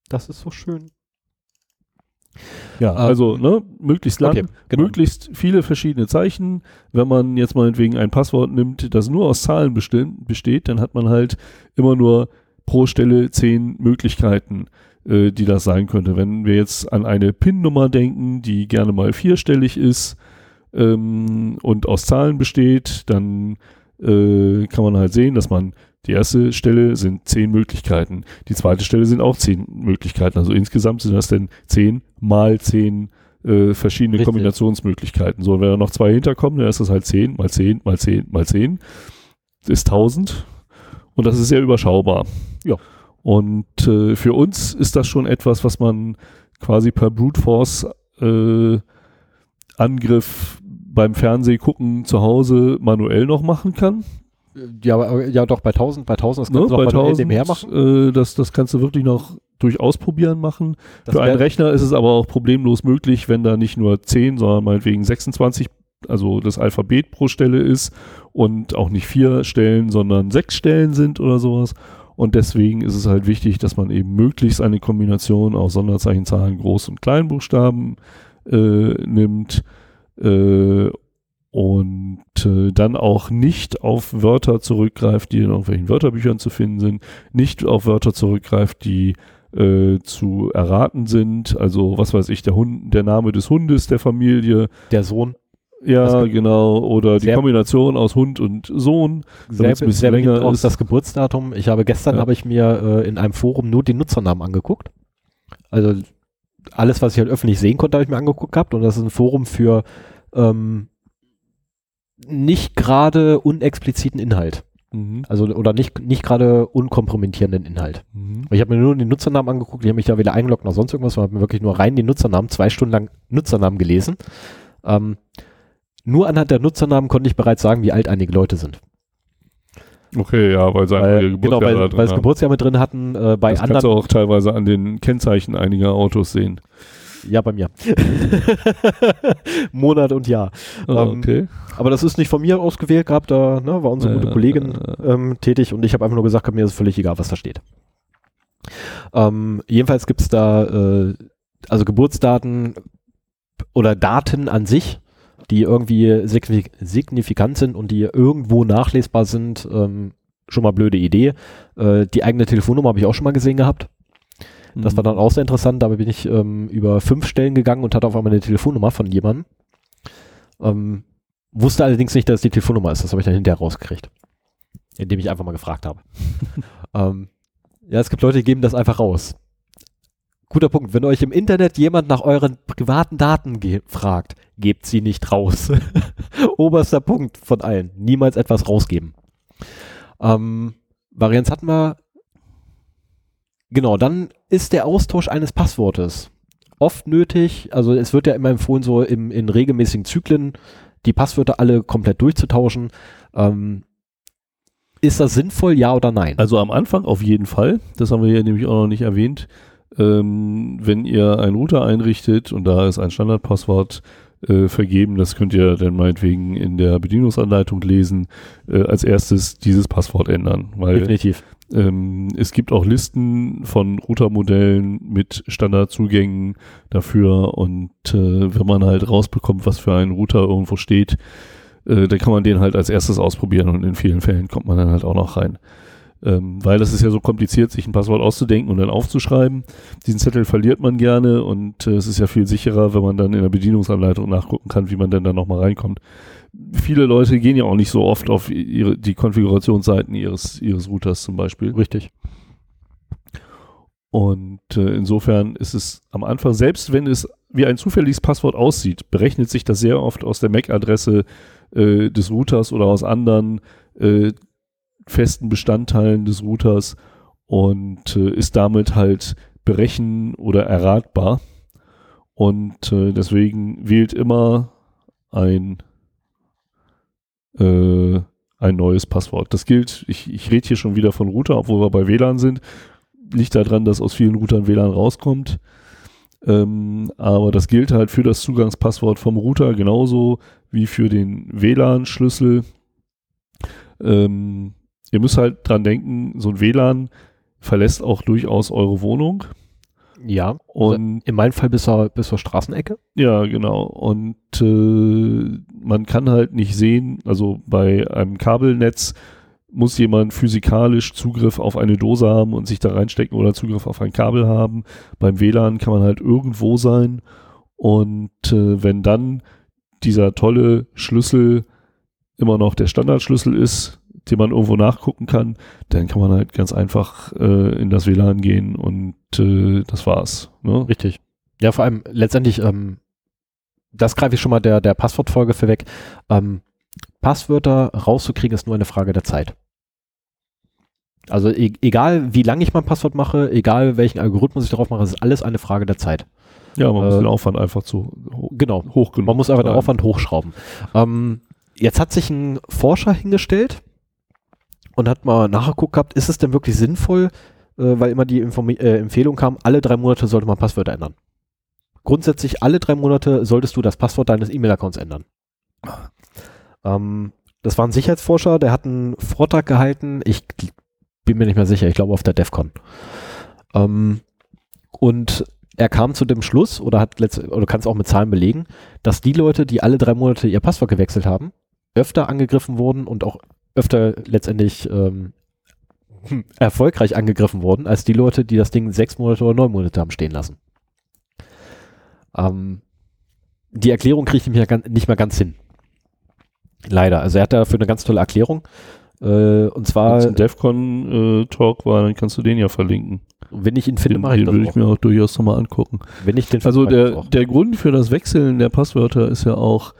Das ist so schön. Ja, Ähm, also ne, möglichst lang, okay, genau. möglichst viele verschiedene Zeichen. Wenn man jetzt meinetwegen ein Passwort nimmt, das nur aus Zahlen besteht, dann hat man halt immer nur pro Stelle zehn Möglichkeiten, äh, die das sein könnte. Wenn wir jetzt an eine PIN-Nummer denken, die gerne mal vierstellig ist ähm, und aus Zahlen besteht, dann äh, kann man halt sehen, dass man die erste Stelle sind zehn Möglichkeiten, die zweite Stelle sind auch zehn Möglichkeiten. Also insgesamt sind das dann zehn mal zehn äh, verschiedene Richtig. Kombinationsmöglichkeiten. So, und wenn da noch zwei hinterkommen, dann ist das halt zehn mal zehn mal zehn mal zehn. Das ist tausend. Und das ist sehr überschaubar. Ja. Und äh, für uns ist das schon etwas, was man quasi per Brute Force äh, Angriff beim Fernsehgucken zu Hause manuell noch machen kann. Ja, ja, doch, bei 1000, bei 1000, das Ne, kannst du bei doch manuell 1000, nebenher machen. äh, das, das kannst du wirklich noch durch Ausprobieren machen. Das Für einen Rechner ist es aber auch problemlos möglich, wenn da nicht nur 10, sondern meinetwegen 26, also das Alphabet pro Stelle ist und auch nicht vier Stellen, sondern sechs Stellen sind oder sowas. Und deswegen ist es halt wichtig, dass man eben möglichst eine Kombination aus Sonderzeichen, Zahlen, Groß- und Kleinbuchstaben äh, nimmt äh, und äh, dann auch nicht auf Wörter zurückgreift, die in irgendwelchen Wörterbüchern zu finden sind, nicht auf Wörter zurückgreift, die äh, zu erraten sind. Also was weiß ich, der Hund, der Name des Hundes der Familie, Der Sohn. ja genau, oder die Kombination aus Hund und Sohn. Sehr, ein sehr länger auch ist. das Geburtsdatum. Ich habe gestern Ja. habe ich mir äh, in einem Forum nur den Nutzernamen angeguckt. Also alles, was ich halt öffentlich sehen konnte, habe ich mir angeguckt gehabt. Und das ist ein Forum für ähm, nicht gerade unexpliziten Inhalt. Mhm. Also oder nicht, nicht gerade unkompromittierenden Inhalt. Mhm. Ich habe mir nur den Nutzernamen angeguckt, ich habe mich da wieder eingeloggt noch sonst irgendwas, und habe mir wirklich nur rein den Nutzernamen, zwei Stunden lang Nutzernamen gelesen. Ähm, nur anhand der Nutzernamen konnte ich bereits sagen, wie alt einige Leute sind. Okay, ja, weil sie einfach Weil, genau, Geburtsjahr da weil, weil es haben. Geburtsjahr mit drin hatten, äh, bei Das kannst du anderen. auch teilweise an den Kennzeichen einiger Autos sehen. Ja, bei mir. Monat und Jahr. Ah, Ähm, okay. Aber das ist nicht von mir ausgewählt gehabt, da ne, war unsere Ja, gute Kollegin äh, ähm, tätig und ich habe einfach nur gesagt, mir ist völlig egal, was da steht. Ähm, jedenfalls gibt es da äh, also Geburtsdaten oder Daten an sich, die irgendwie signif- signifikant sind und die irgendwo nachlesbar sind. Ähm, schon mal blöde Idee. Äh, die eigene Telefonnummer habe ich auch schon mal gesehen gehabt. Das war dann auch sehr interessant. Dabei bin ich ähm, über fünf Stellen gegangen und hatte auf einmal eine Telefonnummer von jemandem. Ähm, wusste allerdings nicht, dass es die Telefonnummer ist. Das habe ich dann hinterher rausgekriegt. Indem ich einfach mal gefragt habe. ähm, ja, es gibt Leute, die geben das einfach raus. Guter Punkt. Wenn euch im Internet jemand nach euren privaten Daten ge- fragt, gebt sie nicht raus. Oberster Punkt von allen. Niemals etwas rausgeben. Ähm, Varianz hatten wir. Genau, dann ist der Austausch eines Passwortes oft nötig. Also es wird ja immer empfohlen, so im, in regelmäßigen Zyklen die Passwörter alle komplett durchzutauschen. Ähm, ist das sinnvoll, ja oder nein? Also am Anfang auf jeden Fall. Das haben wir hier nämlich auch noch nicht erwähnt. Ähm, wenn ihr einen Router einrichtet und da ist ein Standardpasswort äh, vergeben, das könnt ihr dann meinetwegen in der Bedienungsanleitung lesen, äh, als erstes dieses Passwort ändern. Weil Definitiv. Ähm, es gibt auch Listen von Routermodellen mit Standardzugängen dafür und äh, wenn man halt rausbekommt, was für ein Router irgendwo steht, äh, dann kann man den halt als erstes ausprobieren und in vielen Fällen kommt man dann halt auch noch rein. Ähm, weil das ist ja so kompliziert, sich ein Passwort auszudenken und dann aufzuschreiben. Diesen Zettel verliert man gerne und äh, es ist ja viel sicherer, wenn man dann in der Bedienungsanleitung nachgucken kann, wie man denn da nochmal reinkommt. Viele Leute gehen ja auch nicht so oft auf ihre, die Konfigurationsseiten ihres, ihres Routers zum Beispiel. Richtig. Und äh, insofern ist es am Anfang, selbst wenn es wie ein zufälliges Passwort aussieht, berechnet sich das sehr oft aus der MAC-Adresse äh, des Routers oder aus anderen äh, festen Bestandteilen des Routers und äh, ist damit halt berechen oder erratbar. Und äh, deswegen wählt immer ein, äh, ein neues Passwort. Das gilt, ich, ich rede hier schon wieder von Router, obwohl wir bei WLAN sind liegt daran, dass aus vielen Routern WLAN rauskommt. Ähm, aber das gilt halt für das Zugangspasswort vom Router genauso wie für den WLAN-Schlüssel. Ähm, ihr müsst halt dran denken, so ein WLAN verlässt auch durchaus eure Wohnung. Ja. Und In meinem Fall bis zur, bis zur Straßenecke. ja, genau. Und äh, man kann halt nicht sehen, also bei einem Kabelnetz muss jemand physikalisch Zugriff auf eine Dose haben und sich da reinstecken oder Zugriff auf ein Kabel haben. Beim WLAN kann man halt irgendwo sein. Und äh, wenn dann dieser tolle Schlüssel immer noch der Standardschlüssel ist, den man irgendwo nachgucken kann, dann kann man halt ganz einfach äh, in das WLAN gehen und äh, das war's. Ne? Richtig. Ja, vor allem letztendlich, ähm, das greife ich schon mal der, der Passwortfolge vorweg. Ähm, Passwörter rauszukriegen ist nur eine Frage der Zeit. Also e egal, wie lange ich mein Passwort mache, egal welchen Algorithmus ich darauf mache, es ist alles eine Frage der Zeit. Ja, man muss Äh, den Aufwand einfach zu ho Genau. hoch genug. Man muss einfach den. Aufwand hochschrauben. Ähm, jetzt hat sich ein Forscher hingestellt und hat mal nachgeguckt gehabt, ist es denn wirklich sinnvoll, äh, weil immer die Inform äh, Empfehlung kam, alle drei Monate sollte man Passwörter ändern. Grundsätzlich alle drei Monate solltest du das Passwort deines E-Mail-Accounts ändern. Ähm, das war ein Sicherheitsforscher, der hat einen Vortrag gehalten, ich bin mir nicht mehr sicher, ich glaube auf der DEFCON. Ähm, und er kam zu dem Schluss, oder hat letzt oder kann es auch mit Zahlen belegen, dass die Leute, die alle drei Monate ihr Passwort gewechselt haben, öfter angegriffen wurden und auch öfter letztendlich ähm, erfolgreich angegriffen wurden, als die Leute, die das Ding sechs Monate oder neun Monate haben stehen lassen. Ähm, die Erklärung kriege ich nicht mehr, nicht mehr ganz hin. Leider. Also er hat dafür eine ganz tolle Erklärung. Äh, und Wenn zwar, es ein DEFCON-Talk war, dann kannst du den ja verlinken. wenn ich ihn finde, Den, mache ich den das würde ich mir auch durchaus nochmal angucken. wenn ich den Also finde, der, der Grund für das Wechseln der Passwörter ist ja auch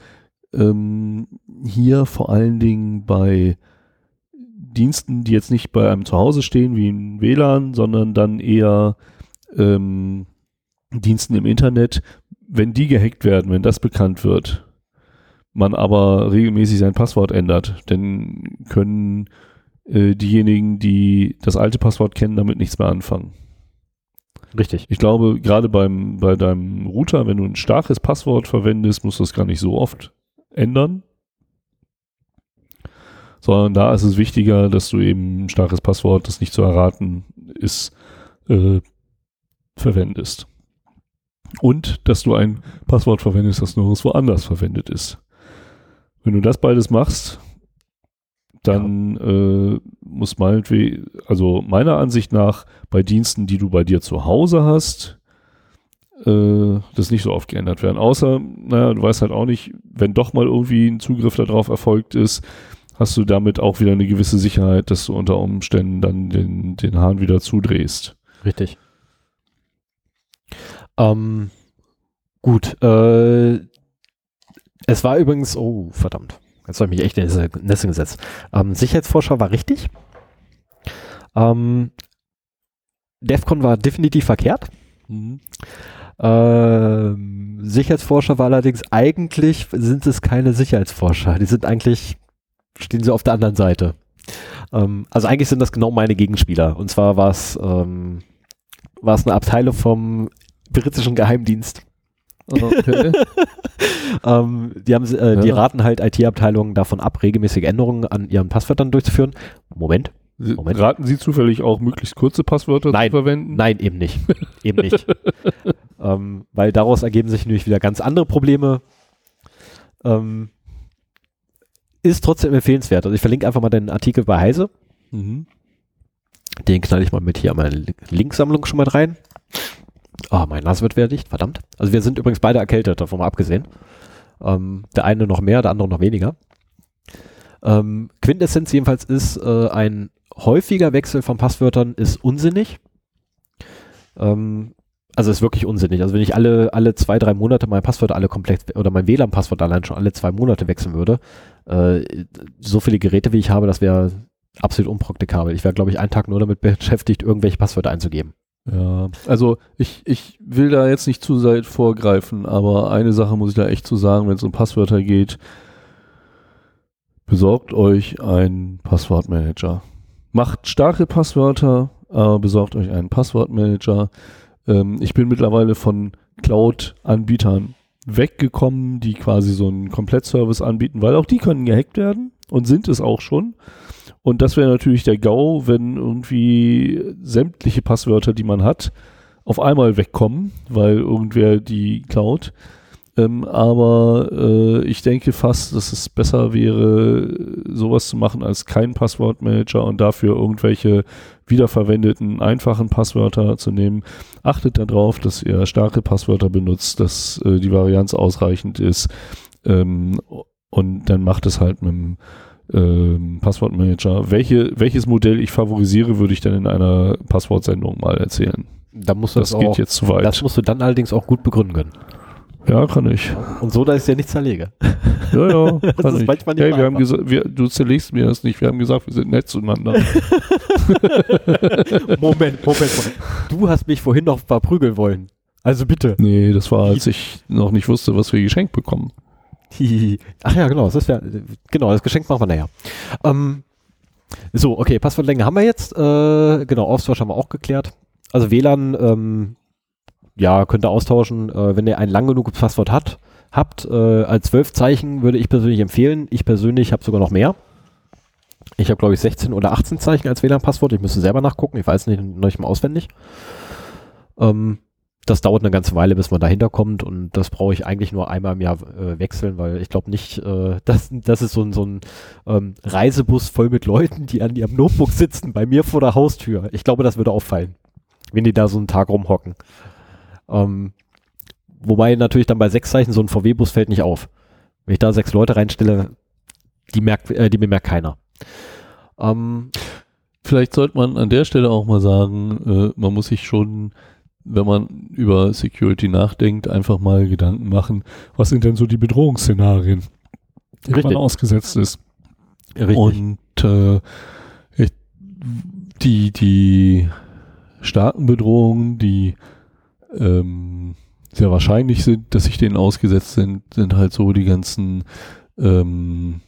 ähm, hier vor allen Dingen bei Diensten, die jetzt nicht bei einem zu Hause stehen, wie ein WLAN, sondern dann eher ähm, Diensten im Internet, wenn die gehackt werden, wenn das bekannt wird, man aber regelmäßig sein Passwort ändert, dann können äh, diejenigen, die das alte Passwort kennen, damit nichts mehr anfangen. Richtig. Ich glaube, gerade beim, bei deinem Router, wenn du ein starkes Passwort verwendest, musst du das gar nicht so oft ändern. Sondern da ist es wichtiger, dass du eben ein starkes Passwort, das nicht zu erraten ist, äh, verwendest. Und dass du ein Passwort verwendest, das nirgendwo anders verwendet ist. Wenn du das beides machst, dann ja. äh, muss meinetwegen, also meiner Ansicht nach, bei Diensten, die du bei dir zu Hause hast, äh, das nicht so oft geändert werden. Außer, naja, du weißt halt auch nicht, wenn doch mal irgendwie ein Zugriff darauf erfolgt ist, hast du damit auch wieder eine gewisse Sicherheit, dass du unter Umständen dann den, den Hahn wieder zudrehst. Richtig. Ähm, gut, äh, es war übrigens, oh, verdammt. Jetzt habe ich mich echt in diese Nässe gesetzt. Ähm, Sicherheitsforscher war richtig. Ähm, DEFCON war definitiv verkehrt. Mhm. Ähm, Sicherheitsforscher war allerdings eigentlich, sind es keine Sicherheitsforscher. Die sind eigentlich, stehen sie auf der anderen Seite. Ähm, also eigentlich sind das genau meine Gegenspieler. Und zwar war es, ähm, war es eine Abteilung vom britischen Geheimdienst. Okay. ähm, die, haben, äh, ja. die raten halt IT-Abteilungen davon ab, regelmäßige Änderungen an ihren Passwörtern durchzuführen. Moment. Moment. Raten Sie zufällig auch möglichst kurze Passwörter nein, zu verwenden? Nein, eben nicht. eben nicht. ähm, weil daraus ergeben sich nämlich wieder ganz andere Probleme. Ähm, ist trotzdem empfehlenswert. Also ich verlinke einfach mal den Artikel bei Heise. Mhm. Den knall ich mal mit hier an meine Linksammlung schon mal rein. Oh, mein Nase wird wieder dicht, verdammt. Also wir sind übrigens beide erkältet, davon mal abgesehen. Ähm, der eine noch mehr, der andere noch weniger. Ähm, Quintessenz jedenfalls ist, äh, ein häufiger Wechsel von Passwörtern ist unsinnig. Ähm, also ist wirklich unsinnig. Also wenn ich alle, alle zwei, drei Monate mein Passwort alle komplett oder mein WLAN-Passwort allein schon alle zwei Monate wechseln würde, äh, so viele Geräte wie ich habe, das wäre absolut unpraktikabel. Ich wäre, glaube ich, einen Tag nur damit beschäftigt, irgendwelche Passwörter einzugeben. Ja, also ich, ich will da jetzt nicht zu sehr vorgreifen, aber eine Sache muss ich da echt zu sagen, wenn es um Passwörter geht, besorgt euch einen Passwortmanager. Macht starke Passwörter, aber besorgt euch einen Passwortmanager. Ähm, ich bin mittlerweile von Cloud-Anbietern weggekommen, die quasi so einen Komplettservice anbieten, weil auch die können gehackt werden und sind es auch schon. Und das wäre natürlich der GAU, wenn irgendwie sämtliche Passwörter, die man hat, auf einmal wegkommen, weil irgendwer die klaut. Ähm, aber äh, ich denke fast, dass es besser wäre, sowas zu machen als kein Passwortmanager und dafür irgendwelche wiederverwendeten einfachen Passwörter zu nehmen. Achtet darauf, dass ihr starke Passwörter benutzt, dass äh, die Varianz ausreichend ist. Ähm, und dann macht es halt mit dem ähm, Passwortmanager. Welche, welches Modell ich favorisiere, würde ich dann in einer Passwortsendung mal erzählen. Da musst du das, das geht auch, jetzt zu weit. Das musst du dann allerdings auch gut begründen können. Ja, kann ich. Und so, ich es ja nicht zerlege. Ja, ja, kann das ist ich. manchmal nicht hey, wir haben wir, du zerlegst mir das nicht. Wir haben gesagt, wir sind nett zueinander. Moment, Moment, Moment. Du hast mich vorhin noch verprügeln wollen. Also bitte. Nee, das war, als ich noch nicht wusste, was wir geschenkt bekommen. Ach ja, genau, das ist ja, genau, das Geschenk machen wir nachher. Ähm, so, okay, Passwortlänge haben wir jetzt. Äh, genau, Austausch haben wir auch geklärt. Also WLAN, ähm, ja, könnt ihr austauschen, äh, wenn ihr ein lang genug Passwort hat, habt. Äh, als 12 Zeichen würde ich persönlich empfehlen. Ich persönlich habe sogar noch mehr. Ich habe, glaube ich, 16 oder 18 Zeichen als WLAN-Passwort. Ich müsste selber nachgucken. Ich weiß nicht, noch nicht mal auswendig. Ähm, das dauert eine ganze Weile, bis man dahinter kommt und das brauche ich eigentlich nur einmal im Jahr äh, wechseln, weil ich glaube nicht, äh, das, das ist so ein, so ein ähm, Reisebus voll mit Leuten, die an ihrem Notebook sitzen, bei mir vor der Haustür. Ich glaube, das würde auffallen, wenn die da so einen Tag rumhocken. Ähm, wobei natürlich dann bei sechs Zeichen so ein VW-Bus fällt nicht auf. Wenn ich da sechs Leute reinstelle, die merkt, äh, die bemerkt keiner. Ähm, Vielleicht sollte man an der Stelle auch mal sagen, äh, man muss sich schon wenn man über Security nachdenkt, einfach mal Gedanken machen, was sind denn so die Bedrohungsszenarien, die man ausgesetzt ist. Richtig. Und äh, die, die starken Bedrohungen, die ähm, sehr wahrscheinlich sind, dass sich denen ausgesetzt sind, sind halt so die ganzen ähm,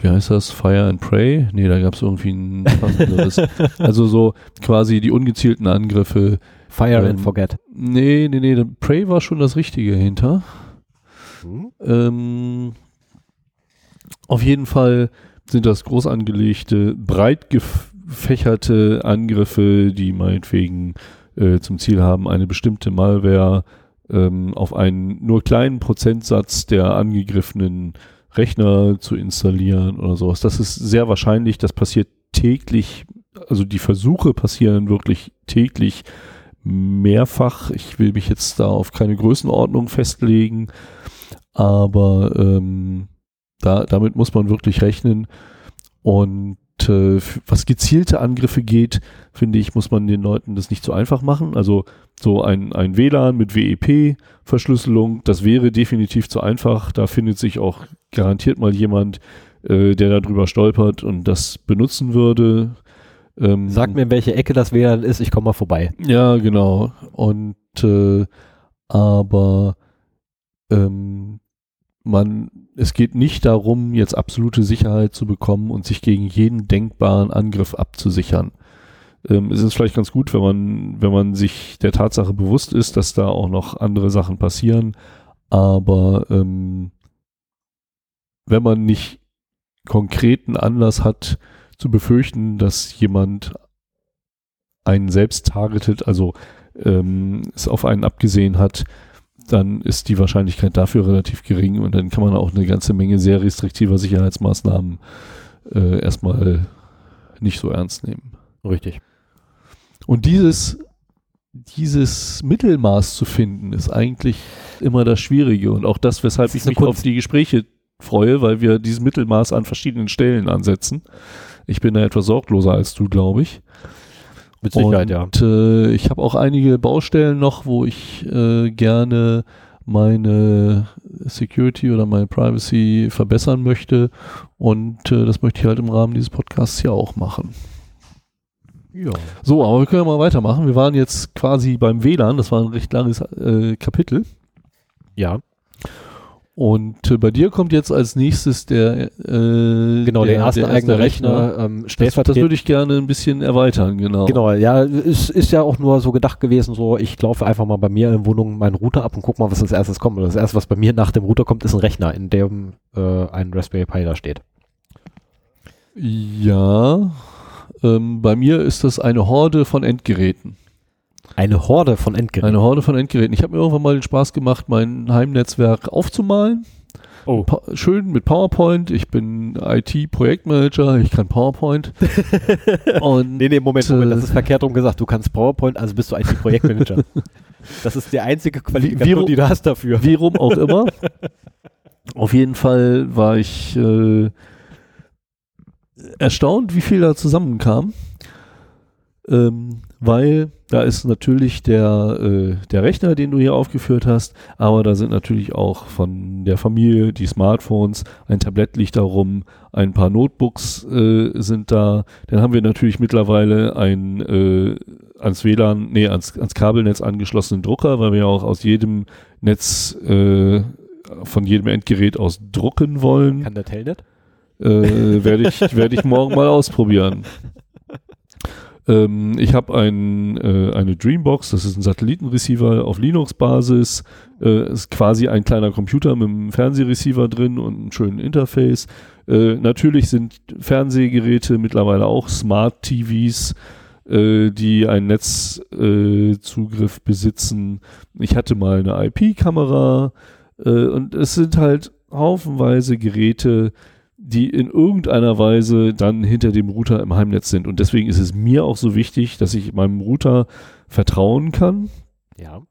wie heißt das? Fire and Prey? Nee, da gab es irgendwie ein passenderes. also so quasi die ungezielten Angriffe. Fire Ähm, and Forget. Nee, nee, nee, Prey war schon das Richtige hinter. Hm? Ähm, auf jeden Fall sind das groß angelegte, breit gefächerte Angriffe, die meinetwegen äh, zum Ziel haben, eine bestimmte Malware ähm, auf einen nur kleinen Prozentsatz der angegriffenen Rechner zu installieren oder sowas. Das ist sehr wahrscheinlich, das passiert täglich, also die Versuche passieren wirklich täglich mehrfach. Ich will mich jetzt da auf keine Größenordnung festlegen, aber ähm, da, damit muss man wirklich rechnen. Und äh, was gezielte Angriffe geht, finde ich, muss man den Leuten das nicht so einfach machen. Also so ein, ein WLAN mit WEP-Verschlüsselung, das wäre definitiv zu einfach. Da findet sich auch garantiert mal jemand, äh, der darüber stolpert und das benutzen würde. Ähm, Sag mir, in welche Ecke das WLAN ist, ich komme mal vorbei. ja, genau. Und äh, aber ähm, man, es geht nicht darum, jetzt absolute Sicherheit zu bekommen und sich gegen jeden denkbaren Angriff abzusichern. Ähm, es ist vielleicht ganz gut, wenn man, wenn man sich der Tatsache bewusst ist, dass da auch noch andere Sachen passieren. Aber ähm, wenn man nicht konkreten Anlass hat, zu befürchten, dass jemand einen selbst targetet, also ähm, es auf einen abgesehen hat, dann ist die Wahrscheinlichkeit dafür relativ gering und dann kann man auch eine ganze Menge sehr restriktiver Sicherheitsmaßnahmen äh, erstmal nicht so ernst nehmen. Richtig. Und dieses, dieses Mittelmaß zu finden, ist eigentlich immer das Schwierige und auch das, weshalb Das ich mich Kunst. auf die Gespräche freue, weil wir dieses Mittelmaß an verschiedenen Stellen ansetzen. Ich bin da etwas sorgloser als du, glaube ich. Mit Sicherheit, ja. Und äh, ich habe auch einige Baustellen noch, wo ich äh, gerne meine Security oder meine Privacy verbessern möchte. Und äh, das möchte ich halt im Rahmen dieses Podcasts ja auch machen. Ja. So, aber wir können ja mal weitermachen. Wir waren jetzt quasi beim WLAN, das war ein recht langes äh, Kapitel. Ja, Und äh, bei dir kommt jetzt als nächstes der äh, genau, der, erste eigene Rechner, ähm, Das, das würde ich gerne ein bisschen erweitern, genau. Genau, ja, es ist ja auch nur so gedacht gewesen, so ich laufe einfach mal bei mir in der Wohnung meinen Router ab und guck mal, was als erstes kommt. Und das erste, was bei mir nach dem Router kommt, ist ein Rechner, in dem äh, ein Raspberry Pi da steht. Ja, ähm, bei mir ist das eine Horde von Endgeräten. Eine Horde von Endgeräten. Eine Horde von Endgeräten. Ich habe mir irgendwann mal den Spaß gemacht, mein Heimnetzwerk aufzumalen. Oh. Pa schön mit PowerPoint. Ich bin IT-Projektmanager, ich kann PowerPoint. Und Nee, nee, Moment, äh, Moment, das ist verkehrt rum gesagt. Du kannst PowerPoint, also bist du IT-Projektmanager. das ist die einzige Qualifikation, wie- die du hast dafür. wie rum auch immer. Auf jeden Fall war ich äh, erstaunt, wie viel da zusammenkam. Ähm, weil da ist natürlich der, äh, der Rechner, den du hier aufgeführt hast, aber da sind natürlich auch von der Familie die Smartphones, ein Tablett liegt da rum, ein paar Notebooks äh, sind da. Dann haben wir natürlich mittlerweile ein äh, ans WLAN, nee, ans, ans Kabelnetz angeschlossenen Drucker, weil wir ja auch aus jedem Netz äh, von jedem Endgerät aus drucken wollen. Kann der Telnet? Äh, werde ich, werde ich morgen mal ausprobieren. Ähm, ich habe ein, äh, eine Dreambox, das ist ein Satellitenreceiver auf Linux-Basis. Äh, ist quasi ein kleiner Computer mit einem Fernsehreceiver drin und einem schönen Interface. Äh, natürlich sind Fernsehgeräte mittlerweile auch Smart TVs, äh, die einen Netzzugriff äh, Zugriff besitzen. Ich hatte mal eine IP-Kamera äh, und es sind halt haufenweise Geräte, die in irgendeiner Weise dann hinter dem Router im Heimnetz sind. Und deswegen ist es mir auch so wichtig, dass ich meinem Router vertrauen kann. Ja.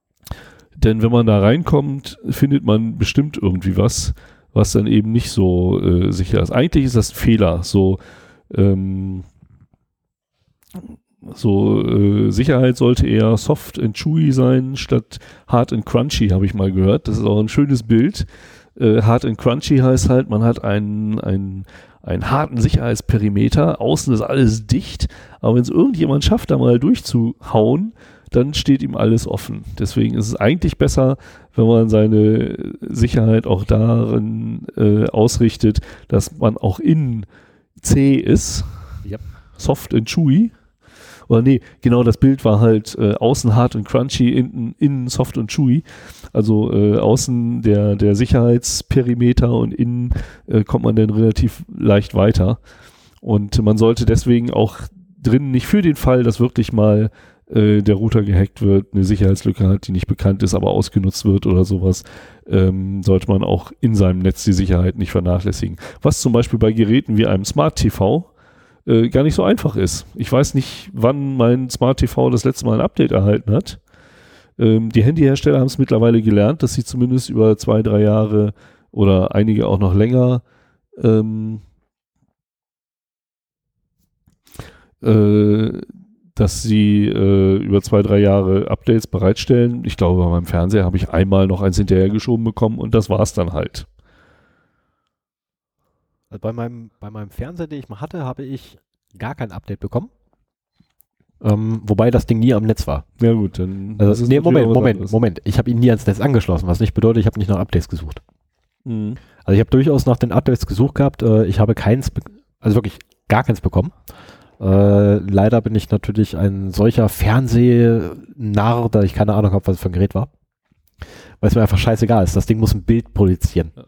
Denn wenn man da reinkommt, findet man bestimmt irgendwie was, was dann eben nicht so äh, sicher ist. Eigentlich ist das ein Fehler. So, ähm, so äh, Sicherheit sollte eher soft and chewy sein, statt hard and crunchy, habe ich mal gehört. Das ist auch ein schönes Bild. Äh, hard and crunchy heißt halt, man hat einen, einen, einen harten Sicherheitsperimeter, außen ist alles dicht, aber wenn es irgendjemand schafft, da mal durchzuhauen, dann steht ihm alles offen. Deswegen ist es eigentlich besser, wenn man seine Sicherheit auch darin äh, ausrichtet, dass man auch innen zäh ist, Yep. soft and chewy. Oder nee, genau das Bild war halt äh, außen hart und crunchy, innen, innen soft und chewy. Also äh, außen der, der Sicherheitsperimeter und innen äh, kommt man dann relativ leicht weiter. Und man sollte deswegen auch drin nicht für den Fall, dass wirklich mal äh, der Router gehackt wird, eine Sicherheitslücke hat, die nicht bekannt ist, aber ausgenutzt wird oder sowas, ähm, sollte man auch in seinem Netz die Sicherheit nicht vernachlässigen. Was zum Beispiel bei Geräten wie einem Smart TV äh, gar nicht so einfach ist. Ich weiß nicht, wann mein Smart TV das letzte Mal ein Update erhalten hat. Ähm, die Handyhersteller haben es mittlerweile gelernt, dass sie zumindest über zwei, drei Jahre oder einige auch noch länger ähm, äh, dass sie äh, über zwei, drei Jahre Updates bereitstellen. Ich glaube, bei meinem Fernseher habe ich einmal noch eins hinterhergeschoben bekommen und das war's dann halt. Also bei meinem, bei meinem Fernseher, den ich mal hatte, habe ich gar kein Update bekommen. Ähm, wobei das Ding nie am Netz war. Ja gut, dann Also, das ist nee, Moment, Moment. Moment. Ich habe ihn nie ans Netz angeschlossen, was nicht bedeutet, ich habe nicht nach Updates gesucht. Mhm. Also ich habe durchaus nach den Updates gesucht gehabt. Äh, ich habe keins, also wirklich gar keins bekommen. Äh, leider bin ich natürlich ein solcher Fernsehnarr, da ich keine Ahnung habe, was es für ein Gerät war. Weil es mir einfach scheißegal ist. Das Ding muss ein Bild produzieren. Ja.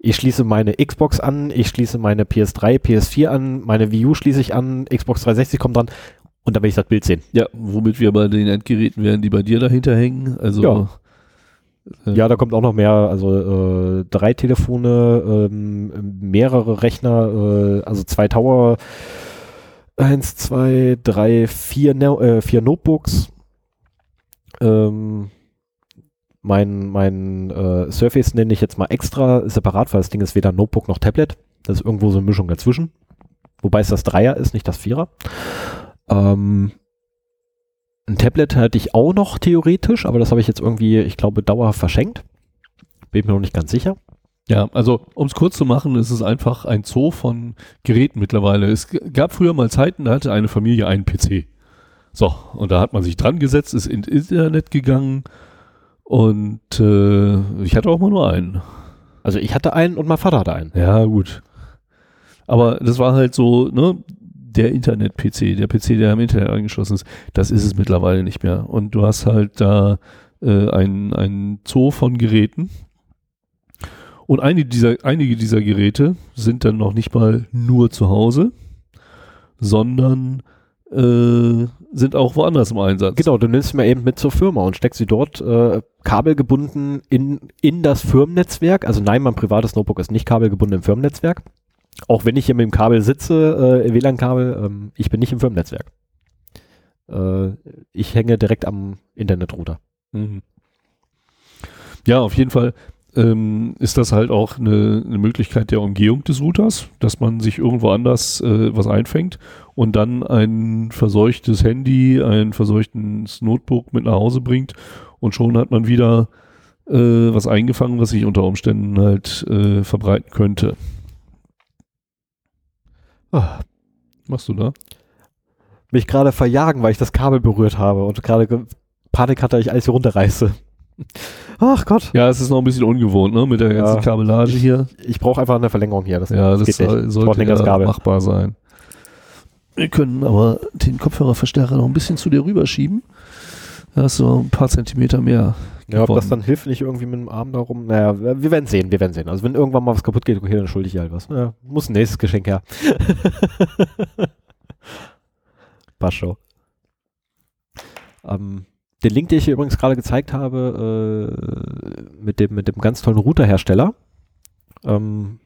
Ich schließe meine Xbox an, ich schließe meine PS3, PS4 an, meine Wii U schließe ich an, Xbox 360 kommt dran und dann will ich das Bild sehen. Ja, womit wir bei den Endgeräten wären, die bei dir dahinter hängen. Also Ja. äh, Ja, da kommt auch noch mehr, also äh, drei Telefone, ähm, mehrere Rechner, äh, also zwei Tower, eins, zwei, drei, vier, äh, vier Notebooks, ähm, mein, mein äh, Surface nenne ich jetzt mal extra separat, weil das Ding ist weder Notebook noch Tablet. Das ist irgendwo so eine Mischung dazwischen. Wobei es das Dreier ist, nicht das Vierer. Ähm, ein Tablet hatte ich auch noch theoretisch, aber das habe ich jetzt irgendwie, ich glaube, dauerhaft verschenkt. Bin mir noch nicht ganz sicher. Ja, also um es kurz zu machen, ist es einfach ein Zoo von Geräten mittlerweile. Es gab früher mal Zeiten, da hatte eine Familie einen PC. So, und da hat man sich dran gesetzt, ist ins Internet gegangen und äh, ich hatte auch mal nur einen. Also ich hatte einen und mein Vater hatte einen. Ja, gut. Aber das war halt so, ne, der Internet-PC, der PC, der im Internet angeschlossen ist, das ist es mittlerweile nicht mehr. Und du hast halt da äh, ein, ein Zoo von Geräten. Und einige dieser, einige dieser Geräte sind dann noch nicht mal nur zu Hause, sondern äh, sind auch woanders im Einsatz. Genau, du nimmst sie mal eben mit zur Firma und steckst sie dort äh, kabelgebunden in, in das Firmennetzwerk. Also nein, mein privates Notebook ist nicht kabelgebunden im Firmennetzwerk. Auch wenn ich hier mit dem Kabel sitze, äh, WLAN-Kabel, ähm, ich bin nicht im Firmennetzwerk. Äh, ich hänge direkt am Internetrouter. Mhm. Ja, auf jeden Fall ähm, ist das halt auch eine, eine Möglichkeit der Umgehung des Routers, dass man sich irgendwo anders äh, was einfängt und dann ein verseuchtes Handy, ein verseuchtes Notebook mit nach Hause bringt und schon hat man wieder äh, was eingefangen, was sich unter Umständen halt äh, verbreiten könnte. Ah, Machst du da? mich gerade verjagen, weil ich das Kabel berührt habe und gerade ge- Panik hatte, ich alles hier runterreiße. Ach Gott. Ja, es ist noch ein bisschen ungewohnt, ne, mit der ganzen Ja. Kabellage hier. Ich brauche einfach eine Verlängerung hier. Das, Ja, das. Ich brauche sollte ja machbar sein. Wir können aber den Kopfhörerverstärker noch ein bisschen zu dir rüberschieben. Da hast du ein paar Zentimeter mehr. Ja, ob das dann hilft, nicht irgendwie mit dem Arm darum. Naja, wir werden sehen, wir werden sehen. Also wenn irgendwann mal was kaputt geht, okay, dann schulde ich halt was. Ja, muss ein nächstes Geschenk her. Passt schon. Ähm, den Link, den ich hier übrigens gerade gezeigt habe, äh, mit, dem, mit dem ganz tollen Routerhersteller, ähm,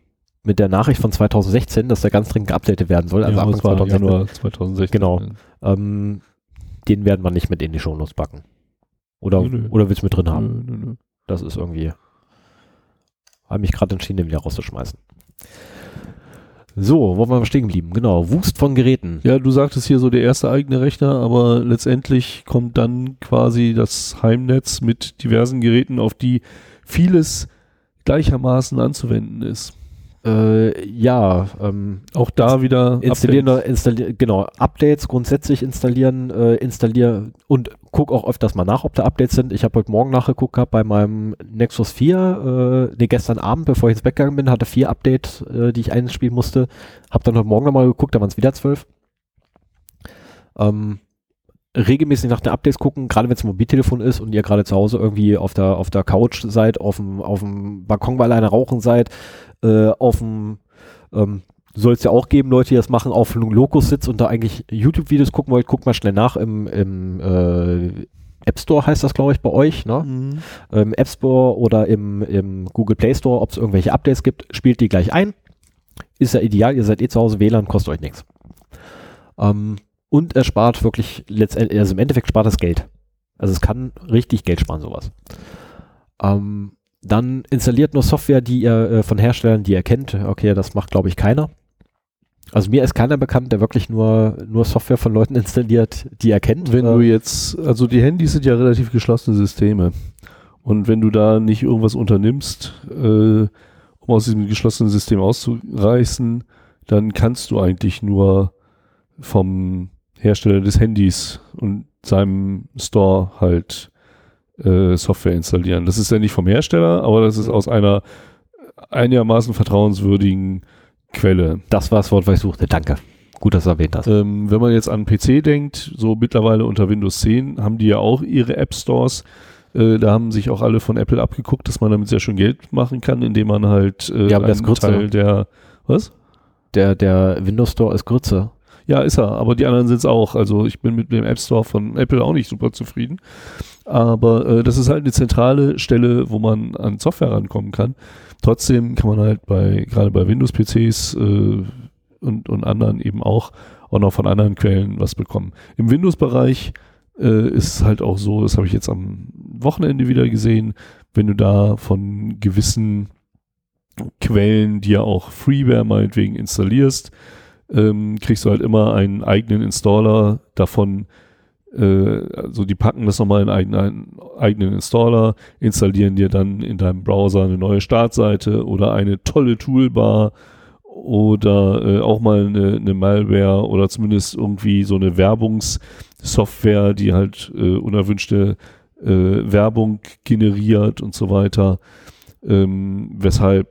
mit der Nachricht von 2016, dass der ganz dringend geupdatet werden soll. Also ja, Anfang das war 2016. Januar 2016. Genau. Ähm, den werden wir nicht mit in die Shownotes packen. Oder, Nö, nö. oder willst du mit drin haben? Nö. Das ist irgendwie. Habe mich gerade entschieden, den wieder rauszuschmeißen. So, wo waren wir stehen geblieben? Genau, Wust von Geräten. Ja, du sagtest hier so der erste eigene Rechner, aber letztendlich kommt dann quasi das Heimnetz mit diversen Geräten, auf die vieles gleichermaßen anzuwenden ist. Äh, ja, ähm, Auch da wieder installieren, installieren, genau, Updates grundsätzlich installieren, äh, installieren und gucke auch öfters mal nach, ob da Updates sind. Ich habe heute Morgen nachgeguckt gehabt bei meinem Nexus 4, äh, nee, gestern Abend, bevor ich ins Bett gegangen bin, hatte vier Updates, äh, die ich einspielen musste. Habe dann heute Morgen nochmal geguckt, da waren es wieder zwölf. Ähm, regelmäßig nach den Updates gucken, gerade wenn es ein Mobiltelefon ist und ihr gerade zu Hause irgendwie auf der, auf der Couch seid, auf dem, auf dem Balkon bei alleine rauchen seid, äh, auf dem ähm, soll es ja auch geben, Leute, die das machen, auf einem Locus sitzt und da eigentlich YouTube-Videos gucken wollt, guckt mal schnell nach im, im äh, App Store heißt das, glaube ich, bei euch, ne? Mhm. Im App Store oder im, im Google Play Store, ob es irgendwelche Updates gibt, spielt die gleich ein. Ist ja ideal, ihr seid eh zu Hause, WLAN kostet euch nichts. Ähm, und er spart wirklich letztendlich, also im Endeffekt spart das Geld. Also es kann richtig Geld sparen, sowas. Ähm, dann installiert nur Software, die ihr äh, von Herstellern, die ihr kennt. Okay, das macht, glaube ich, keiner. Also mir ist keiner bekannt, der wirklich nur, nur Software von Leuten installiert, die er kennt. Wenn du jetzt, also die Handys sind ja relativ geschlossene Systeme. Und wenn du da nicht irgendwas unternimmst, äh, um aus diesem geschlossenen System auszureißen, dann kannst du eigentlich nur vom Hersteller des Handys und seinem Store halt äh, Software installieren. Das ist ja nicht vom Hersteller, aber das ist aus einer einigermaßen vertrauenswürdigen Quelle. Das war das Wort, was ich suchte. Danke. Gut, dass du erwähnt hast. Ähm, wenn man jetzt an PC denkt, so mittlerweile unter Windows 10 haben die ja auch ihre App Stores. Äh, da haben sich auch alle von Apple abgeguckt, dass man damit sehr schön Geld machen kann, indem man halt äh, ja, einen Teil der was? Der, der Windows Store ist kürzer. Ja, ist er, aber die anderen sind es auch. Also ich bin mit dem App Store von Apple auch nicht super zufrieden. Aber äh, das ist halt eine zentrale Stelle, wo man an Software rankommen kann. Trotzdem kann man halt bei, gerade bei Windows-PCs äh, und, und anderen eben auch, auch noch von anderen Quellen was bekommen. Im Windows-Bereich äh, ist halt auch so, das habe ich jetzt am Wochenende wieder gesehen, wenn du da von gewissen Quellen, die ja auch Freeware meinetwegen installierst, ähm, kriegst du halt immer einen eigenen Installer davon. Äh, also die packen das nochmal in einen, einen eigenen Installer, installieren dir dann in deinem Browser eine neue Startseite oder eine tolle Toolbar oder äh, auch mal eine, eine, Malware oder zumindest irgendwie so eine Werbungssoftware, die halt äh, unerwünschte äh, Werbung generiert und so weiter. Ähm, weshalb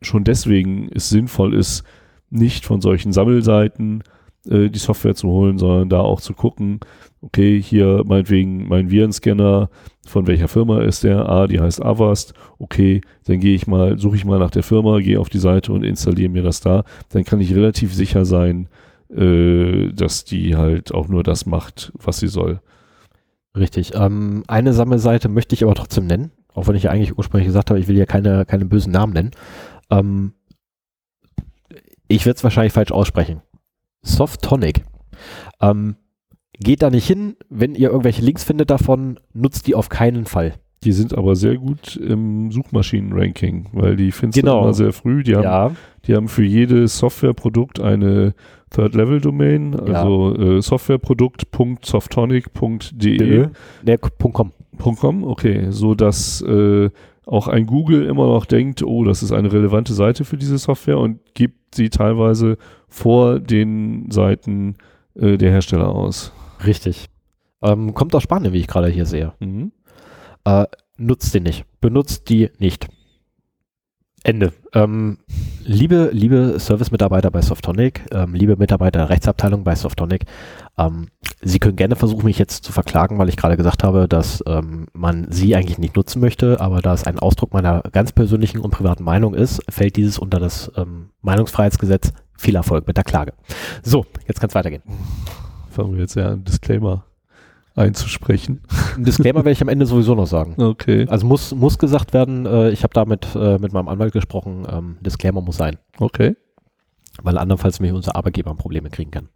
schon deswegen es sinnvoll ist, nicht von solchen Sammelseiten äh, die Software zu holen, sondern da auch zu gucken, okay, hier meinetwegen mein Virenscanner, von welcher Firma ist der? Ah, die heißt Avast. Okay, dann gehe ich mal, suche ich mal nach der Firma, gehe auf die Seite und installiere mir das da. Dann kann ich relativ sicher sein, äh, dass die halt auch nur das macht, was sie soll. Richtig. Ähm, eine Sammelseite möchte ich aber trotzdem nennen, auch wenn ich ja eigentlich ursprünglich gesagt habe, ich will ja keine, keine bösen Namen nennen. Ähm, ich werde es wahrscheinlich falsch aussprechen. Softonic. Ähm, geht da nicht hin, wenn ihr irgendwelche Links findet davon, nutzt die auf keinen Fall. Die sind aber sehr gut im Suchmaschinen-Ranking, weil die findest genau. du immer sehr früh. Die haben, ja. die haben für jedes Softwareprodukt eine Third-Level-Domain, also ja. äh, softwareprodukt.softonic.de. Nee, .com. .com, okay, so dass äh, auch ein Google immer noch denkt, oh, das ist eine relevante Seite für diese Software und gibt sie teilweise vor den Seiten äh, der Hersteller aus. Richtig. Ähm, kommt aus Spanien, wie ich gerade hier sehe. Mhm. Äh, nutzt die nicht. Benutzt die nicht. Ende. Ähm, liebe, liebe Service-Mitarbeiter bei Softonic, ähm, liebe Mitarbeiter der Rechtsabteilung bei Softonic, ähm, Sie können gerne versuchen, mich jetzt zu verklagen, weil ich gerade gesagt habe, dass ähm, man Sie eigentlich nicht nutzen möchte, aber da es ein Ausdruck meiner ganz persönlichen und privaten Meinung ist, fällt dieses unter das ähm, Meinungsfreiheitsgesetz. Viel Erfolg mit der Klage. So, jetzt kann es weitergehen. Fangen wir jetzt ja ein Disclaimer einzusprechen. Ein Disclaimer werde ich am Ende sowieso noch sagen. Okay. Also muss, muss gesagt werden, äh, ich habe damit äh, mit meinem Anwalt gesprochen, ähm, Disclaimer muss sein. Okay. Weil andernfalls nämlich unser Arbeitgeber Probleme kriegen kann.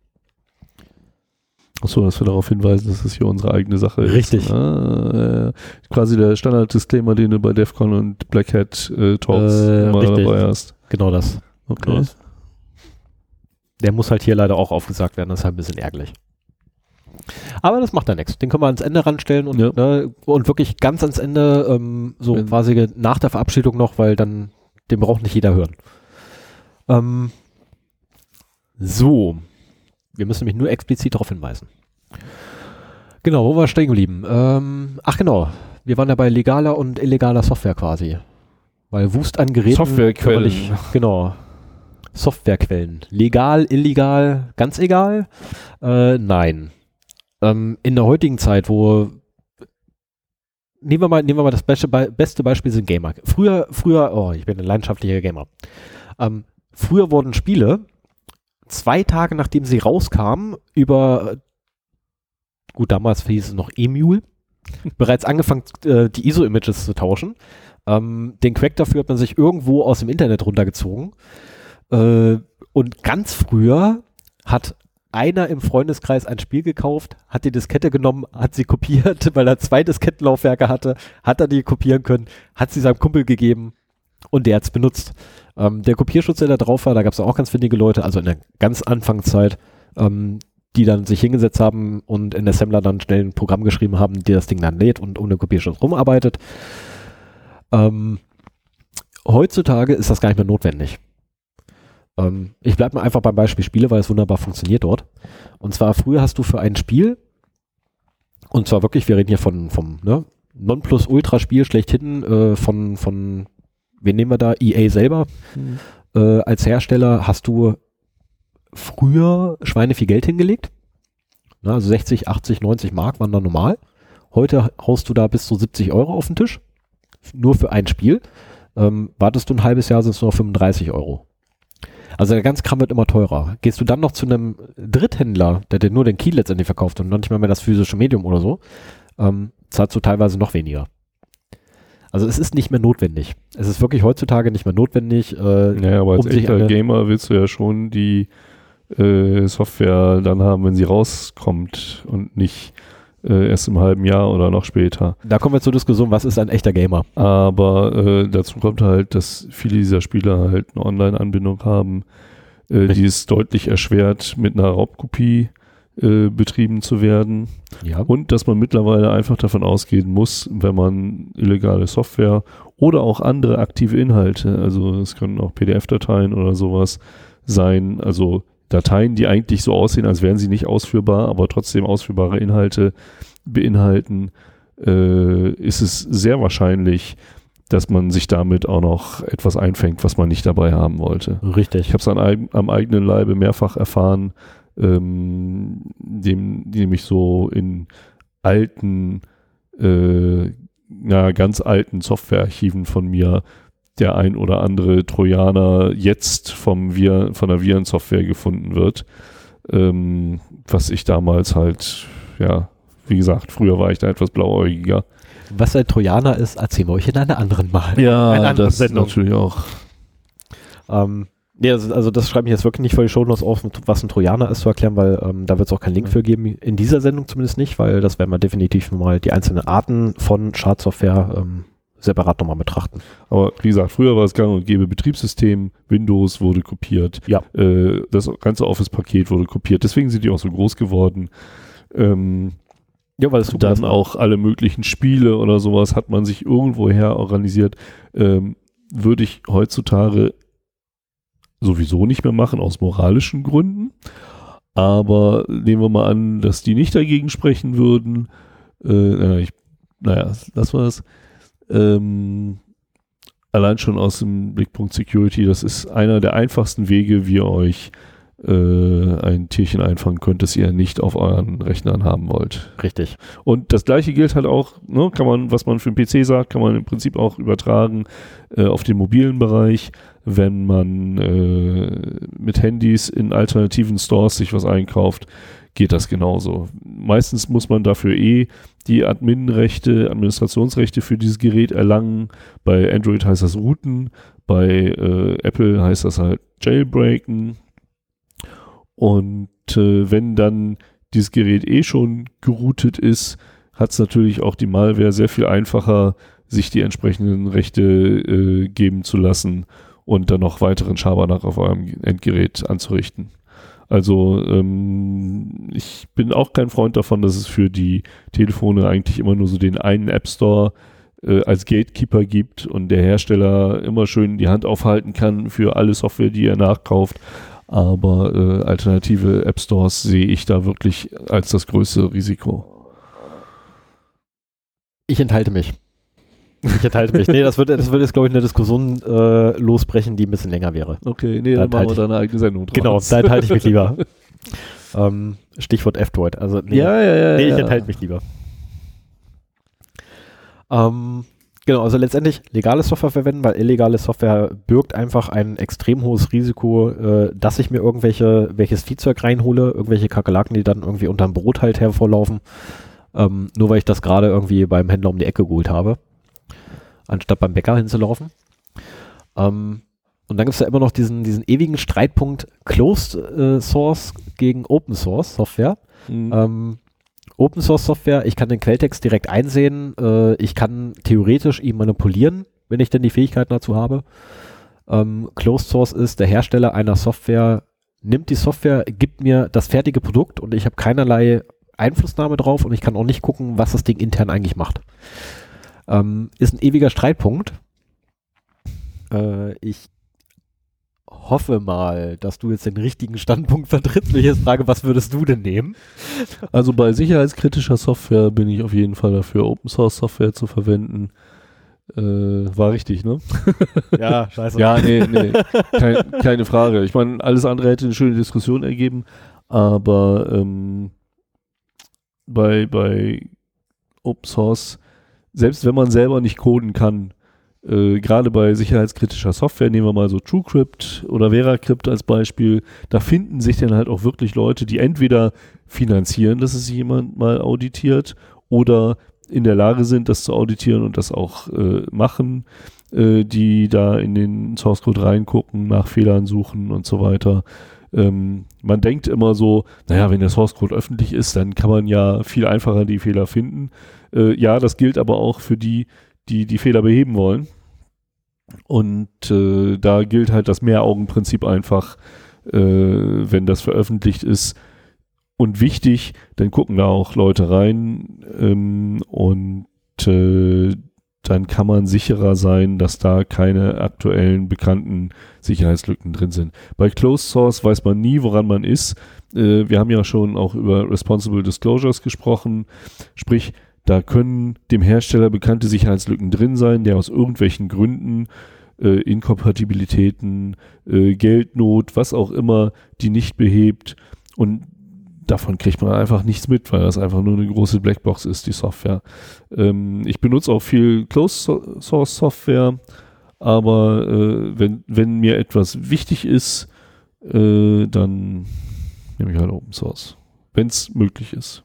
Achso, dass wir darauf hinweisen, dass es hier unsere eigene Sache ist. Richtig. Ah, äh, quasi der Standard-Disclaimer, den du bei DEFCON und Black Hat äh, Talks äh, immer dabei hast. Genau das. Okay. Genau das. Der muss halt hier leider auch aufgesagt werden, das ist halt ein bisschen ärgerlich. Aber das macht ja nichts. Den können wir ans Ende ranstellen und, Ja. ne, und wirklich ganz ans Ende, ähm, so Wenn- quasi nach der Verabschiedung noch, weil dann, den braucht nicht jeder hören. Ähm, so. Wir müssen nämlich nur explizit darauf hinweisen. Genau, wo war wir stehen geblieben? Ähm, ach genau, wir waren ja bei legaler und illegaler Software quasi. Weil Wust an Geräten. Softwarequellen. Nicht, genau. Softwarequellen. Legal, illegal, ganz egal? Äh, nein. Ähm, in der heutigen Zeit, wo nehmen wir mal, nehmen wir mal das beste, Be beste Beispiel sind Gamer. Früher, früher, oh, ich bin ein leidenschaftlicher Gamer. Ähm, früher wurden Spiele zwei Tage nachdem sie rauskamen über gut, damals hieß es noch Emule, bereits angefangen, äh, die ISO-Images zu tauschen. Ähm, den Crack dafür hat man sich irgendwo aus dem Internet runtergezogen. Äh, und ganz früher hat einer im Freundeskreis ein Spiel gekauft, hat die Diskette genommen, hat sie kopiert, weil er zwei Diskettenlaufwerke hatte, hat er die kopieren können, hat sie seinem Kumpel gegeben und der hat es benutzt. Ähm, der Kopierschutz, der da drauf war, da gab es auch ganz wenige Leute, also in der ganz Anfangszeit, ähm, die dann sich hingesetzt haben und in Assembler dann schnell ein Programm geschrieben haben, die das Ding dann lädt und ohne Kopierschutz rumarbeitet. Ähm, heutzutage ist das gar nicht mehr notwendig. Ähm, ich bleibe mal einfach beim Beispiel Spiele, weil es wunderbar funktioniert dort. Und zwar früher hast du für ein Spiel, und zwar wirklich, wir reden hier von vom ne, Nonplus-Ultra-Spiel schlechthin, äh, von, von, wen nehmen wir da? EA selber. Mhm. Äh, als Hersteller hast du früher Schweine viel Geld hingelegt. Na, also 60, 80, 90 Mark waren da normal. Heute haust du da bis zu 70 Euro auf den Tisch. Nur für ein Spiel. Ähm, wartest du ein halbes Jahr, sind es nur 35 Euro. Also der ganze Kram wird immer teurer. Gehst du dann noch zu einem Dritthändler, der dir nur den Key letztendlich verkauft und noch nicht mal mehr das physische Medium oder so, ähm, zahlst du teilweise noch weniger. Also es ist nicht mehr notwendig. Es ist wirklich heutzutage nicht mehr notwendig. Äh, naja, aber als um echter Gamer willst du ja schon die äh, Software dann haben, wenn sie rauskommt und nicht äh, erst im halben Jahr oder noch später. Da kommen wir zur Diskussion, was ist ein echter Gamer? Aber äh, dazu kommt halt, dass viele dieser Spieler halt eine Online-Anbindung haben, äh, die es deutlich erschwert, mit einer Raubkopie äh, betrieben zu werden. Ja. Und dass man mittlerweile einfach davon ausgehen muss, wenn man illegale Software oder auch andere aktive Inhalte, also es können auch PDF-Dateien oder sowas sein, also Dateien, die eigentlich so aussehen, als wären sie nicht ausführbar, aber trotzdem ausführbare Inhalte beinhalten, äh, ist es sehr wahrscheinlich, dass man sich damit auch noch etwas einfängt, was man nicht dabei haben wollte. Richtig. Ich habe es am, am eigenen Leibe mehrfach erfahren, ähm, dem, nämlich so in alten, äh, ja, ganz alten Softwarearchiven von mir der ein oder andere Trojaner jetzt vom Vir von der Virensoftware gefunden wird. Ähm, was ich damals halt, ja, wie gesagt, früher war ich da etwas blauäugiger. Was ein Trojaner ist, erzählen wir euch in einer anderen Mal. Ja, eine andere das Sendung. natürlich auch. Ähm, ja, also, also das schreibe ich jetzt wirklich nicht vor die Shownotes auf, was ein Trojaner ist zu erklären, weil ähm, da wird es auch keinen Link für geben, in dieser Sendung zumindest nicht, weil das werden wir definitiv mal die einzelnen Arten von Schadsoftware ähm, separat nochmal betrachten. Aber wie gesagt, früher war es gang und gäbe Betriebssystem, Windows wurde kopiert, ja. Äh, das ganze Office-Paket wurde kopiert, deswegen sind die auch so groß geworden. Ähm, ja, weil es dann auch alle möglichen Spiele oder sowas hat man sich irgendwoher organisiert. Ähm, würde ich heutzutage sowieso nicht mehr machen aus moralischen Gründen. Aber nehmen wir mal an, dass die nicht dagegen sprechen würden. Äh, ich, naja, das war's. Ähm, allein schon aus dem Blickpunkt Security, das ist einer der einfachsten Wege, wie ihr euch äh, ein Tierchen einfangen könnt, das ihr nicht auf euren Rechnern haben wollt. Richtig. Und das gleiche gilt halt auch, ne, kann man, was man für den PC sagt, kann man im Prinzip auch übertragen äh, auf den mobilen Bereich, wenn man äh, mit Handys in alternativen Stores sich was einkauft, geht das genauso. Meistens muss man dafür eh die Adminrechte, Administrationsrechte für dieses Gerät erlangen. Bei Android heißt das Routen, bei äh, Apple heißt das halt Jailbreaken. Und äh, wenn dann dieses Gerät eh schon geroutet ist, hat es natürlich auch die Malware sehr viel einfacher, sich die entsprechenden Rechte äh, geben zu lassen und dann noch weiteren Schabernack auf eurem Endgerät anzurichten. Also ähm, ich bin auch kein Freund davon, dass es für die Telefone eigentlich immer nur so den einen App Store äh, als Gatekeeper gibt und der Hersteller immer schön die Hand aufhalten kann für alle Software, die er nachkauft. Aber äh, alternative App Stores sehe ich da wirklich als das größte Risiko. Ich enthalte mich. Ich enthalte mich. Nee, das wird, das wird jetzt, glaube ich, eine Diskussion äh, losbrechen, die ein bisschen länger wäre. Okay, nee, dann, machen wir da eine eigene Sendung draus. Genau, da enthalte ich mich lieber. ähm, Stichwort F-Droid. Also, nee, ja, ja, ja. nee, ich enthalte mich lieber. Ähm, genau, also letztendlich legale Software verwenden, weil illegale Software birgt einfach ein extrem hohes Risiko, äh, dass ich mir irgendwelche, welches Viehzeug reinhole, irgendwelche Kakerlaken, die dann irgendwie unterm Brot halt hervorlaufen, ähm, nur weil ich das gerade irgendwie beim Händler um die Ecke geholt habe, anstatt beim Bäcker hinzulaufen. Ähm, und dann gibt es ja immer noch diesen, diesen ewigen Streitpunkt Closed äh, Source gegen Open Source Software. Mhm. Ähm, Open Source Software, ich kann den Quelltext direkt einsehen, äh, ich kann theoretisch ihn manipulieren, wenn ich denn die Fähigkeiten dazu habe. Ähm, Closed Source ist, der Hersteller einer Software nimmt die Software, gibt mir das fertige Produkt und ich habe keinerlei Einflussnahme drauf und ich kann auch nicht gucken, was das Ding intern eigentlich macht. Ähm, ist ein ewiger Streitpunkt. Äh, ich hoffe mal, dass du jetzt den richtigen Standpunkt vertrittst, wenn ich jetzt frage, was würdest du denn nehmen? Also bei sicherheitskritischer Software bin ich auf jeden Fall dafür, Open Source Software zu verwenden. Äh, war richtig, ne? Ja, scheiße. Ja, nee, nee. Kein, keine Frage. Ich meine, alles andere hätte eine schöne Diskussion ergeben, aber ähm, bei, bei Open Source, selbst wenn man selber nicht coden kann, äh, gerade bei sicherheitskritischer Software, nehmen wir mal so TrueCrypt oder VeraCrypt als Beispiel, da finden sich dann halt auch wirklich Leute, die entweder finanzieren, dass es jemand mal auditiert oder in der Lage sind, das zu auditieren und das auch äh, machen, äh, die da in den Source Code reingucken, nach Fehlern suchen und so weiter. Ähm, man denkt immer so, naja, wenn der Source Code öffentlich ist, dann kann man ja viel einfacher die Fehler finden. Äh, ja, das gilt aber auch für die, die die Fehler beheben wollen. Und äh, da gilt halt das Mehraugenprinzip einfach, äh, wenn das veröffentlicht ist und wichtig, dann gucken da auch Leute rein ähm, und äh, dann kann man sicherer sein, dass da keine aktuellen bekannten Sicherheitslücken drin sind. Bei Closed Source weiß man nie, woran man ist. Äh, wir haben ja schon auch über Responsible Disclosures gesprochen, sprich, da können dem Hersteller bekannte Sicherheitslücken drin sein, der aus irgendwelchen Gründen, äh, Inkompatibilitäten, äh, Geldnot, was auch immer, die nicht behebt. Und davon kriegt man einfach nichts mit, weil das einfach nur eine große Blackbox ist, die Software. Ähm, ich benutze auch viel Closed Source Software, aber äh, wenn, wenn mir etwas wichtig ist, äh, dann nehme ich halt Open Source, wenn es möglich ist.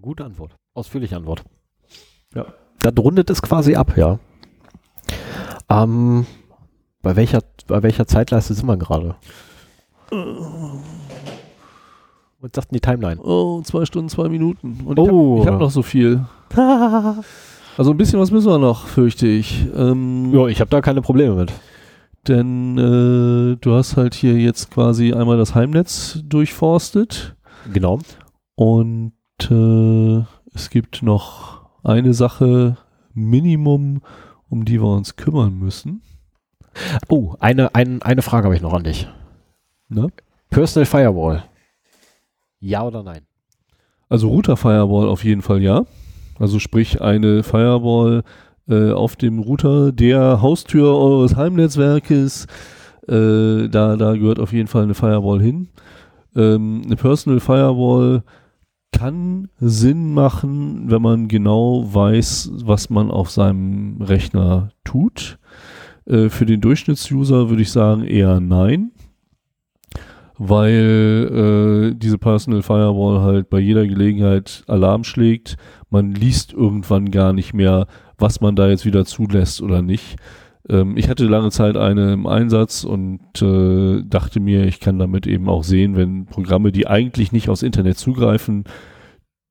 Gute Antwort. Ausführliche Antwort. Ja. Dann rundet es quasi ab, ja. Ähm, bei welcher, bei welcher Zeitleiste sind wir gerade? Was sagt denn die Timeline? Oh, zwei Stunden, zwei Minuten. Und Oh. ich habe hab noch so viel. Also ein bisschen was müssen wir noch, fürchte ich. Ähm, ja, ich habe da keine Probleme mit. Denn äh, du hast halt hier jetzt quasi einmal das Heimnetz durchforstet Genau. und äh, es gibt noch eine Sache Minimum, um die wir uns kümmern müssen. Oh, eine, ein, eine Frage habe ich noch an dich. Ne? Personal Firewall. Ja oder nein? Also Router Firewall auf jeden Fall ja. Also sprich eine Firewall äh, auf dem Router der Haustür eures Heimnetzwerkes. Äh, da, da gehört auf jeden Fall eine Firewall hin. Ähm, eine Personal Firewall kann Sinn machen, wenn man genau weiß, was man auf seinem Rechner tut. Äh, für den Durchschnittsuser würde ich sagen eher nein weil äh, diese Personal Firewall halt bei jeder Gelegenheit Alarm schlägt. Man liest irgendwann gar nicht mehr, was man da jetzt wieder zulässt oder nicht. Ähm, ich hatte lange Zeit eine im Einsatz und äh, dachte mir, ich kann damit eben auch sehen, wenn Programme, die eigentlich nicht aufs Internet zugreifen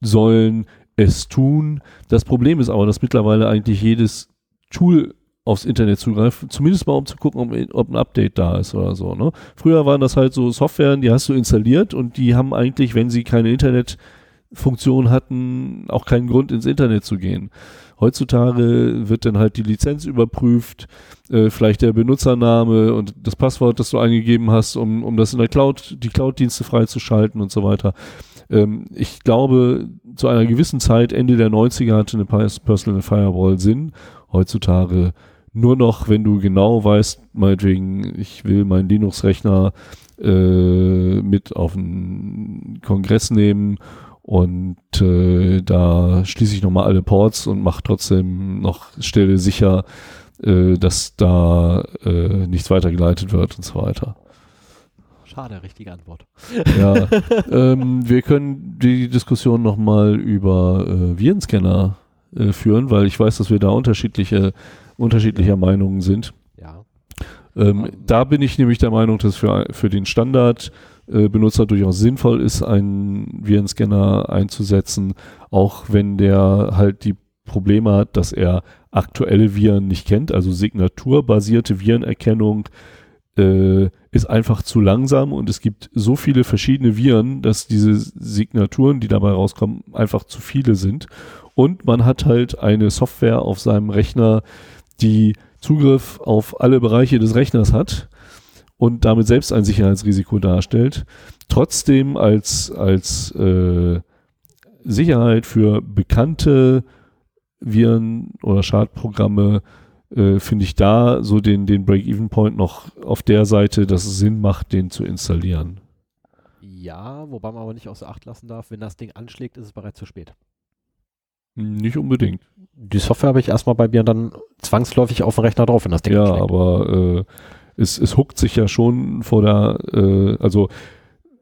sollen, es tun. Das Problem ist aber, dass mittlerweile eigentlich jedes Tool aufs Internet zugreift, zumindest mal um zu gucken, ob, ob ein Update da ist oder so. Ne? Früher waren das halt so Softwaren, die hast du installiert und die haben eigentlich, wenn sie keine Internetfunktion hatten, auch keinen Grund ins Internet zu gehen. Heutzutage wird dann halt die Lizenz überprüft, äh, vielleicht der Benutzername und das Passwort, das du eingegeben hast, um, um das in der Cloud, die Cloud-Dienste freizuschalten und so weiter. ähm, ich glaube, zu einer gewissen Zeit, Ende der 90er, hatte eine Personal Firewall Sinn. Heutzutage nur noch, wenn du genau weißt, meinetwegen, ich will meinen Linux-Rechner äh, mit auf einen Kongress nehmen und äh, da schließe ich nochmal alle Ports und mache trotzdem noch, stelle sicher, äh, dass da äh, nichts weitergeleitet wird und so weiter. Schade, richtige Antwort. Ja, ähm, wir können die Diskussion nochmal über äh, Virenscanner äh, führen, weil ich weiß, dass wir da unterschiedliche, unterschiedlicher Meinungen sind. Ja. Ähm, da bin ich nämlich der Meinung, dass für, für den Standardbenutzer äh, durchaus sinnvoll ist, einen Virenscanner einzusetzen, auch wenn der halt die Probleme hat, dass er aktuelle Viren nicht kennt, also signaturbasierte Virenerkennung äh, ist einfach zu langsam und es gibt so viele verschiedene Viren, dass diese Signaturen, die dabei rauskommen, einfach zu viele sind. Und man hat halt eine Software auf seinem Rechner, die Zugriff auf alle Bereiche des Rechners hat und damit selbst ein Sicherheitsrisiko darstellt. Trotzdem als, als äh, Sicherheit für bekannte Viren oder Schadprogramme äh, finde ich da so den, den Break-Even-Point noch auf der Seite, dass es Sinn macht, den zu installieren. Ja, wobei man aber nicht außer Acht lassen darf, wenn das Ding anschlägt, ist es bereits zu spät. Nicht unbedingt. Die Software habe ich erstmal bei mir dann zwangsläufig auf dem Rechner drauf, wenn das Ding Ja, anschlägt. aber äh, es, es huckt sich ja schon vor der, äh, also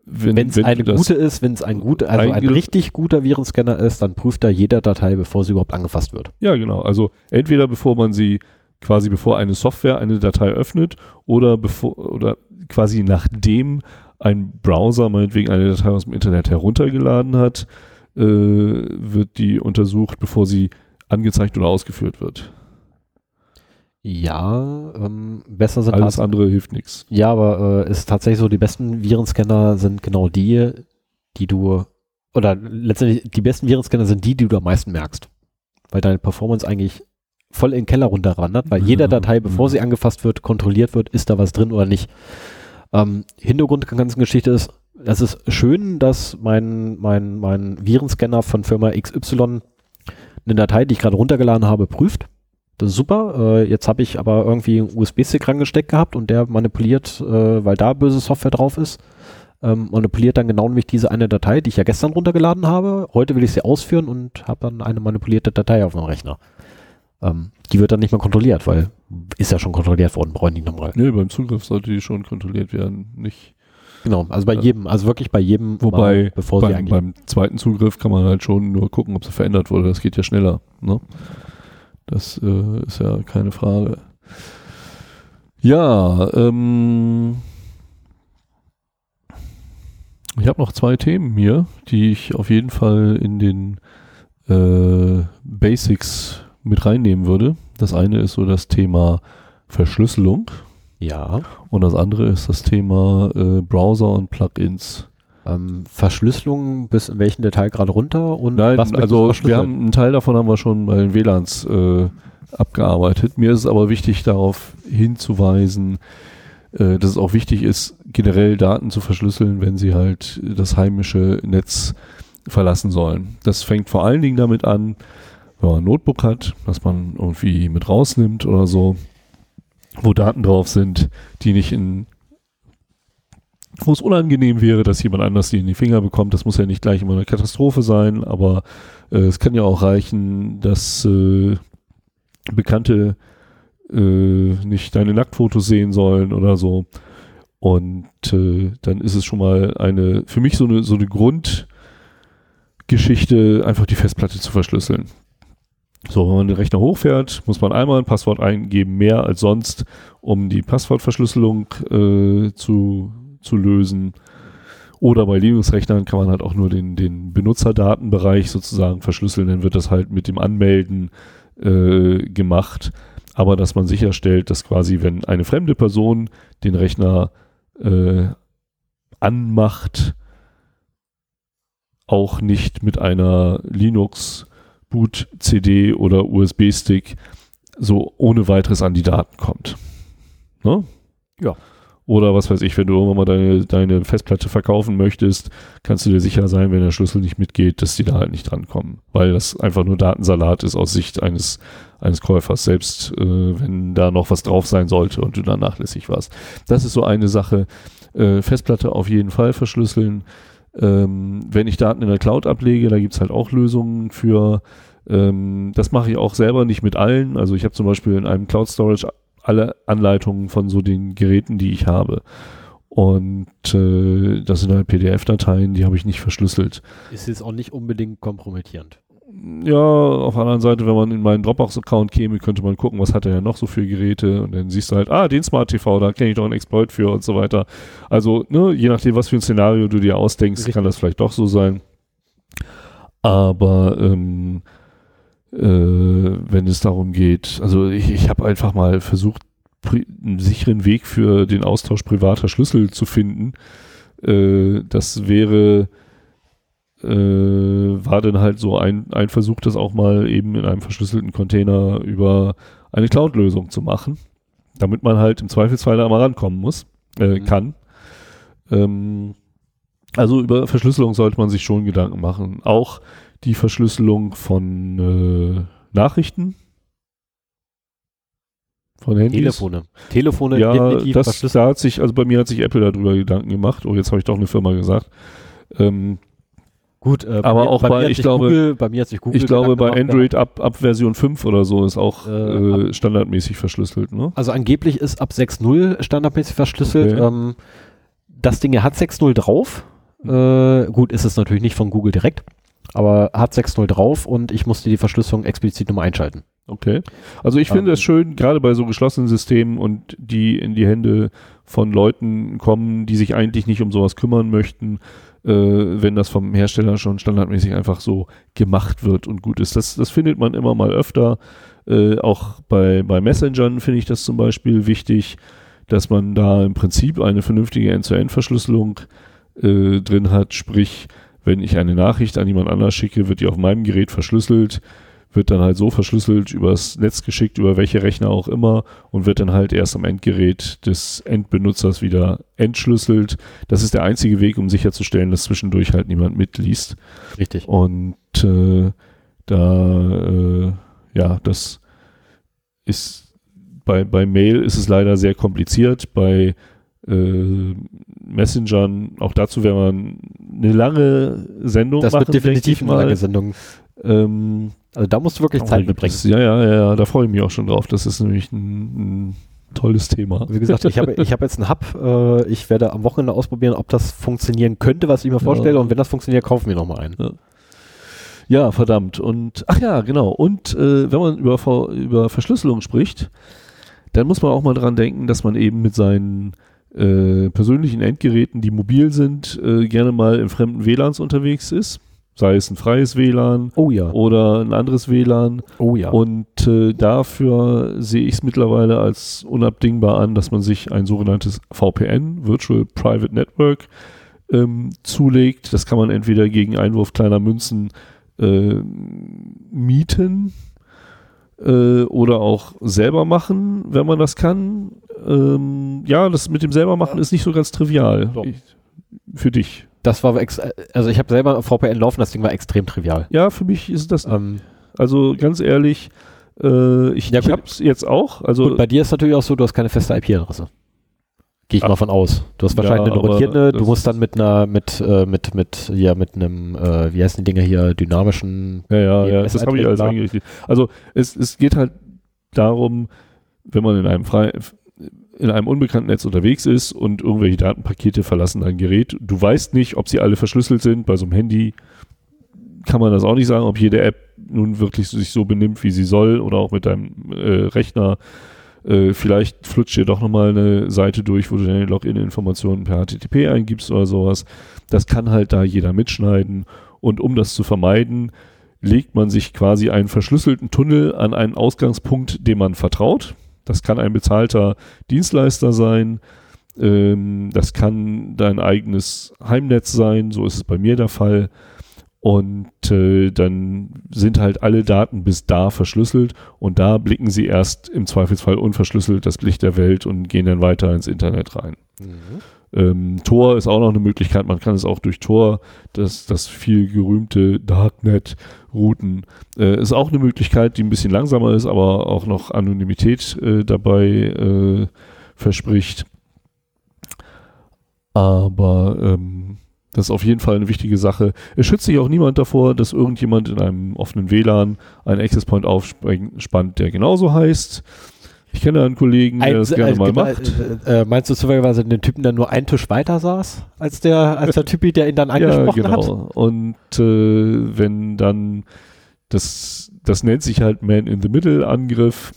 wenn Wenn es wenn eine gute ist, wenn es ein guter, also ein richtig guter Virenscanner ist, dann prüft er jede Datei, bevor sie überhaupt angefasst wird. Ja, genau. Also entweder bevor man sie quasi bevor eine Software eine Datei öffnet oder bevor oder quasi nachdem ein Browser meinetwegen eine Datei aus dem Internet heruntergeladen hat, äh, wird die untersucht, bevor sie angezeigt oder ausgeführt wird. Ja, ähm, besser sind Alles andere hilft nichts. Ja, aber äh, ist tatsächlich so, die besten Virenscanner sind genau die, die du, oder letztendlich die besten Virenscanner sind die, die du am meisten merkst. Weil deine Performance eigentlich voll in den Keller runterwandert, weil jede Ja, Datei, bevor ja. sie angefasst wird, kontrolliert wird, ist da was drin oder nicht. Ähm, Hintergrund der ganzen Geschichte ist, es ist schön, dass mein, mein, mein Virenscanner von Firma XY eine Datei, die ich gerade runtergeladen habe, prüft. Das ist super. Äh, jetzt habe ich aber irgendwie einen USB-Stick rangesteckt gehabt und der manipuliert, äh, weil da böse Software drauf ist, ähm, manipuliert dann genau nämlich diese eine Datei, die ich ja gestern runtergeladen habe. Heute will ich sie ausführen und habe dann eine manipulierte Datei auf meinem Rechner. Ähm, die wird dann nicht mehr kontrolliert, weil ist ja schon kontrolliert worden, brauche ich nicht nochmal. Nee, beim Zugriff sollte die schon kontrolliert werden. Nicht Genau, also bei jedem, also wirklich bei jedem, Wobei Mal, bevor sie beim, eigentlich beim zweiten Zugriff kann man halt schon nur gucken, ob sie verändert wurde. Das geht ja schneller. Ne? Das äh, ist ja keine Frage. Ja, ähm, ich habe noch zwei Themen hier, die ich auf jeden Fall in den äh, Basics mit reinnehmen würde. Das eine ist so das Thema Verschlüsselung ja, und das andere ist das Thema äh, Browser und Plugins. ähm, Verschlüsselung bis in welchen Detail gerade runter und Nein, was also wir haben einen Teil davon haben wir schon bei den WLANs äh, abgearbeitet. Mir ist es aber wichtig, darauf hinzuweisen, äh, dass es auch wichtig ist, generell Daten zu verschlüsseln, wenn sie halt das heimische Netz verlassen sollen. Das fängt vor allen Dingen damit an, wenn man ein Notebook hat, das man irgendwie mit rausnimmt oder so, wo Daten drauf sind, die nicht in wo es unangenehm wäre, dass jemand anders die in die Finger bekommt. Das muss ja nicht gleich immer eine Katastrophe sein, aber äh, es kann ja auch reichen, dass äh, Bekannte äh, nicht deine Nacktfotos sehen sollen oder so. Und äh, dann ist es schon mal eine, für mich so eine, so eine Grundgeschichte, einfach die Festplatte zu verschlüsseln. So, wenn man den Rechner hochfährt, muss man einmal ein Passwort eingeben, mehr als sonst, um die Passwortverschlüsselung äh, zu, zu lösen. Oder bei Linux-Rechnern kann man halt auch nur den, den Benutzerdatenbereich sozusagen verschlüsseln, dann wird das halt mit dem Anmelden äh, gemacht. Aber dass man sicherstellt, dass quasi, wenn eine fremde Person den Rechner äh, anmacht, auch nicht mit einer Linux Boot CD oder USB-Stick so ohne weiteres an die Daten kommt. Ne? Ja. Oder was weiß ich, wenn du irgendwann mal deine, deine Festplatte verkaufen möchtest, kannst du dir sicher sein, wenn der Schlüssel nicht mitgeht, dass die da halt nicht drankommen. Weil das einfach nur Datensalat ist aus Sicht eines, eines Käufers, selbst äh, wenn da noch was drauf sein sollte und du da nachlässig warst. Das ist so eine Sache. Äh, Festplatte auf jeden Fall verschlüsseln. Ähm, wenn ich Daten in der Cloud ablege, da gibt's halt auch Lösungen für. Ähm, das mache ich auch selber nicht mit allen. Also ich habe zum Beispiel in einem Cloud Storage alle Anleitungen von so den Geräten, die ich habe. Und äh, das sind halt PDF-Dateien, die habe ich nicht verschlüsselt. Ist jetzt auch nicht unbedingt kompromittierend. Ja, auf der anderen Seite, wenn man in meinen Dropbox-Account käme, könnte man gucken, was hat er ja noch so für Geräte und dann siehst du halt, ah, den Smart TV, da kenne ich doch einen Exploit für und so weiter. Also, ne, je nachdem, was für ein Szenario du dir ausdenkst, Richtig. kann das vielleicht doch so sein. Aber ähm, äh, wenn es darum geht. Also ich, ich habe einfach mal versucht, einen sicheren Weg für den Austausch privater Schlüssel zu finden. Äh, das wäre war dann halt so ein, ein Versuch, das auch mal eben in einem verschlüsselten Container über eine Cloud-Lösung zu machen, damit man halt im Zweifelsfall da mal rankommen muss, äh, mhm. kann. Ähm, also über Verschlüsselung sollte man sich schon Gedanken machen. Auch die Verschlüsselung von äh, Nachrichten. Von Handys. Telefone. Telefone ja, das, da hat sich, also bei mir hat sich Apple darüber Gedanken gemacht. Oh, jetzt habe ich doch eine Firma gesagt. Ähm, Gut, äh, aber mir, auch bei, bei ich glaube, Google, bei mir hat sich Google ich glaube, bei Android ab, ab Version 5 oder so ist auch äh, äh, standardmäßig verschlüsselt, ne? Also angeblich ist ab 6.0 standardmäßig verschlüsselt. Okay. Ähm, das Ding hat 6.0 drauf. Äh, gut, ist es natürlich nicht von Google direkt aber hat 6.0 drauf und ich musste die Verschlüsselung explizit nochmal einschalten. Okay. Also ich finde es ähm, schön, gerade bei so geschlossenen Systemen und die in die Hände von Leuten kommen, die sich eigentlich nicht um sowas kümmern möchten, äh, wenn das vom Hersteller schon standardmäßig einfach so gemacht wird und gut ist. Das, das findet man immer mal öfter. Äh, auch bei, bei Messengern finde ich das zum Beispiel wichtig, dass man da im Prinzip eine vernünftige End-zu-End-Verschlüsselung äh, drin hat, sprich wenn ich eine Nachricht an jemand anders schicke, wird die auf meinem Gerät verschlüsselt, wird dann halt so verschlüsselt übers Netz geschickt, über welche Rechner auch immer und wird dann halt erst am Endgerät des Endbenutzers wieder entschlüsselt. Das ist der einzige Weg, um sicherzustellen, dass zwischendurch halt niemand mitliest. Richtig. Und äh, da, äh, ja, das ist bei, bei Mail ist es leider sehr kompliziert. Bei äh, Messengern, auch dazu wäre man eine lange Sendung das machen. Das wird definitiv eine lange Sendung. Ähm, also da musst du wirklich Zeit mitbringen. Ja, ja, ja, da freue ich mich auch schon drauf. Das ist nämlich ein, ein tolles Thema. Wie gesagt, ich habe ich hab jetzt einen Hub. Äh, ich werde am Wochenende ausprobieren, ob das funktionieren könnte, was ich mir vorstelle. Ja. Und wenn das funktioniert, kaufen wir nochmal einen. Ja. ja. verdammt. Und, ach ja, genau. Und äh, wenn man über, über Verschlüsselung spricht, dann muss man auch mal dran denken, dass man eben mit seinen äh, persönlichen Endgeräten, die mobil sind, äh, gerne mal in fremden WLANs unterwegs ist. Sei es ein freies WLAN oh ja. oder ein anderes WLAN. Oh ja. Und äh, dafür sehe ich es mittlerweile als unabdingbar an, dass man sich ein sogenanntes VPN, Virtual Private Network, ähm, zulegt. Das kann man entweder gegen Einwurf kleiner Münzen äh, mieten äh, oder auch selber machen, wenn man das kann. Ähm, ja, das mit dem selber machen ist nicht so ganz trivial. Ich, für dich. Das war, also ich habe selber VPN laufen, das Ding war extrem trivial. Ja, für mich ist das, ähm, also ganz ehrlich, äh, ich, ja, ich hab's jetzt auch. Also gut, bei dir ist natürlich auch so, du hast keine feste IP-Adresse. Gehe ich Ach, mal von aus. Du hast wahrscheinlich ja, eine rotierende, du musst dann mit einer, mit, äh, mit, mit, ja, mit einem, äh, wie heißen die Dinger hier, dynamischen. Ja, ja, ja, das habe ich alles eingerichtet. Also es, es geht halt darum, wenn man in einem frei, in einem unbekannten Netz unterwegs ist und irgendwelche Datenpakete verlassen dein Gerät. Du weißt nicht, ob sie alle verschlüsselt sind. Bei so einem Handy kann man das auch nicht sagen, ob jede App nun wirklich sich so benimmt, wie sie soll oder auch mit deinem äh, Rechner äh, vielleicht flutscht dir doch nochmal eine Seite durch, wo du deine Login-Informationen per HTTP eingibst oder sowas. Das kann halt da jeder mitschneiden. Und um das zu vermeiden, legt man sich quasi einen verschlüsselten Tunnel an einen Ausgangspunkt, dem man vertraut. Das kann ein bezahlter Dienstleister sein. Ähm, das kann dein eigenes Heimnetz sein. So ist es bei mir der Fall. Und äh, dann sind halt alle Daten bis da verschlüsselt und da blicken sie erst im Zweifelsfall unverschlüsselt das Licht der Welt und gehen dann weiter ins Internet rein. Ähm, Tor ist auch noch eine Möglichkeit, man kann es auch durch Tor, das, das viel gerühmte Darknet routen, äh, ist auch eine Möglichkeit, die ein bisschen langsamer ist, aber auch noch Anonymität äh, dabei äh, verspricht. Aber ähm, das ist auf jeden Fall eine wichtige Sache. Es schützt sich auch niemand davor, dass irgendjemand in einem offenen WLAN einen Access Point aufspannt, der genauso heißt. Ich kenne einen Kollegen, der das gerne mal macht. Äh, äh, meinst du zufälligerweise den Typen, der nur einen Tisch weiter saß, als der, als der Typi, der ihn dann angesprochen ja, genau. hat? Und äh, wenn dann das, das nennt sich halt Man-in-the-Middle-Angriff.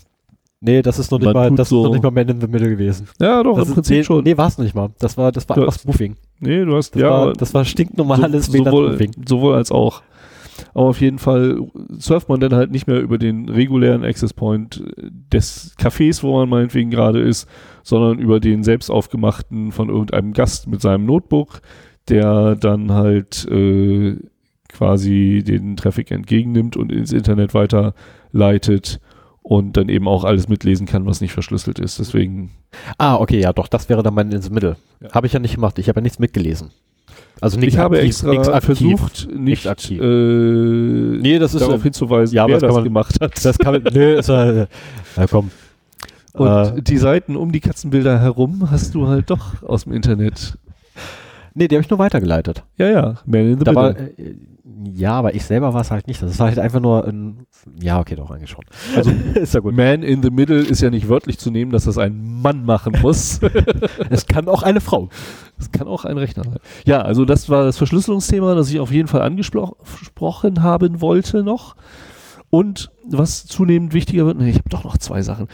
Nee, das ist noch nicht, mal, das so- ist noch nicht mal Man in the Middle gewesen. Ja, doch, Das im Prinzip nee, schon. Nee, war es nicht mal. Das war, das war einfach Spoofing. Nee, du hast, Das, ja, war, das war stinknormales so, sowohl, sowohl als auch. Aber auf jeden Fall surft man dann halt nicht mehr über den regulären Access Point des Cafés, wo man meinetwegen gerade ist, sondern über den selbst aufgemachten von irgendeinem Gast mit seinem Notebook, der dann halt äh, quasi den Traffic entgegennimmt und ins Internet weiterleitet und dann eben auch alles mitlesen kann, was nicht verschlüsselt ist. Deswegen Ah, okay, ja, doch, das wäre dann Man in the Middle. Ja. Habe ich ja nicht gemacht. Ich habe ja nichts mitgelesen. Also nichts ich habe aktiv, extra nichts aktiv. versucht, nicht aktiv. Äh, Nee, das ist darauf äh, hinzuweisen, ja, wer das man- gemacht hat. Das kann man, nö, ist, äh, na komm. Und Äh, die Seiten um die Katzenbilder herum hast du halt doch aus dem Internet. nee, die habe ich nur weitergeleitet. Ja, ja, Man in the Da war, Middle. äh, ja, aber ich selber war es halt nicht. Das war halt einfach nur ein, ja, okay, doch, eigentlich schon. Also ist ja gut. Man in the Middle ist ja nicht wörtlich zu nehmen, dass das ein Mann machen muss. Es kann auch eine Frau. Das kann auch ein Rechner sein. Ja, also das war das Verschlüsselungsthema, das ich auf jeden Fall angesprochen haben wollte noch. Und was zunehmend wichtiger wird, nee, ich habe doch noch zwei Sachen.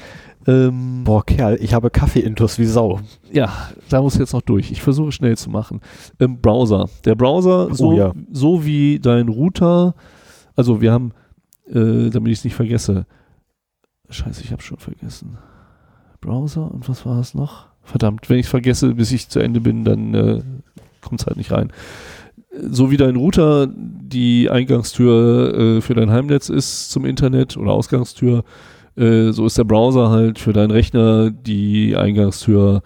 Ähm, Boah, Kerl, ich habe Kaffee-Intus wie Sau. Ja, da muss jetzt noch durch. Ich versuche schnell zu machen. Im Browser. Der Browser, so, Oh ja. so wie dein Router, also wir haben, äh, damit ich es nicht vergesse. Scheiße, ich habe schon vergessen. Browser und was war es noch? Verdammt, wenn ich es vergesse, bis ich zu Ende bin, dann äh, kommt es halt nicht rein. So wie dein Router die Eingangstür äh, für dein Heimnetz ist zum Internet oder Ausgangstür, äh, so ist der Browser halt für deinen Rechner die Eingangstür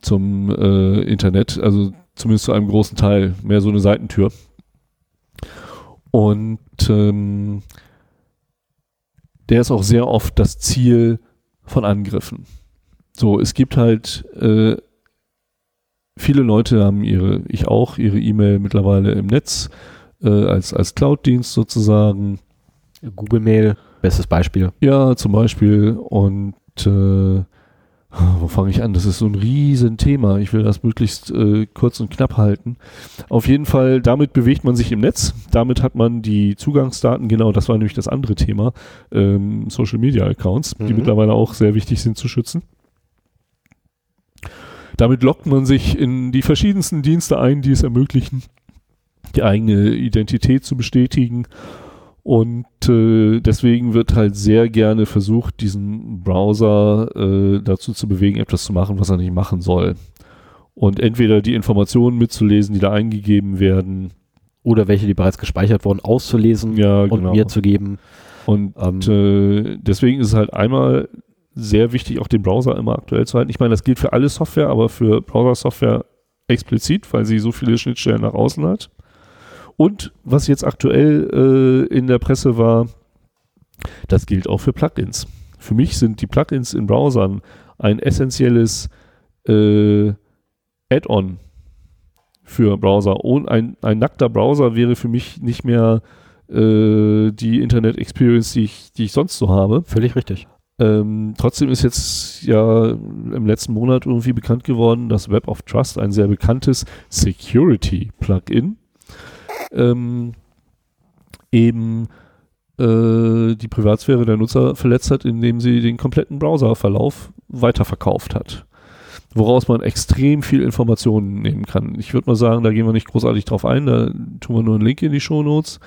zum äh, Internet, also zumindest zu einem großen Teil, mehr so eine Seitentür. Und ähm, der ist auch sehr oft das Ziel von Angriffen. So, es gibt halt äh, viele Leute haben ihre, ich auch, ihre E-Mail mittlerweile im Netz äh, als, als Cloud-Dienst sozusagen. Google Mail, bestes Beispiel. Ja, zum Beispiel. Und äh, wo fange ich an? Das ist so ein Riesenthema. Ich will das möglichst äh, kurz und knapp halten. Auf jeden Fall, damit bewegt man sich im Netz. Damit hat man die Zugangsdaten, genau, das war nämlich das andere Thema, ähm, Social Media Accounts, die Mhm. mittlerweile auch sehr wichtig sind zu schützen. Damit lockt man sich in die verschiedensten Dienste ein, die es ermöglichen, die eigene Identität zu bestätigen. Und äh, deswegen wird halt sehr gerne versucht, diesen Browser äh, dazu zu bewegen, etwas zu machen, was er nicht machen soll. Und entweder die Informationen mitzulesen, die da eingegeben werden, Oder welche, die bereits gespeichert wurden, auszulesen ja, und genau. mir zu geben. Und Ähm, äh, deswegen ist es halt einmal sehr wichtig, auch den Browser immer aktuell zu halten. Ich meine, das gilt für alle Software, aber für Browser-Software explizit, weil sie so viele Schnittstellen nach außen hat. Und was jetzt aktuell äh, in der Presse war, das gilt auch für Plugins. Für mich sind die Plugins in Browsern ein essentielles äh, Add-on für Browser. Und ein, ein nackter Browser wäre für mich nicht mehr äh, die Internet Experience, die ich, die ich sonst so habe. Völlig richtig. Ähm, trotzdem ist jetzt ja im letzten Monat irgendwie bekannt geworden, dass Web of Trust, ein sehr bekanntes Security-Plugin, ähm, eben äh, die Privatsphäre der Nutzer verletzt hat, indem sie den kompletten Browserverlauf weiterverkauft hat. Woraus man extrem viel Informationen nehmen kann. Ich würde mal sagen, da gehen wir nicht großartig drauf ein, da tun wir nur einen Link in die Shownotes.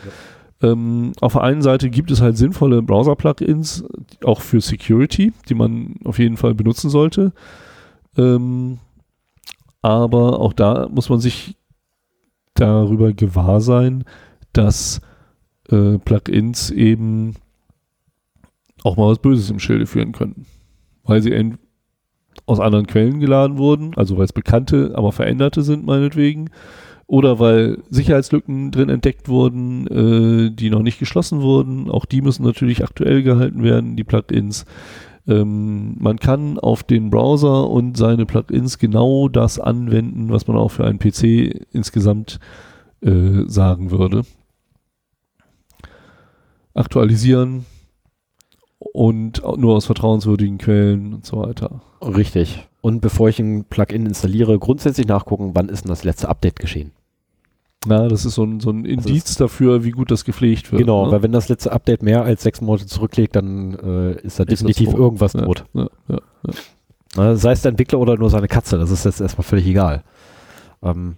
Ähm, auf der einen Seite gibt es halt sinnvolle Browser-Plugins, auch für Security, die man auf jeden Fall benutzen sollte. Ähm, aber auch da muss man sich darüber gewahr sein, dass äh, Plugins eben auch mal was Böses im Schilde führen können. Weil sie aus anderen Quellen geladen wurden, also weil es bekannte, aber veränderte sind meinetwegen, oder weil Sicherheitslücken drin entdeckt wurden, äh, die noch nicht geschlossen wurden. Auch die müssen natürlich aktuell gehalten werden, die Plugins. Ähm, man kann auf den Browser und seine Plugins genau das anwenden, was man auch für einen PC insgesamt äh, sagen würde. Aktualisieren und nur aus vertrauenswürdigen Quellen und so weiter. Richtig. Und bevor ich ein Plugin installiere, grundsätzlich nachgucken, wann ist denn das letzte Update geschehen. Na, das ist so ein, so ein Indiz dafür, wie gut das gepflegt wird. Genau, ne? weil wenn das letzte Update mehr als sechs Monate zurücklegt, dann äh, ist da ist definitiv irgendwas ja, tot. Ja, ja, Na, sei es der Entwickler oder nur seine Katze, das ist jetzt erstmal völlig egal. Ähm,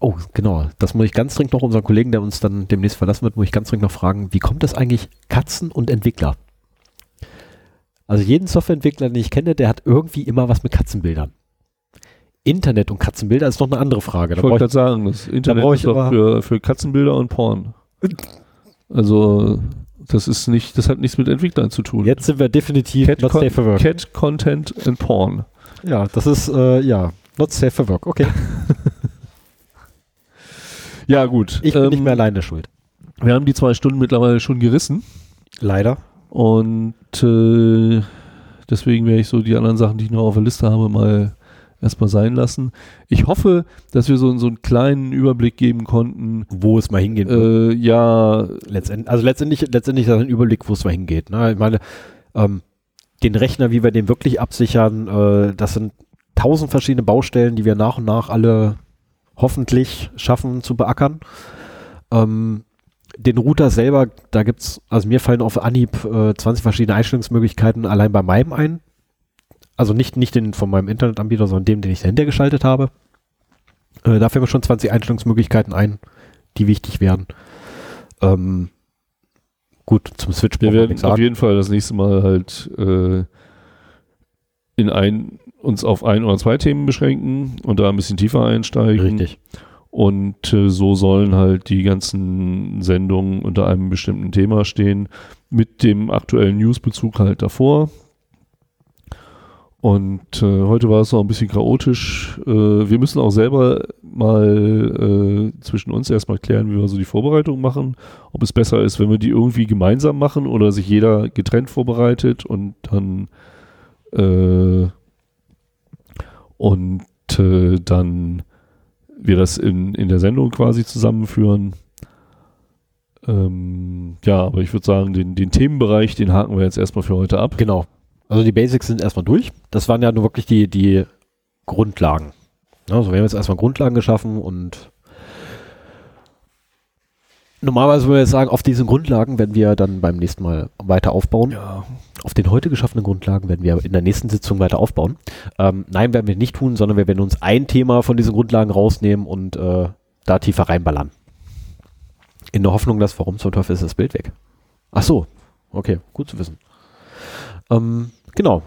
oh, genau, das muss ich ganz dringend noch unseren Kollegen, der uns dann demnächst verlassen wird, muss ich ganz dringend noch fragen, wie kommt das eigentlich Katzen und Entwickler? Also jeden Softwareentwickler, den ich kenne, der hat irgendwie immer was mit Katzenbildern. Internet und Katzenbilder ist noch eine andere Frage. Da ich wollte gerade sagen, das Internet da ist doch für, für Katzenbilder und Porn. Also das ist nicht, das hat nichts mit Entwicklern zu tun. Jetzt sind wir definitiv Cat not safe for work. Cat Content and Porn. Ja, das ist äh, ja not safe for work. Okay. ja gut. Ich bin ähm, nicht mehr alleine schuld. Wir haben die zwei Stunden mittlerweile schon gerissen. Leider. Und äh, deswegen werde ich so die anderen Sachen, die ich noch auf der Liste habe, mal erstmal sein lassen. Ich hoffe, dass wir so, so einen kleinen Überblick geben konnten. Wo es mal hingeht. Äh, ja. Letztendlich, also letztendlich, letztendlich ist ein Überblick, wo es mal hingeht. Ne? Ich meine, ähm, den Rechner, wie wir den wirklich absichern, äh, das sind tausend verschiedene Baustellen, die wir nach und nach alle hoffentlich schaffen zu beackern. Ähm, den Router selber, da gibt es, also mir fallen auf Anhieb äh, 20 verschiedene Einstellungsmöglichkeiten allein bei meinem ein. Also nicht, nicht den von meinem Internetanbieter, sondern dem, den ich dahinter geschaltet habe. Äh, da fällt mir schon 20 Einstellungsmöglichkeiten ein, die wichtig werden. Ähm, gut, zum Switch Wir werden auf jeden Fall das nächste Mal halt äh, in ein, uns auf ein oder zwei Themen beschränken und da ein bisschen tiefer einsteigen. Richtig. Und äh, so sollen halt die ganzen Sendungen unter einem bestimmten Thema stehen, mit dem aktuellen Newsbezug halt davor. Und äh, heute war es noch ein bisschen chaotisch. Äh, wir müssen auch selber mal äh, zwischen uns erstmal klären, wie wir so die Vorbereitung machen. Ob es besser ist, wenn wir die irgendwie gemeinsam machen oder sich jeder getrennt vorbereitet und dann äh, und äh, dann wir das in, in der Sendung quasi zusammenführen. Ähm, ja, aber ich würde sagen, den, den Themenbereich, den haken wir jetzt erstmal für heute ab. Genau. Also die Basics sind erstmal durch. Das waren ja nur wirklich die, die Grundlagen. Also wir haben jetzt erstmal Grundlagen geschaffen und normalerweise würde ich jetzt sagen, auf diesen Grundlagen werden wir dann beim nächsten Mal weiter aufbauen. Ja. Auf den heute geschaffenen Grundlagen werden wir in der nächsten Sitzung weiter aufbauen. Ähm, nein, werden wir nicht tun, sondern wir werden uns ein Thema von diesen Grundlagen rausnehmen und äh, da tiefer reinballern. In der Hoffnung, dass warum zum Teufel ist das Bild weg? Ach so, okay, gut zu wissen. Ähm, genau.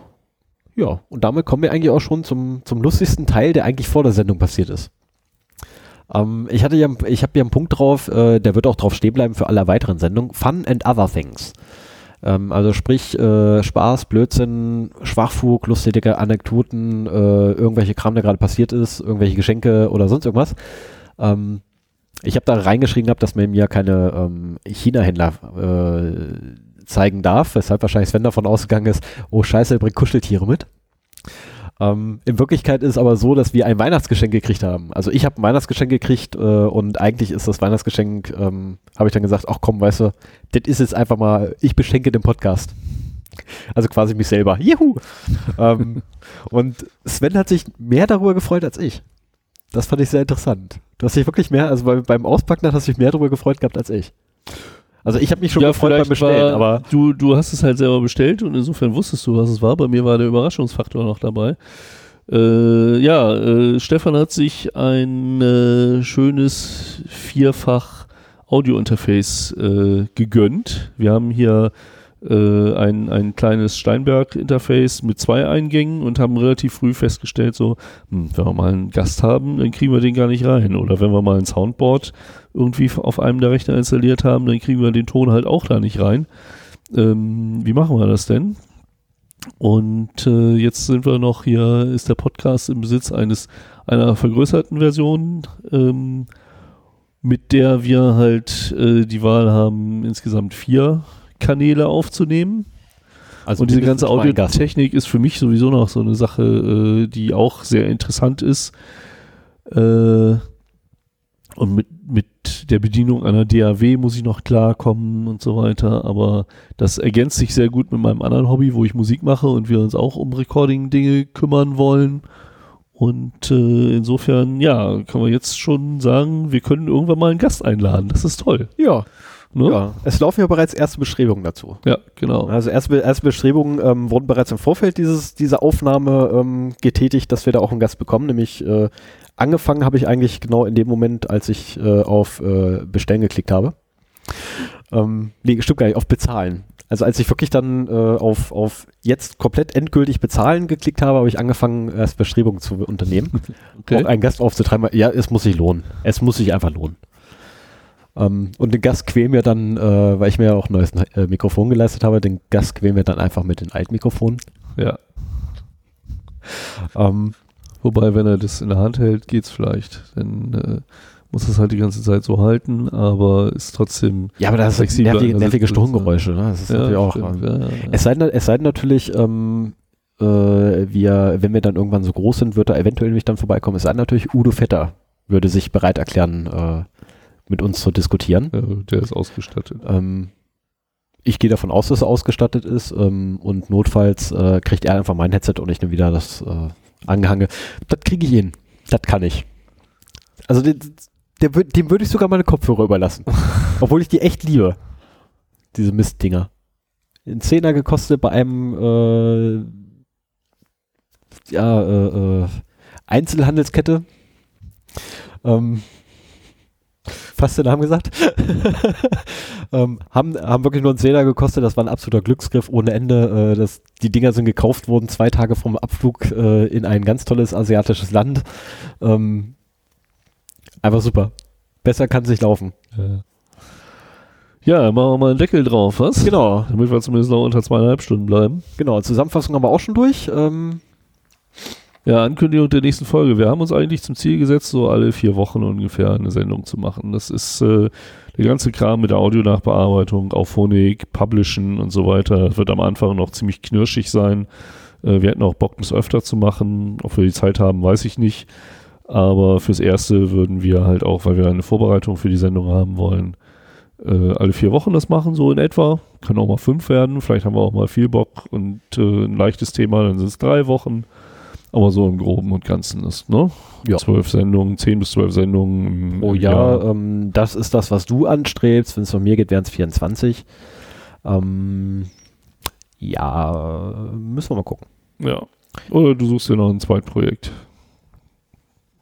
Ja, und damit kommen wir eigentlich auch schon zum, zum lustigsten Teil, der eigentlich vor der Sendung passiert ist. Ähm, ich hatte ja, ich habe hier einen Punkt drauf, äh, der wird auch drauf stehen bleiben für alle weiteren Sendungen. Fun and other things. Ähm, also sprich äh, Spaß, Blödsinn, Schwachfug, lustige Anekdoten, äh, irgendwelche Kram, der gerade passiert ist, irgendwelche Geschenke oder sonst irgendwas. Ähm, ich habe da reingeschrieben gehabt, dass man mir keine ähm, China-Händler äh, zeigen darf, weshalb wahrscheinlich Sven davon ausgegangen ist, oh scheiße, er bringt Kuscheltiere mit. Ähm, in Wirklichkeit ist es aber so, dass wir ein Weihnachtsgeschenk gekriegt haben. Also ich habe ein Weihnachtsgeschenk gekriegt äh, und eigentlich ist das Weihnachtsgeschenk, ähm, habe ich dann gesagt, ach komm, weißt du, das ist jetzt einfach mal, ich beschenke den Podcast. Also quasi mich selber. Juhu! ähm, und Sven hat sich mehr darüber gefreut als ich. Das fand ich sehr interessant. Du hast dich wirklich mehr, also bei, beim Auspacken hast du dich mehr darüber gefreut gehabt als ich. Also ich habe mich schon ja, gefreut beim Bestellen, war, aber du, du hast es halt selber bestellt und insofern wusstest du, was es war. Bei mir war der Überraschungsfaktor noch dabei. Äh, ja, äh, Stefan hat sich ein äh, schönes vierfach Audio-Interface äh, gegönnt. Wir haben hier äh, ein, ein kleines Steinberg-Interface mit zwei Eingängen und haben relativ früh festgestellt, so, hm, wenn wir mal einen Gast haben, dann kriegen wir den gar nicht rein. Oder wenn wir mal ein Soundboard irgendwie auf einem der Rechner installiert haben, dann kriegen wir den Ton halt auch da nicht rein. Ähm, wie machen wir das denn? Und äh, jetzt sind wir noch hier, ist der Podcast im Besitz eines einer vergrößerten Version, ähm, mit der wir halt äh, die Wahl haben, insgesamt vier Kanäle aufzunehmen. Also und diese ganze. Audiotechnik ist für mich sowieso noch so eine Sache, äh, die auch sehr interessant ist. Äh, und mit, mit der Bedienung einer DAW muss ich noch klarkommen und so weiter. Aber das ergänzt sich sehr gut mit meinem anderen Hobby, wo ich Musik mache und wir uns auch um Recording-Dinge kümmern wollen. Und äh, insofern, ja, kann man jetzt schon sagen, wir können irgendwann mal einen Gast einladen. Das ist toll. Ja, Ne? ja. Es laufen ja bereits erste Bestrebungen dazu. ja genau. Also erste, erste Bestrebungen ähm, wurden bereits im Vorfeld dieses, dieser Aufnahme ähm, getätigt, dass wir da auch einen Gast bekommen. Nämlich äh, angefangen habe ich eigentlich genau in dem Moment, als ich äh, auf äh, Bestellen geklickt habe. Ähm, nee, stimmt gar nicht, auf Bezahlen. Also als ich wirklich dann äh, auf, auf jetzt komplett endgültig bezahlen geklickt habe, habe ich angefangen, erst Bestrebungen zu unternehmen. Okay. Auch einen Gast aufzutreiben. Ja, es muss sich lohnen. Es muss sich einfach lohnen. Ähm, und den Gast quälen wir dann, äh, weil ich mir ja auch ein neues äh, Mikrofon geleistet habe, den Gast quälen wir dann einfach mit den Altmikrofonen. Ja. Ähm, Wobei, wenn er das in der Hand hält, geht's vielleicht. Dann äh, muss es halt die ganze Zeit so halten, aber ist trotzdem. ja, aber das Flexibler nervige, nervige. Sturmgeräusche. Ne? Das ist Ja, natürlich auch. stimmt, ähm, ja, ja. es, sei, denn- es sei denn natürlich, ähm, äh, wir, wenn wir dann irgendwann so groß sind, wird er eventuell nämlich dann vorbeikommen. Es sei denn natürlich, Udo Vetter würde sich bereit erklären, äh, mit uns zu diskutieren. Ja, der ist ausgestattet. Ähm, ich gehe davon aus, dass er ausgestattet ist ähm, und notfalls äh, kriegt er einfach mein Headset und ich nehme wieder das äh, Angehange. Das kriege ich hin. Das kann ich. Also der, der, dem würde ich sogar meine Kopfhörer überlassen. Obwohl ich die echt liebe. Diese Mistdinger. Ein Zehner gekostet bei einem äh, ja, äh, äh, Einzelhandelskette. Ähm, fast den Namen gesagt. ähm, haben, haben wirklich nur einen Zehner gekostet. Das war ein absoluter Glücksgriff ohne Ende. Äh, das, die Dinger sind gekauft worden, zwei Tage vom Abflug äh, in ein ganz tolles asiatisches Land. Ähm, einfach super. Besser kann es nicht laufen. Ja. ja, machen wir mal einen Deckel drauf, was? Genau, Damit wir zumindest noch unter zweieinhalb Stunden bleiben. genau. Zusammenfassung haben wir auch schon durch. Ähm, Ja, Ankündigung der nächsten Folge. Wir haben uns eigentlich zum Ziel gesetzt, so alle vier Wochen ungefähr eine Sendung zu machen. Das ist äh, der ganze Kram mit der Audionachbearbeitung, Auphonic, Publishen und so weiter. Das wird am Anfang noch ziemlich knirschig sein. Äh, wir hätten auch Bock, das öfter zu machen. Ob wir die Zeit haben, weiß ich nicht. Aber fürs Erste würden wir halt auch, weil wir eine Vorbereitung für die Sendung haben wollen, äh, alle vier Wochen das machen, so in etwa. Können auch mal fünf werden. Vielleicht haben wir auch mal viel Bock und äh, ein leichtes Thema, dann sind es drei Wochen. Aber so im Groben und Ganzen ist, ne? Ja. Zwölf Sendungen, zehn bis zwölf Sendungen. Oh ja, Jahr. ähm, das ist das, was du anstrebst. Wenn es von mir geht, wären es 24. Ähm, ja, müssen wir mal gucken. ja. Oder du suchst dir noch ein Zweitprojekt.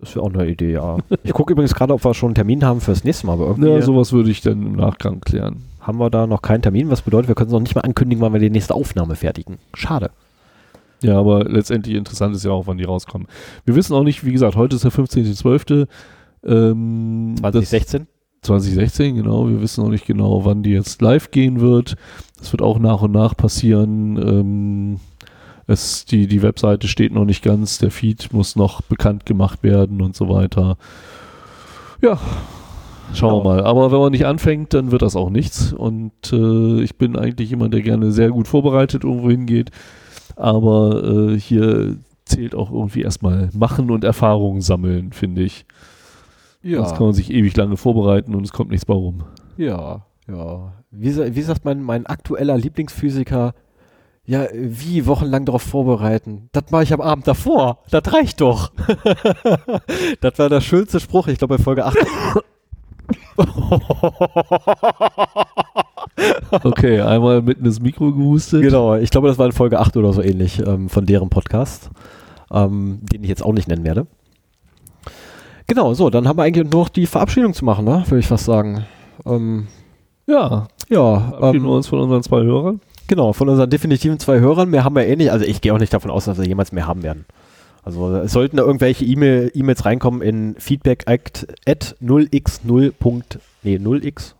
Das wäre auch eine Idee, ja. Ich gucke übrigens gerade, ob wir schon einen Termin haben fürs nächste Mal, aber irgendwie Ja, sowas würde ich dann im Nachgang klären. haben wir da noch keinen Termin, was bedeutet, wir können es noch nicht mal ankündigen, wann wir die nächste Aufnahme fertigen. Schade. Ja, aber letztendlich interessant ist ja auch, wann die rauskommen. Wir wissen auch nicht, wie gesagt, heute ist der 15.12. Ähm, das- 2016? 2016, genau. Wir wissen noch nicht genau, wann die jetzt live gehen wird. Das wird auch nach und nach passieren. Ähm, es, die, die Webseite steht noch nicht ganz, der Feed muss noch bekannt gemacht werden und so weiter. Ja, schauen wir Genau. mal. Aber wenn man nicht anfängt, dann wird das auch nichts. Und äh, ich bin eigentlich jemand, der gerne sehr gut vorbereitet irgendwo hingeht. Aber äh, hier zählt auch irgendwie erstmal machen und Erfahrungen sammeln, finde ich. Sonst kann man sich ewig lange vorbereiten und es kommt nichts bei rum. Ja, ja. Wie, wie sagt mein, mein aktueller Lieblingsphysiker, ja, wie wochenlang darauf vorbereiten? Das mache ich am Abend davor. Das reicht doch. das war der schönste Spruch, ich glaube bei Folge 8. Okay, einmal mitten ins Mikro gehustet. genau, ich glaube, das war in Folge 8 oder so ähnlich ähm, von deren Podcast, ähm, den ich jetzt auch nicht nennen werde. Genau, so, dann haben wir eigentlich nur noch die Verabschiedung zu machen, ne? würde ich fast sagen. Ähm, Ja, ja, verabschieden ähm, wir uns von unseren zwei Hörern. Genau, von unseren definitiven zwei Hörern. Mehr haben wir eh nicht. Also ich gehe auch nicht davon aus, dass wir jemals mehr haben werden. Also es sollten da irgendwelche E-Mail, E-Mails reinkommen in feedback at, at 0x0. Nee, 0x.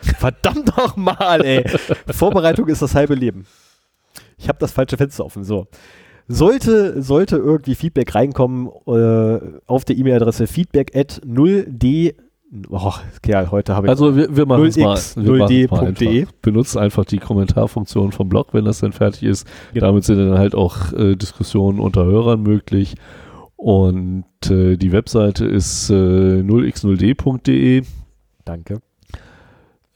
Verdammt nochmal, ey. Vorbereitung ist das halbe Leben. Ich habe das falsche Fenster offen. So. Sollte, sollte irgendwie Feedback reinkommen äh, auf der E-Mail-Adresse feedback at 0d Oh, Kerl, heute habe ich. Also wir, wir machen es mal. 0d.de. Benutzt einfach die Kommentarfunktion vom Blog, wenn das dann fertig ist. Genau. Damit sind dann halt auch äh, Diskussionen unter Hörern möglich. Und äh, die Webseite ist äh, 0x0d.de. Danke.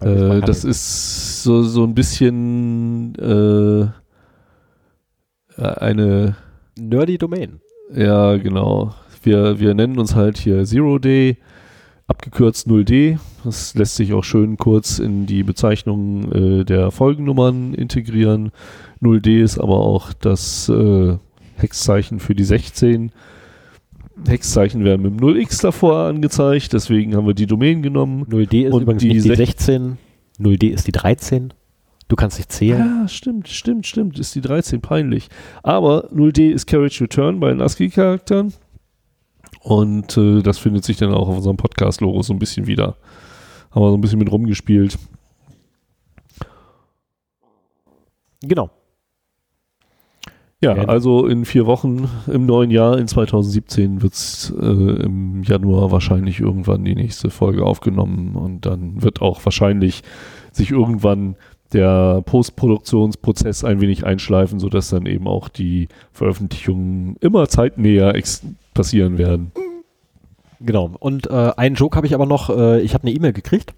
Äh, das ist so, so ein bisschen äh, eine Nerdy Domain. Ja, genau. Wir, wir nennen uns halt hier Zero Day, abgekürzt 0D. Das lässt sich auch schön kurz in die Bezeichnung äh, der Folgennummern integrieren. 0D ist aber auch das äh, Hexzeichen für die 16. Hexzeichen werden mit dem 0x davor angezeigt, deswegen haben wir die Domain genommen. 0D ist Und übrigens die nicht die sech- 16. 0D ist die 13. Du kannst nicht zählen. Ja, stimmt, stimmt, stimmt. Ist die 13 peinlich. Aber 0D ist Carriage Return bei den ASCII-Charakteren. Und äh, das findet sich dann auch auf unserem Podcast-Logo so ein bisschen wieder. Haben wir so ein bisschen mit rumgespielt. Genau. Ja, also in vier Wochen im neuen Jahr, in 2017, wird es äh, im Januar wahrscheinlich irgendwann die nächste Folge aufgenommen und dann wird auch wahrscheinlich sich irgendwann der Postproduktionsprozess ein wenig einschleifen, sodass dann eben auch die Veröffentlichungen immer zeitnäher passieren werden. Genau. Und äh, einen Joke habe ich aber noch. Äh, ich habe eine E-Mail gekriegt.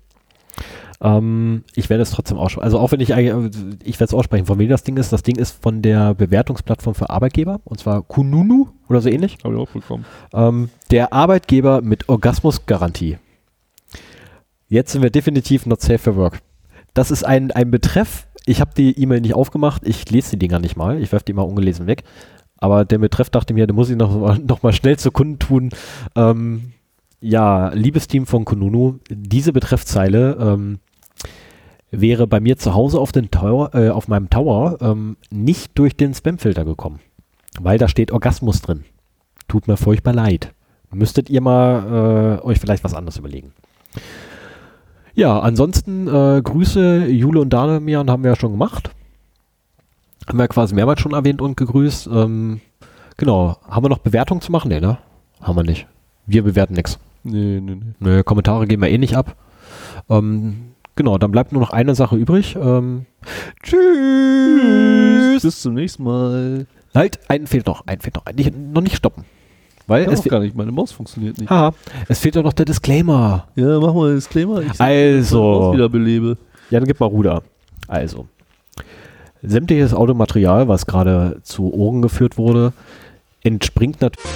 Ähm, ich werde es trotzdem aussprechen. Also auch wenn ich eigentlich, ich werde es aussprechen, von wem das Ding ist. Das Ding ist von der Bewertungsplattform für Arbeitgeber. Und zwar Kununu oder so ähnlich. Habe ich auch bekommen. Ähm, der Arbeitgeber mit Orgasmusgarantie. Jetzt sind wir definitiv not safe for work. Das ist ein, ein Betreff. Ich habe die E-Mail nicht aufgemacht. Ich lese die Dinger nicht mal. Ich werfe die mal ungelesen weg. Aber der Betreff dachte mir, da muss ich noch, noch mal schnell zu Kunden tun. Ähm, ja, liebes Team von Kununu, diese Betreffzeile ähm, wäre bei mir zu Hause auf, den Tower, äh, auf meinem Tower ähm, nicht durch den Spamfilter gekommen. Weil da steht Orgasmus drin. Tut mir furchtbar leid. Müsstet ihr mal äh, euch vielleicht was anderes überlegen. Ja, ansonsten äh, Grüße, Jule und Damian haben wir ja schon gemacht. Haben wir quasi mehrmals schon erwähnt und gegrüßt. Ähm, genau. Haben wir noch Bewertungen zu machen? Nee, ne? Haben wir nicht. Wir bewerten nichts. Nee, nee, nee. Nö, Kommentare geben wir eh nicht ab. Ähm, genau, dann bleibt nur noch eine Sache übrig. Ähm, tschüss. Bis zum nächsten Mal. Halt, einen fehlt noch. Einen fehlt noch. Nicht, noch nicht stoppen. Weil Ja, es, gar nicht. Meine Maus funktioniert nicht. Haha, es fehlt doch noch der Disclaimer. Ja, mach mal Disclaimer. Ich Also. Maus wieder belebe. Ja, dann gib mal Ruder. Also, sämtliches Automaterial, was gerade zu Ohren geführt wurde, entspringt natürlich